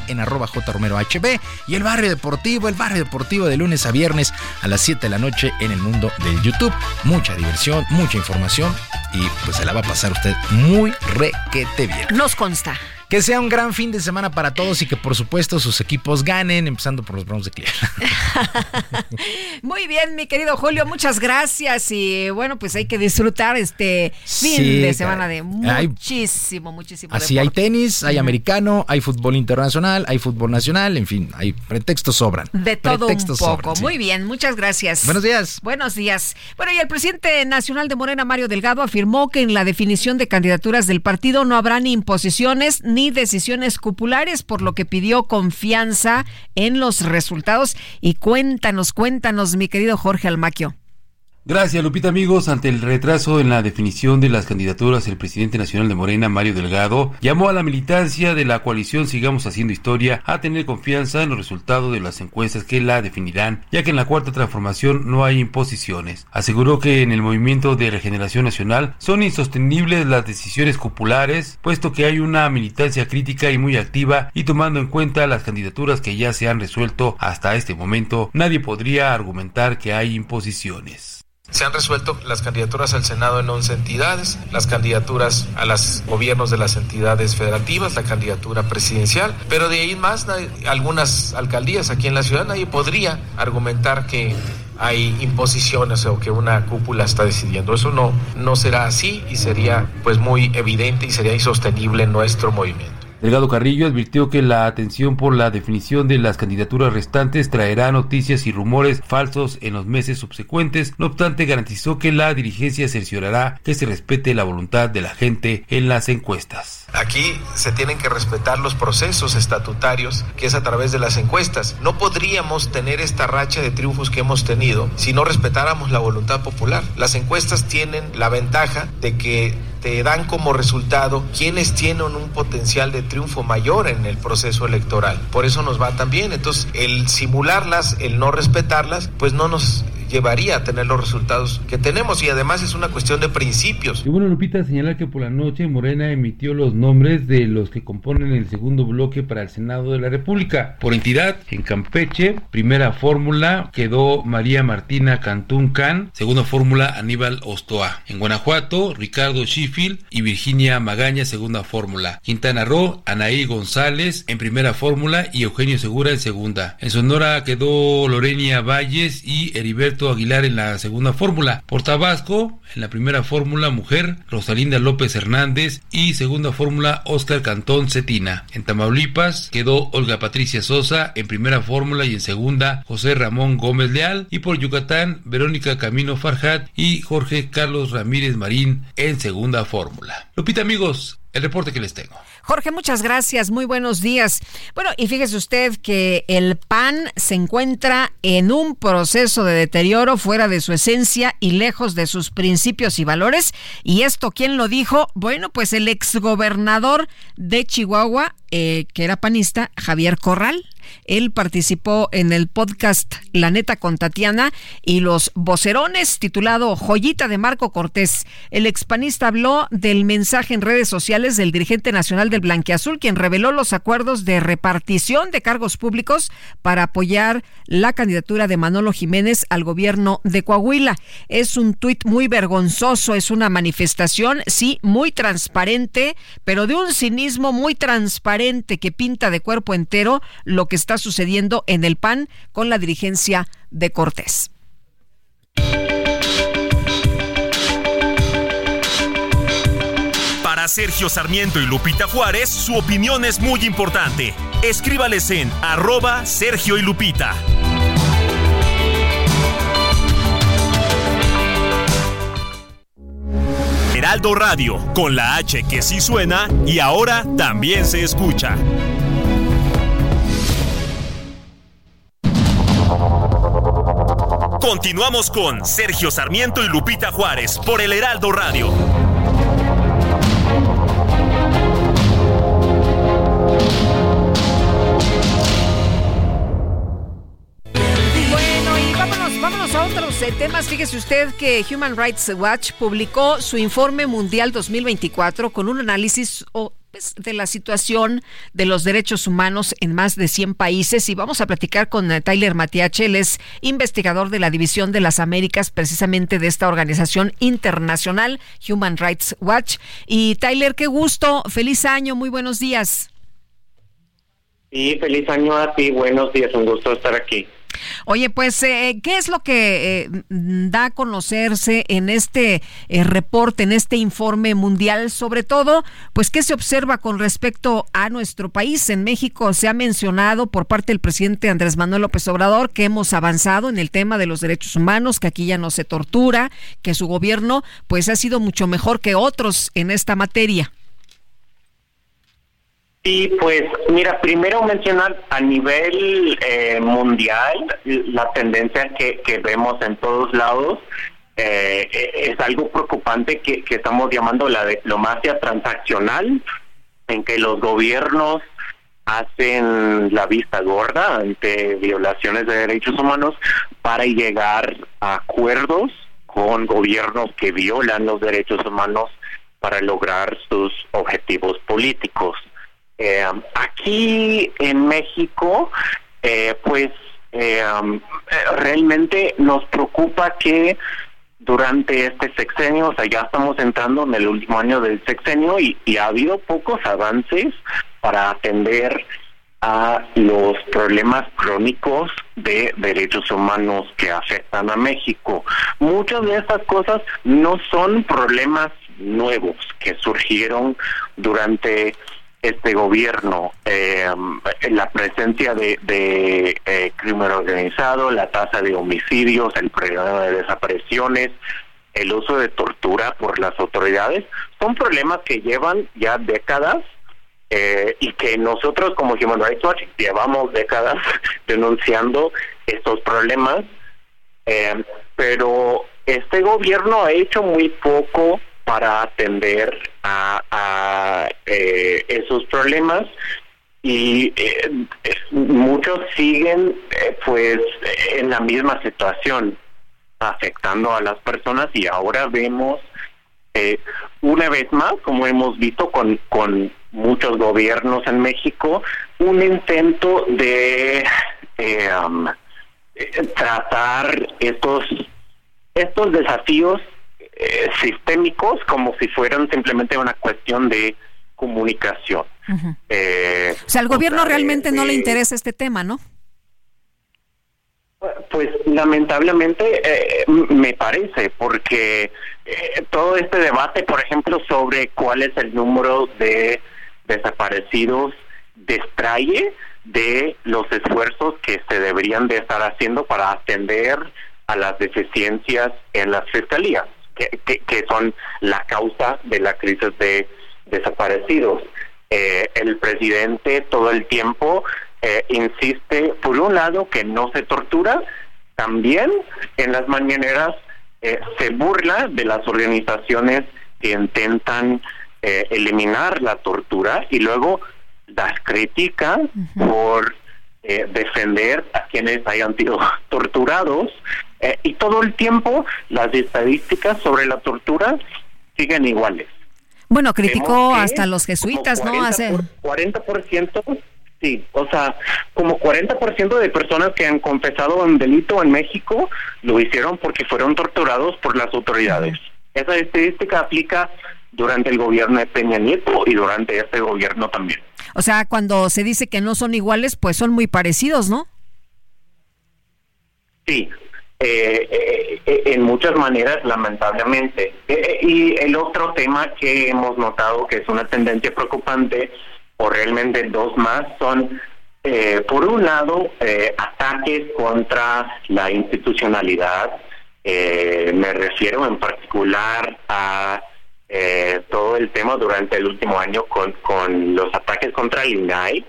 en arroba jromerohb y el barrio deportivo, el barrio deportivo de lunes a viernes a las 7 de la noche en el mundo del YouTube. Mucha diversión, mucha información y pues se la va a pasar usted muy requete bien. Nos consta. Que sea un gran fin de semana para todos y que por supuesto sus equipos ganen, empezando por los Browns de Cleveland. [LAUGHS] Muy bien, mi querido Julio, muchas gracias. Y bueno, pues hay que disfrutar este fin Sí, de semana de Hay- muchísimo, muchísimo Así hay tenis, hay americano, hay fútbol internacional, hay fútbol nacional, en fin, hay pretextos sobran. De todo un Pretextos poco. sobran, sí. Muy bien, muchas gracias. Buenos días. Buenos días. Bueno, y el presidente nacional de Morena, Mario Delgado, afirmó que en la definición de candidaturas del partido no habrá ni imposiciones ni decisiones cupulares, por lo que pidió confianza en los resultados. Y cuéntanos, cuéntanos, mi querido Jorge Almaquio. Gracias, Lupita, amigos. Ante el retraso en la definición de las candidaturas, el presidente nacional de Morena, Mario Delgado, llamó a la militancia de la coalición Sigamos Haciendo Historia a tener confianza en los resultados de las encuestas que la definirán, ya que en la cuarta transformación no hay imposiciones. Aseguró que en el movimiento de regeneración nacional son insostenibles las decisiones cupulares, puesto que hay una militancia crítica y muy activa y tomando en cuenta las candidaturas que ya se han resuelto hasta este momento, nadie podría argumentar que hay imposiciones. Se han resuelto las candidaturas al Senado en 11 entidades, las candidaturas a los gobiernos de las entidades federativas, la candidatura presidencial, pero de ahí más, algunas alcaldías aquí en la ciudad, nadie podría argumentar que hay imposiciones o que una cúpula está decidiendo. Eso no, no será así y sería pues muy evidente y sería insostenible en nuestro movimiento. Delgado Carrillo advirtió que la atención por la definición de las candidaturas restantes traerá noticias y rumores falsos en los meses subsecuentes. No obstante, garantizó que la dirigencia cerciorará que se respete la voluntad de la gente en las encuestas. Aquí se tienen que respetar los procesos estatutarios, que es a través de las encuestas. No podríamos tener esta racha de triunfos que hemos tenido si no respetáramos la voluntad popular. Las encuestas tienen la ventaja de que te dan como resultado quienes tienen un potencial de triunfo mayor en el proceso electoral. Por eso nos va tan bien. Entonces, el simularlas, el no respetarlas, pues no nos llevaría a tener los resultados que tenemos y además es una cuestión de principios. Y bueno, Lupita, señalar que por la noche Morena emitió los nombres de los que componen el segundo bloque para el Senado de la República. Por entidad, en Campeche, primera fórmula quedó María Martina Cantún Can, segunda fórmula Aníbal Ostoa. En Guanajuato, Ricardo Sheffield y Virginia Magaña, segunda fórmula. Quintana Roo, Anaí González en primera fórmula y Eugenio Segura en segunda. En Sonora quedó Lorenia Valles y Heriberto Aguilar en la segunda fórmula. Por Tabasco, en la primera fórmula mujer, Rosalinda López Hernández y segunda fórmula Oscar Cantón Cetina. En Tamaulipas quedó Olga Patricia Sosa en primera fórmula y en segunda José Ramón Gómez Leal y por Yucatán Verónica Camino Farjat y Jorge Carlos Ramírez Marín en segunda fórmula. Lupita amigos, el reporte que les tengo. Jorge, muchas gracias, muy buenos días. Bueno, y fíjese usted que el PAN se encuentra en un proceso de deterioro fuera de su esencia y lejos de sus principios y valores. ¿Y esto quién lo dijo? Bueno, pues el exgobernador de Chihuahua, eh, que era panista, Javier Corral. Él participó en el podcast La Neta con Tatiana y los vocerones titulado Joyita de Marco Cortés. El expanista habló del mensaje en redes sociales del dirigente nacional del Blanquiazul, quien reveló los acuerdos de repartición de cargos públicos para apoyar la candidatura de Manolo Jiménez al gobierno de Coahuila. Es un tuit muy vergonzoso, es una manifestación, sí, muy transparente, pero de un cinismo muy transparente que pinta de cuerpo entero lo que está sucediendo en el PAN con la dirigencia de Cortés. Para Sergio Sarmiento y Lupita Juárez, su opinión es muy importante. Escríbales en arroba Sergio y Lupita. Heraldo Radio, con la H que sí suena y ahora también se escucha. Continuamos con Sergio Sarmiento y Lupita Juárez por el Heraldo Radio. Bueno, y vámonos, vámonos a otros eh, temas. Fíjese usted que Human Rights Watch publicó su informe mundial 2024 con un análisis o, pues, de la situación de los derechos humanos en más de 100 países y vamos a platicar con eh, Tyler Matiache, él es investigador de la División de las Américas, precisamente de esta organización internacional Human Rights Watch. Y Tyler, qué gusto, feliz año, muy buenos días. Sí, feliz año a ti, buenos días, un gusto estar aquí. Oye, pues, eh, ¿qué es lo que eh, da a conocerse en este eh, reporte, en este informe mundial? Sobre todo, pues, ¿qué se observa con respecto a nuestro país? En México se ha mencionado por parte del presidente Andrés Manuel López Obrador que hemos avanzado en el tema de los derechos humanos, que aquí ya no se tortura, que su gobierno, pues, ha sido mucho mejor que otros en esta materia. Sí, pues mira, primero mencionar a nivel eh, mundial la tendencia que, vemos en todos lados eh, es algo preocupante que, que estamos llamando la diplomacia transaccional, en que los gobiernos hacen la vista gorda ante violaciones de derechos humanos para llegar a acuerdos con gobiernos que violan los derechos humanos para lograr sus objetivos políticos. Eh, aquí en México, eh, pues eh, realmente nos preocupa que durante este sexenio, o sea, ya estamos entrando en el último año del sexenio y, y ha habido pocos avances para atender a los problemas crónicos de derechos humanos que afectan a México. Muchas de estas cosas no son problemas nuevos que surgieron durante este gobierno, eh, la presencia de, de eh, crimen organizado, la tasa de homicidios, el problema de desapariciones, el uso de tortura por las autoridades, son problemas que llevan ya décadas eh, y que nosotros como Human Rights Watch llevamos décadas [LAUGHS] denunciando estos problemas, eh, pero este gobierno ha hecho muy poco para atender a, eh, esos problemas. Y eh, muchos siguen eh, pues en la misma situación afectando a las personas. Y ahora vemos una vez más como hemos visto con con muchos gobiernos en México un intento de um, tratar estos estos desafíos eh, sistémicos como si fueran simplemente una cuestión de comunicación. eh, o sea, al gobierno realmente no le interesa este tema, ¿no? Pues lamentablemente eh, me parece, porque eh, todo este debate, por ejemplo, sobre cuál es el número de desaparecidos, distrae de los esfuerzos que se deberían de estar haciendo para atender a las deficiencias en las fiscalías que, son la causa de la crisis de desaparecidos. Eh, el presidente todo el tiempo eh, insiste, por un lado, que no se tortura, también en las mañaneras eh, se burla de las organizaciones que intentan eliminar la tortura y luego las critica por eh, defender a quienes hayan sido torturados eh, y todo el tiempo las estadísticas sobre la tortura siguen iguales. Bueno, criticó hasta los jesuitas, ¿no? Hace 40%, sí, o sea, como 40% de personas que han confesado un delito en México lo hicieron porque fueron torturados por las autoridades. Esa estadística aplica durante el gobierno de Peña Nieto y durante este gobierno también. O sea, cuando se dice que no son iguales, pues son muy parecidos, ¿no? Sí, eh, eh, eh, en muchas maneras, lamentablemente. y el otro tema que hemos notado que es una tendencia preocupante, o realmente dos más, son, por un lado, ataques contra la institucionalidad. me refiero en particular a todo el tema durante el último año con, con los ataques contra el INAI,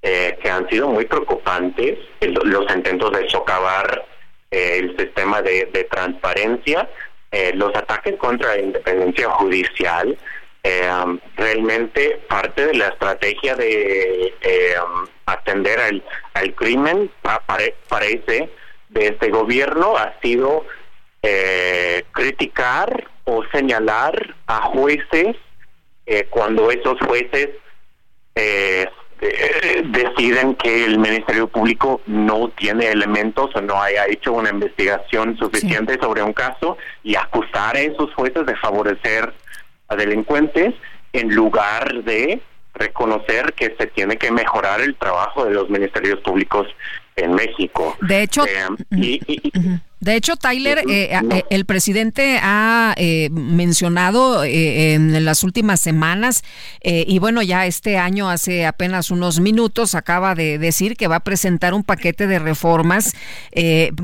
que han sido muy preocupantes, los intentos de socavar eh, el sistema de, transparencia, eh, los ataques contra la independencia judicial, eh, um, realmente parte de la estrategia de um, atender al, al crimen parece de este gobierno ha sido criticar o señalar a jueces cuando esos jueces eh, deciden que el Ministerio Público no tiene elementos o no haya hecho una investigación suficiente sobre un caso y acusar a esos jueces de favorecer a delincuentes en lugar de reconocer que se tiene que mejorar el trabajo de los ministerios públicos en México. De hecho, eh, de hecho, Tyler, eh, eh, el presidente ha mencionado en las últimas semanas, y bueno, ya este año, hace apenas unos minutos, acaba de decir que va a presentar un paquete de reformas,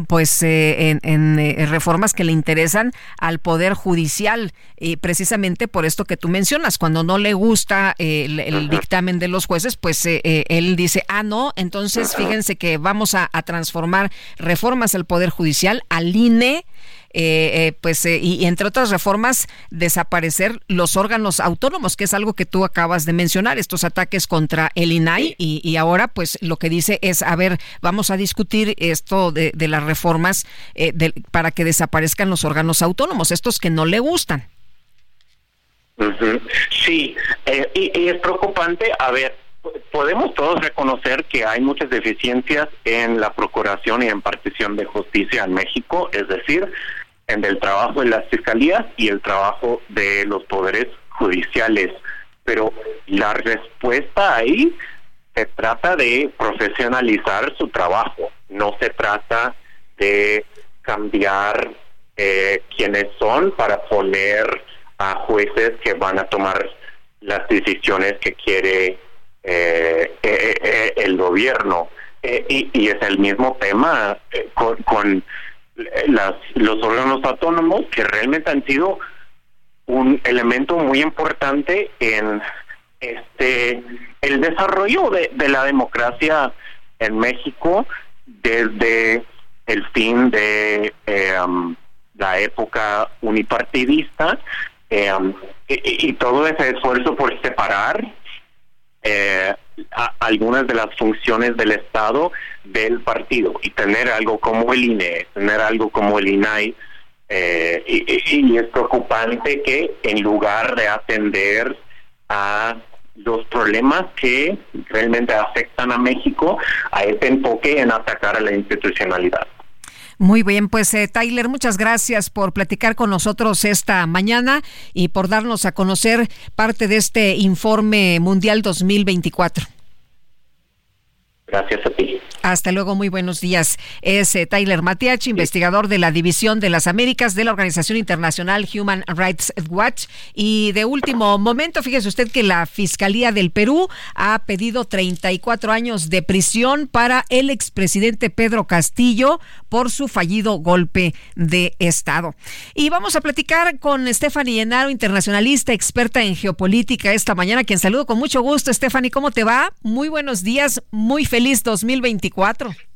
pues en, reformas que le interesan al Poder Judicial, y precisamente por esto que tú mencionas, cuando no le gusta el, dictamen de los jueces, pues él dice, ah, no, entonces fíjense que vamos a, transformar reformas al Poder Judicial, al INE, eh, eh, pues eh, y, entre otras reformas desaparecer los órganos autónomos que es algo que tú acabas de mencionar estos ataques contra el INAI. Y, ahora pues lo que dice es a ver vamos a discutir esto de, las reformas para que desaparezcan los órganos autónomos estos que no le gustan. Sí y es preocupante a ver podemos todos reconocer que hay muchas deficiencias en la procuración y en partición de justicia en México, es decir, en el trabajo de las fiscalías y el trabajo de los poderes judiciales. Pero la respuesta ahí se trata de profesionalizar su trabajo, no se trata de cambiar eh, quiénes son para poner a jueces que van a tomar las decisiones que quiere eh, eh, eh, el gobierno. Y, y, es el mismo tema con, con las, los órganos autónomos que realmente han sido un elemento muy importante en este el desarrollo de, la democracia en México desde el fin de um, la época unipartidista um, y, y, todo ese esfuerzo por separar eh, algunas de las funciones del Estado del partido y tener algo como el INE, tener algo como el INAI. Eh, y, es preocupante que en lugar de atender a los problemas que realmente afectan a México, a este enfoque en atacar a la institucionalidad. Muy bien, pues eh, Tyler, muchas gracias por platicar con nosotros esta mañana y por darnos a conocer parte de este informe mundial 2024. Gracias a ti. Hasta luego, muy buenos días. Es eh, Tyler Matiach, investigador de la División de las Américas de la Organización Internacional Human Rights Watch. Y de último momento, fíjese usted que la Fiscalía del Perú ha pedido 34 años de prisión para el expresidente Pedro Castillo por su fallido golpe de Estado. Y vamos a platicar con Stephanie Llenaro, internacionalista, experta en geopolítica esta mañana, quien saludo con mucho gusto. Stephanie, ¿cómo te va? Muy buenos días, muy feliz 2024.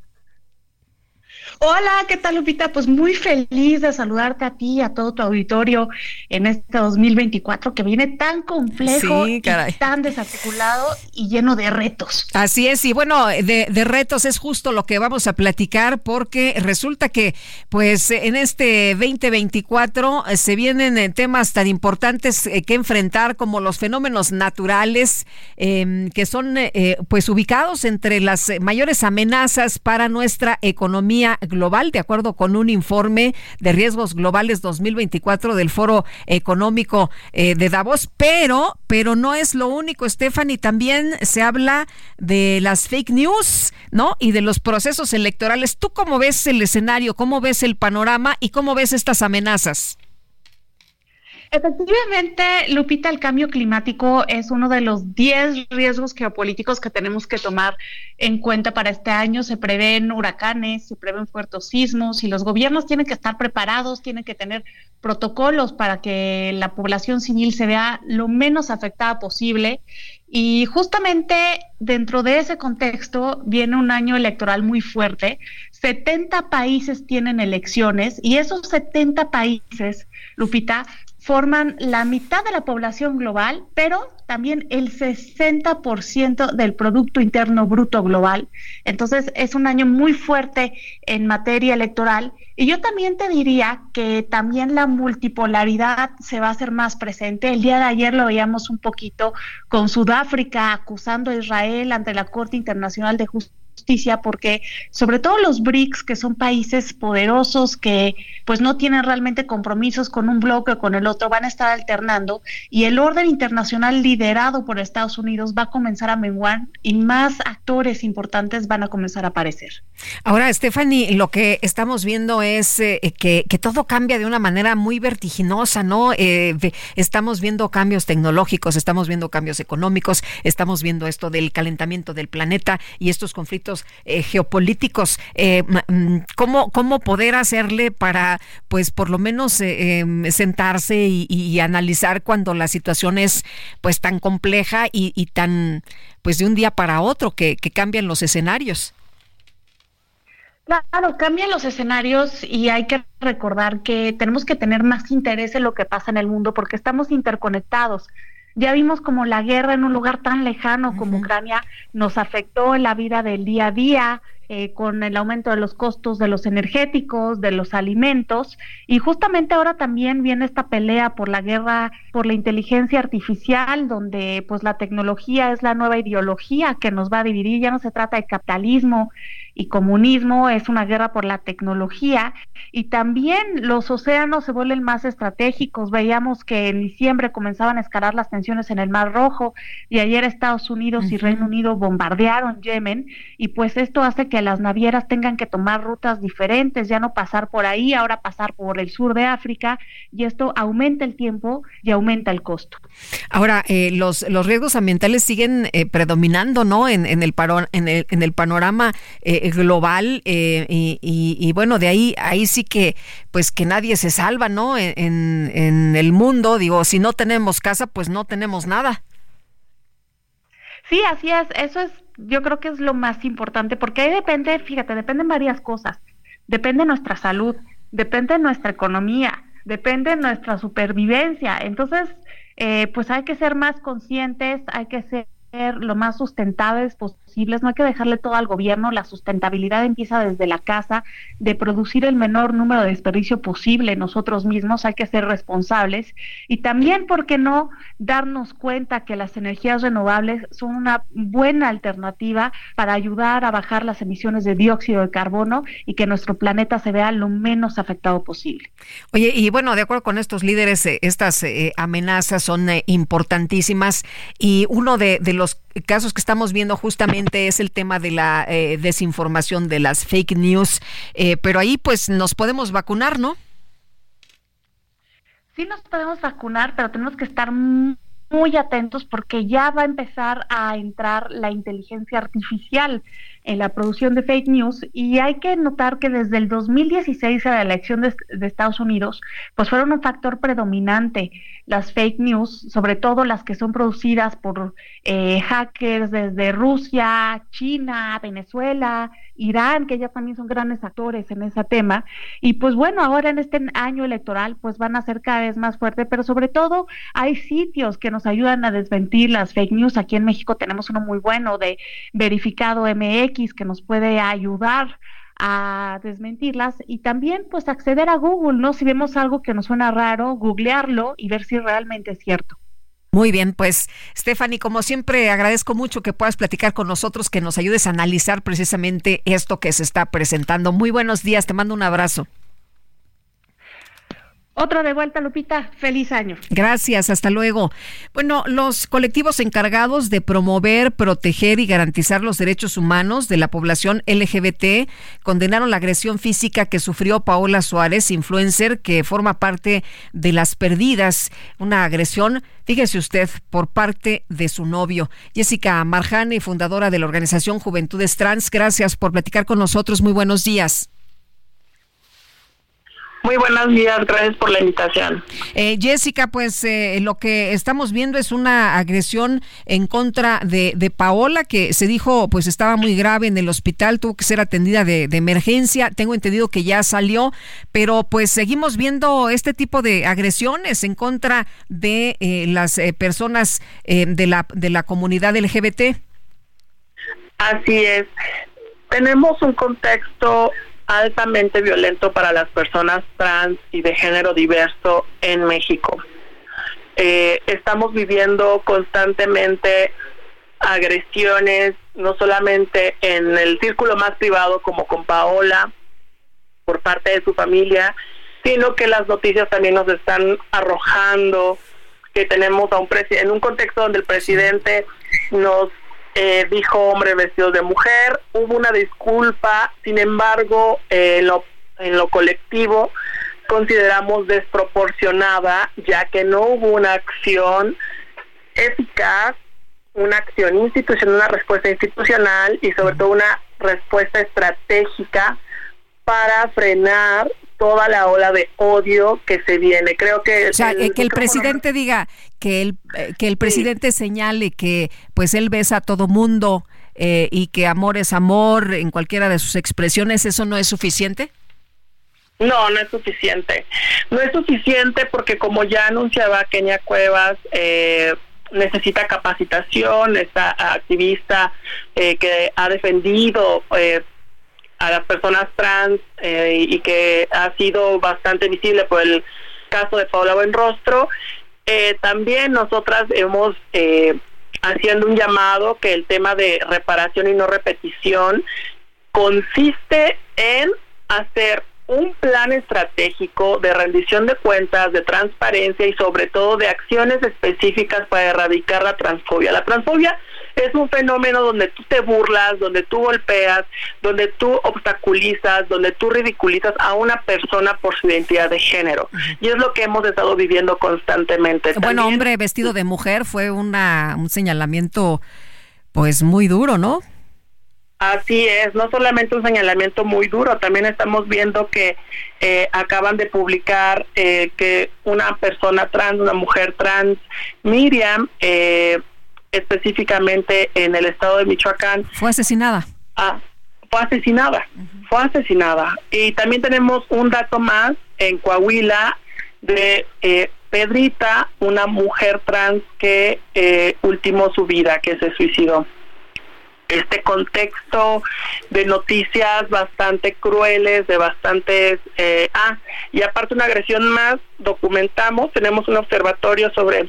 Hola, ¿qué tal Lupita? Pues muy feliz de saludarte a ti, a todo tu auditorio en este 2024 que viene tan complejo, y tan desarticulado y lleno de retos. Así es, y bueno, de, de, retos es justo lo que vamos a platicar porque resulta que pues en este 2024 eh, se vienen eh, temas tan importantes eh, que enfrentar como los fenómenos naturales em, que son pues ubicados entre las mayores amenazas para nuestra economía global, de acuerdo con un informe de riesgos globales 2024 del Foro Económico eh, de Davos, pero, pero no es lo único, Stephanie, también se habla de las fake news, ¿no? Y de los procesos electorales. ¿Tú cómo ves el escenario, cómo ves el panorama y cómo ves estas amenazas? Efectivamente, Lupita, el cambio climático es uno de los 10 riesgos geopolíticos que tenemos que tomar en cuenta para este año. Se prevén huracanes, se prevén fuertes sismos y los gobiernos tienen que estar preparados, tienen que tener protocolos para que la población civil se vea lo menos afectada posible. Y justamente dentro de ese contexto viene un año electoral muy fuerte. 70 países tienen elecciones y esos 70 países, Lupita, forman la mitad de la población global, pero también el 60% del Producto Interno Bruto global. Entonces es un año muy fuerte en materia electoral. Y yo también te diría que también la multipolaridad se va a hacer más presente. El día de ayer lo veíamos un poquito con Sudáfrica acusando a Israel ante la Corte Internacional de Justicia justicia porque sobre todo los BRICS, que son países poderosos que pues no tienen realmente compromisos con un bloque o con el otro, van a estar alternando y el orden internacional liderado por Estados Unidos va a comenzar a menguar y más actores importantes van a comenzar a aparecer. Ahora, Stephanie, lo que estamos viendo es eh, que, todo cambia de una manera muy vertiginosa, ¿no? Eh, estamos viendo cambios tecnológicos, estamos viendo cambios económicos, estamos viendo esto del calentamiento del planeta y estos conflictos eh, geopolíticos. Eh, mm, ¿cómo, ¿Cómo poder hacerle para, pues, por lo menos eh, em, sentarse y, analizar cuando la situación es, pues, tan compleja y, tan, pues, de un día para otro que, que cambian los escenarios? Claro, cambian los escenarios y hay que recordar que tenemos que tener más interés en lo que pasa en el mundo porque estamos interconectados. Ya vimos como la guerra en un lugar tan lejano como Ucrania nos afectó en la vida del día a día, eh, con el aumento de los costos de los energéticos, de los alimentos, y justamente ahora también viene esta pelea por la guerra, por la inteligencia artificial, donde pues la tecnología es la nueva ideología que nos va a dividir, ya no se trata de capitalismo y comunismo, es una guerra por la tecnología, y también los océanos se vuelven más estratégicos, veíamos que en diciembre comenzaban a escalar las tensiones en el Mar Rojo, y ayer Estados Unidos y Reino Unido bombardearon Yemen, y pues esto hace que las navieras tengan que tomar rutas diferentes, ya no pasar por ahí, ahora pasar por el sur de África, y esto aumenta el tiempo y aumenta el costo. Ahora, eh, los, los riesgos ambientales siguen eh, predominando, ¿no? En, en, el, paro, en, el, en el panorama eh, global, y, y, bueno, de ahí, ahí sí que, pues que nadie se salva, ¿no? En, en el mundo, digo, si no tenemos casa, pues no tenemos nada. Sí, así es, eso es yo creo que es lo más importante, porque ahí depende, fíjate, dependen varias cosas. Depende nuestra salud, depende nuestra economía, depende nuestra supervivencia. Entonces, eh, pues hay que ser más conscientes, hay que ser lo más sustentables no hay que dejarle todo al gobierno, la sustentabilidad empieza desde la casa, de producir el menor número de desperdicio posible nosotros mismos, hay que ser responsables y también, ¿por qué no darnos cuenta que las energías renovables son una buena alternativa para ayudar a bajar las emisiones de dióxido de carbono y que nuestro planeta se vea lo menos afectado posible? Oye, y bueno, de acuerdo con estos líderes, eh, estas eh, amenazas son eh, importantísimas y uno de los casos que estamos viendo justamente es el tema de la eh, desinformación, de las fake news, eh, pero ahí pues nos podemos vacunar, ¿no? Sí nos podemos vacunar, pero tenemos que estar muy atentos porque ya va a empezar a entrar la inteligencia artificial. En la producción de fake news y hay que notar que desde el 2016 a la elección de, Estados Unidos, pues fueron un factor predominante las fake news, sobre todo las que son producidas por eh, hackers desde Rusia, China, Venezuela, Irán, que ya también son grandes actores en ese tema. Y pues bueno, ahora en este año electoral, pues van a ser cada vez más fuertes, pero sobre todo hay sitios que nos ayudan a desmentir las fake news. Aquí en México tenemos uno muy bueno de verificado MX que nos puede ayudar a desmentirlas y también pues acceder a Google, ¿no? Si vemos algo que nos suena raro, googlearlo y ver si realmente es cierto. Muy bien, pues Stephanie, como siempre, agradezco mucho que puedas platicar con nosotros, que nos ayudes a analizar precisamente esto que se está presentando. Muy buenos días, te mando un abrazo. Otro de vuelta, Lupita. Feliz año. Gracias, hasta luego. Bueno, los colectivos encargados de promover, proteger y garantizar los derechos humanos de la población LGBT condenaron la agresión física que sufrió Paola Suárez, influencer que forma parte de las perdidas. Una agresión, fíjese usted, por parte de su novio. Jessica Marjane, fundadora de la organización Juventudes Trans, gracias por platicar con nosotros. Muy buenos días. Muy buenos días, gracias por la invitación. Eh, Jessica, pues eh, lo que estamos viendo es una agresión en contra de, de, Paola, que se dijo pues estaba muy grave en el hospital, tuvo que ser atendida de, de emergencia. Tengo entendido que ya salió, pero pues seguimos viendo este tipo de agresiones en contra de eh, las eh, personas eh, de, la, de la comunidad LGBT. Así es. Tenemos un contexto altamente violento para las personas trans y de género diverso en México. Eh, estamos viviendo constantemente agresiones, no solamente en el círculo más privado como con Paola, por parte de su familia, sino que las noticias también nos están arrojando que tenemos a un presidente, en un contexto donde el presidente nos eh, dijo hombre vestido de mujer, hubo una disculpa, sin embargo, eh, lo, en lo colectivo consideramos desproporcionada, ya que no hubo una acción eficaz, una acción institucional, una respuesta institucional y sobre todo una respuesta estratégica para frenar toda la ola de odio que se viene. Creo que o sea, el, que el presidente diga que el eh, que el presidente señale que pues él besa a todo mundo eh, y que amor es amor en cualquiera de sus expresiones, eso no es suficiente. No, no es suficiente. No es suficiente porque como ya anunciaba Kenia Cuevas, eh, necesita capacitación, esta activista que ha defendido a las personas trans eh, y que ha sido bastante visible por el caso de Paula Buenrostro. Eh, también nosotras hemos eh, haciendo un llamado que el tema de reparación y no repetición consiste en hacer un plan estratégico de rendición de cuentas, de transparencia y sobre todo de acciones específicas para erradicar la transfobia. La transfobia es un fenómeno donde tú te burlas, donde tú golpeas, donde tú obstaculizas, donde tú ridiculizas a una persona por su identidad de género. Y es lo que hemos estado viviendo constantemente. Bueno, hombre vestido de mujer fue una, un señalamiento pues muy duro, ¿no? Así es, no solamente un señalamiento muy duro, también estamos viendo que eh, acaban de publicar eh, que una persona trans, una mujer trans, Miriam, eh, específicamente en el estado de Michoacán. Fue asesinada. Ah, fue asesinada, fue asesinada. Y también tenemos un dato más en Coahuila de eh, Pedrita, una mujer trans que eh, ultimó su vida, que se suicidó. Este contexto de noticias bastante crueles, de bastantes... Eh, ah, y aparte una agresión más, documentamos, tenemos un observatorio sobre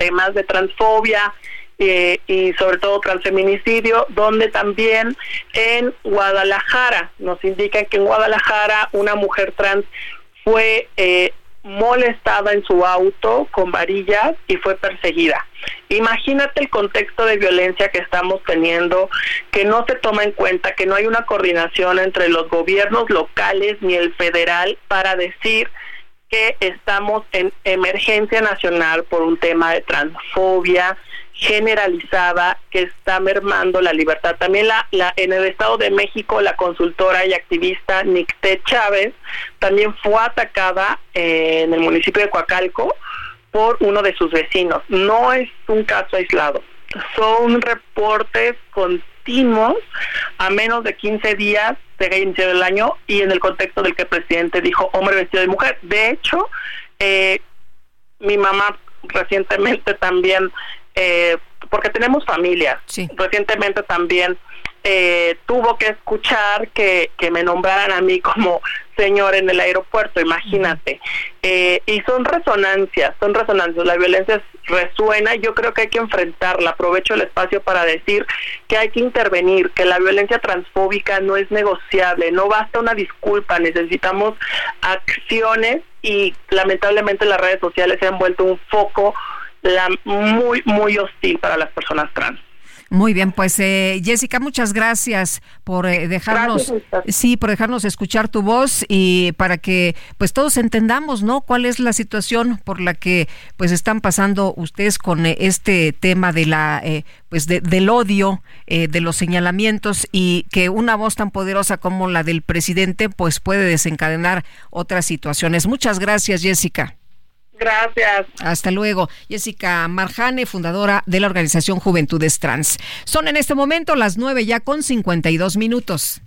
temas de transfobia eh, y sobre todo transfeminicidio, donde también en Guadalajara nos indican que en Guadalajara una mujer trans fue eh, molestada en su auto con varillas y fue perseguida. Imagínate el contexto de violencia que estamos teniendo, que no se toma en cuenta, que no hay una coordinación entre los gobiernos locales ni el federal para decir que estamos en emergencia nacional por un tema de transfobia, generalizada que está mermando la libertad. También la, la, en el Estado de México la consultora y activista Nicté Chávez también fue atacada eh, en el municipio de Coacalco por uno de sus vecinos. No es un caso aislado, son reportes continuos a menos de 15 días de inicio del año y en el contexto del que el presidente dijo hombre vestido de mujer. De hecho, eh, mi mamá recientemente también, eh, porque tenemos familia, recientemente también eh, tuvo que escuchar que, que me nombraran a mí como señor en el aeropuerto, imagínate. Eh, y son resonancias, son resonancias, la violencia resuena, yo creo que hay que enfrentarla, aprovecho el espacio para decir que hay que intervenir, que la violencia transfóbica no es negociable, no basta una disculpa, necesitamos acciones y lamentablemente las redes sociales se han vuelto un foco la, muy, muy hostil para las personas trans. Muy bien, pues eh, Jessica, muchas gracias por eh, dejarnos, sí, por dejarnos escuchar tu voz y para que pues todos entendamos, ¿no? Cuál es la situación por la que pues están pasando ustedes con eh, este tema de la pues del odio, de los señalamientos y que una voz tan poderosa como la del presidente pues puede desencadenar otras situaciones. Muchas gracias, Jessica. Gracias. Hasta luego. Jessica Marjane, fundadora de la organización Juventudes Trans. Son en este momento las nueve ya con 52 minutos.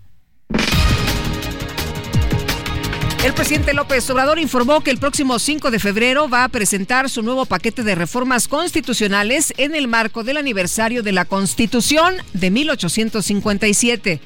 El presidente López Obrador informó que el próximo 5 de febrero va a presentar su nuevo paquete de reformas constitucionales en el marco del aniversario de la Constitución de 1857.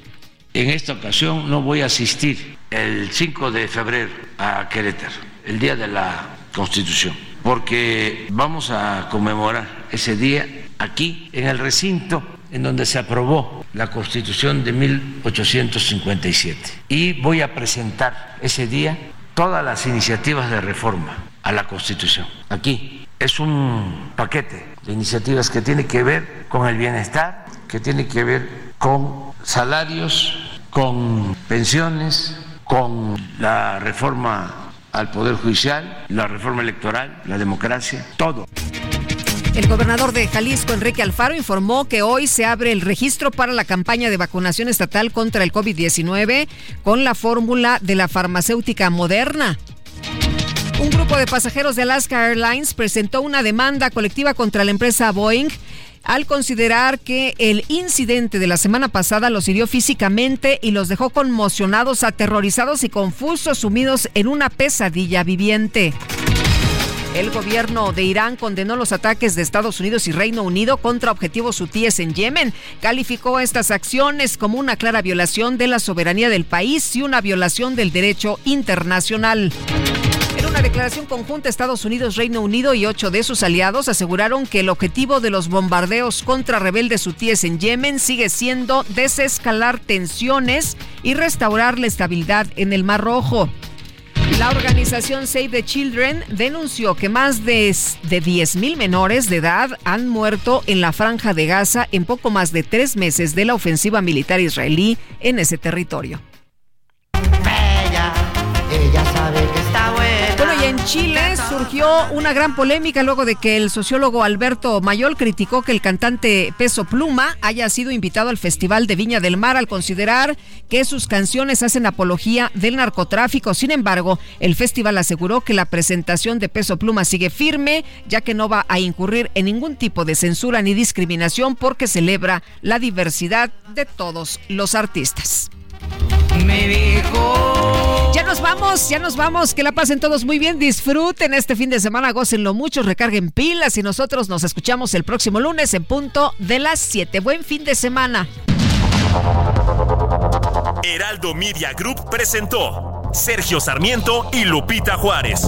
En esta ocasión no voy a asistir el 5 de febrero a Querétaro, el día de la Constitución, porque vamos a conmemorar ese día aquí, en el recinto en donde se aprobó la Constitución de 1857. Y voy a presentar ese día todas las iniciativas de reforma a la Constitución. Aquí es un paquete de iniciativas que tiene que ver con el bienestar, que tiene que ver con salarios, con pensiones, con la reforma al Poder Judicial, la reforma electoral, la democracia, todo. El gobernador de Jalisco, Enrique Alfaro, informó que hoy se abre el registro para la campaña de vacunación estatal contra el COVID-19 con la fórmula de la farmacéutica moderna. Un grupo de pasajeros de Alaska Airlines presentó una demanda colectiva contra la empresa Boeing al considerar que el incidente de la semana pasada los hirió físicamente y los dejó conmocionados, aterrorizados y confusos, sumidos en una pesadilla viviente. El gobierno de Irán condenó los ataques de Estados Unidos y Reino Unido contra objetivos hutíes en Yemen. Calificó estas acciones como una clara violación de la soberanía del país y una violación del derecho internacional. Una declaración conjunta, Estados Unidos, Reino Unido y ocho de sus aliados aseguraron que el objetivo de los bombardeos contra rebeldes hutíes en Yemen sigue siendo desescalar tensiones y restaurar la estabilidad en el Mar Rojo. La organización Save the Children denunció que más de, de 10.000 menores de edad han muerto en la franja de Gaza en poco más de tres meses de la ofensiva militar israelí en ese territorio. Chile surgió una gran polémica luego de que el sociólogo Alberto Mayol criticó que el cantante Peso Pluma haya sido invitado al Festival de Viña del Mar al considerar que sus canciones hacen apología del narcotráfico. Sin embargo, el festival aseguró que la presentación de Peso Pluma sigue firme, ya que no va a incurrir en ningún tipo de censura ni discriminación porque celebra la diversidad de todos los artistas. Me dijo. Ya nos vamos, ya nos vamos. Que la pasen todos muy bien. Disfruten este fin de semana, gócenlo mucho, recarguen pilas y nosotros nos escuchamos el próximo lunes en punto de las 7. Buen fin de semana. Heraldo Media Group presentó Sergio Sarmiento y Lupita Juárez.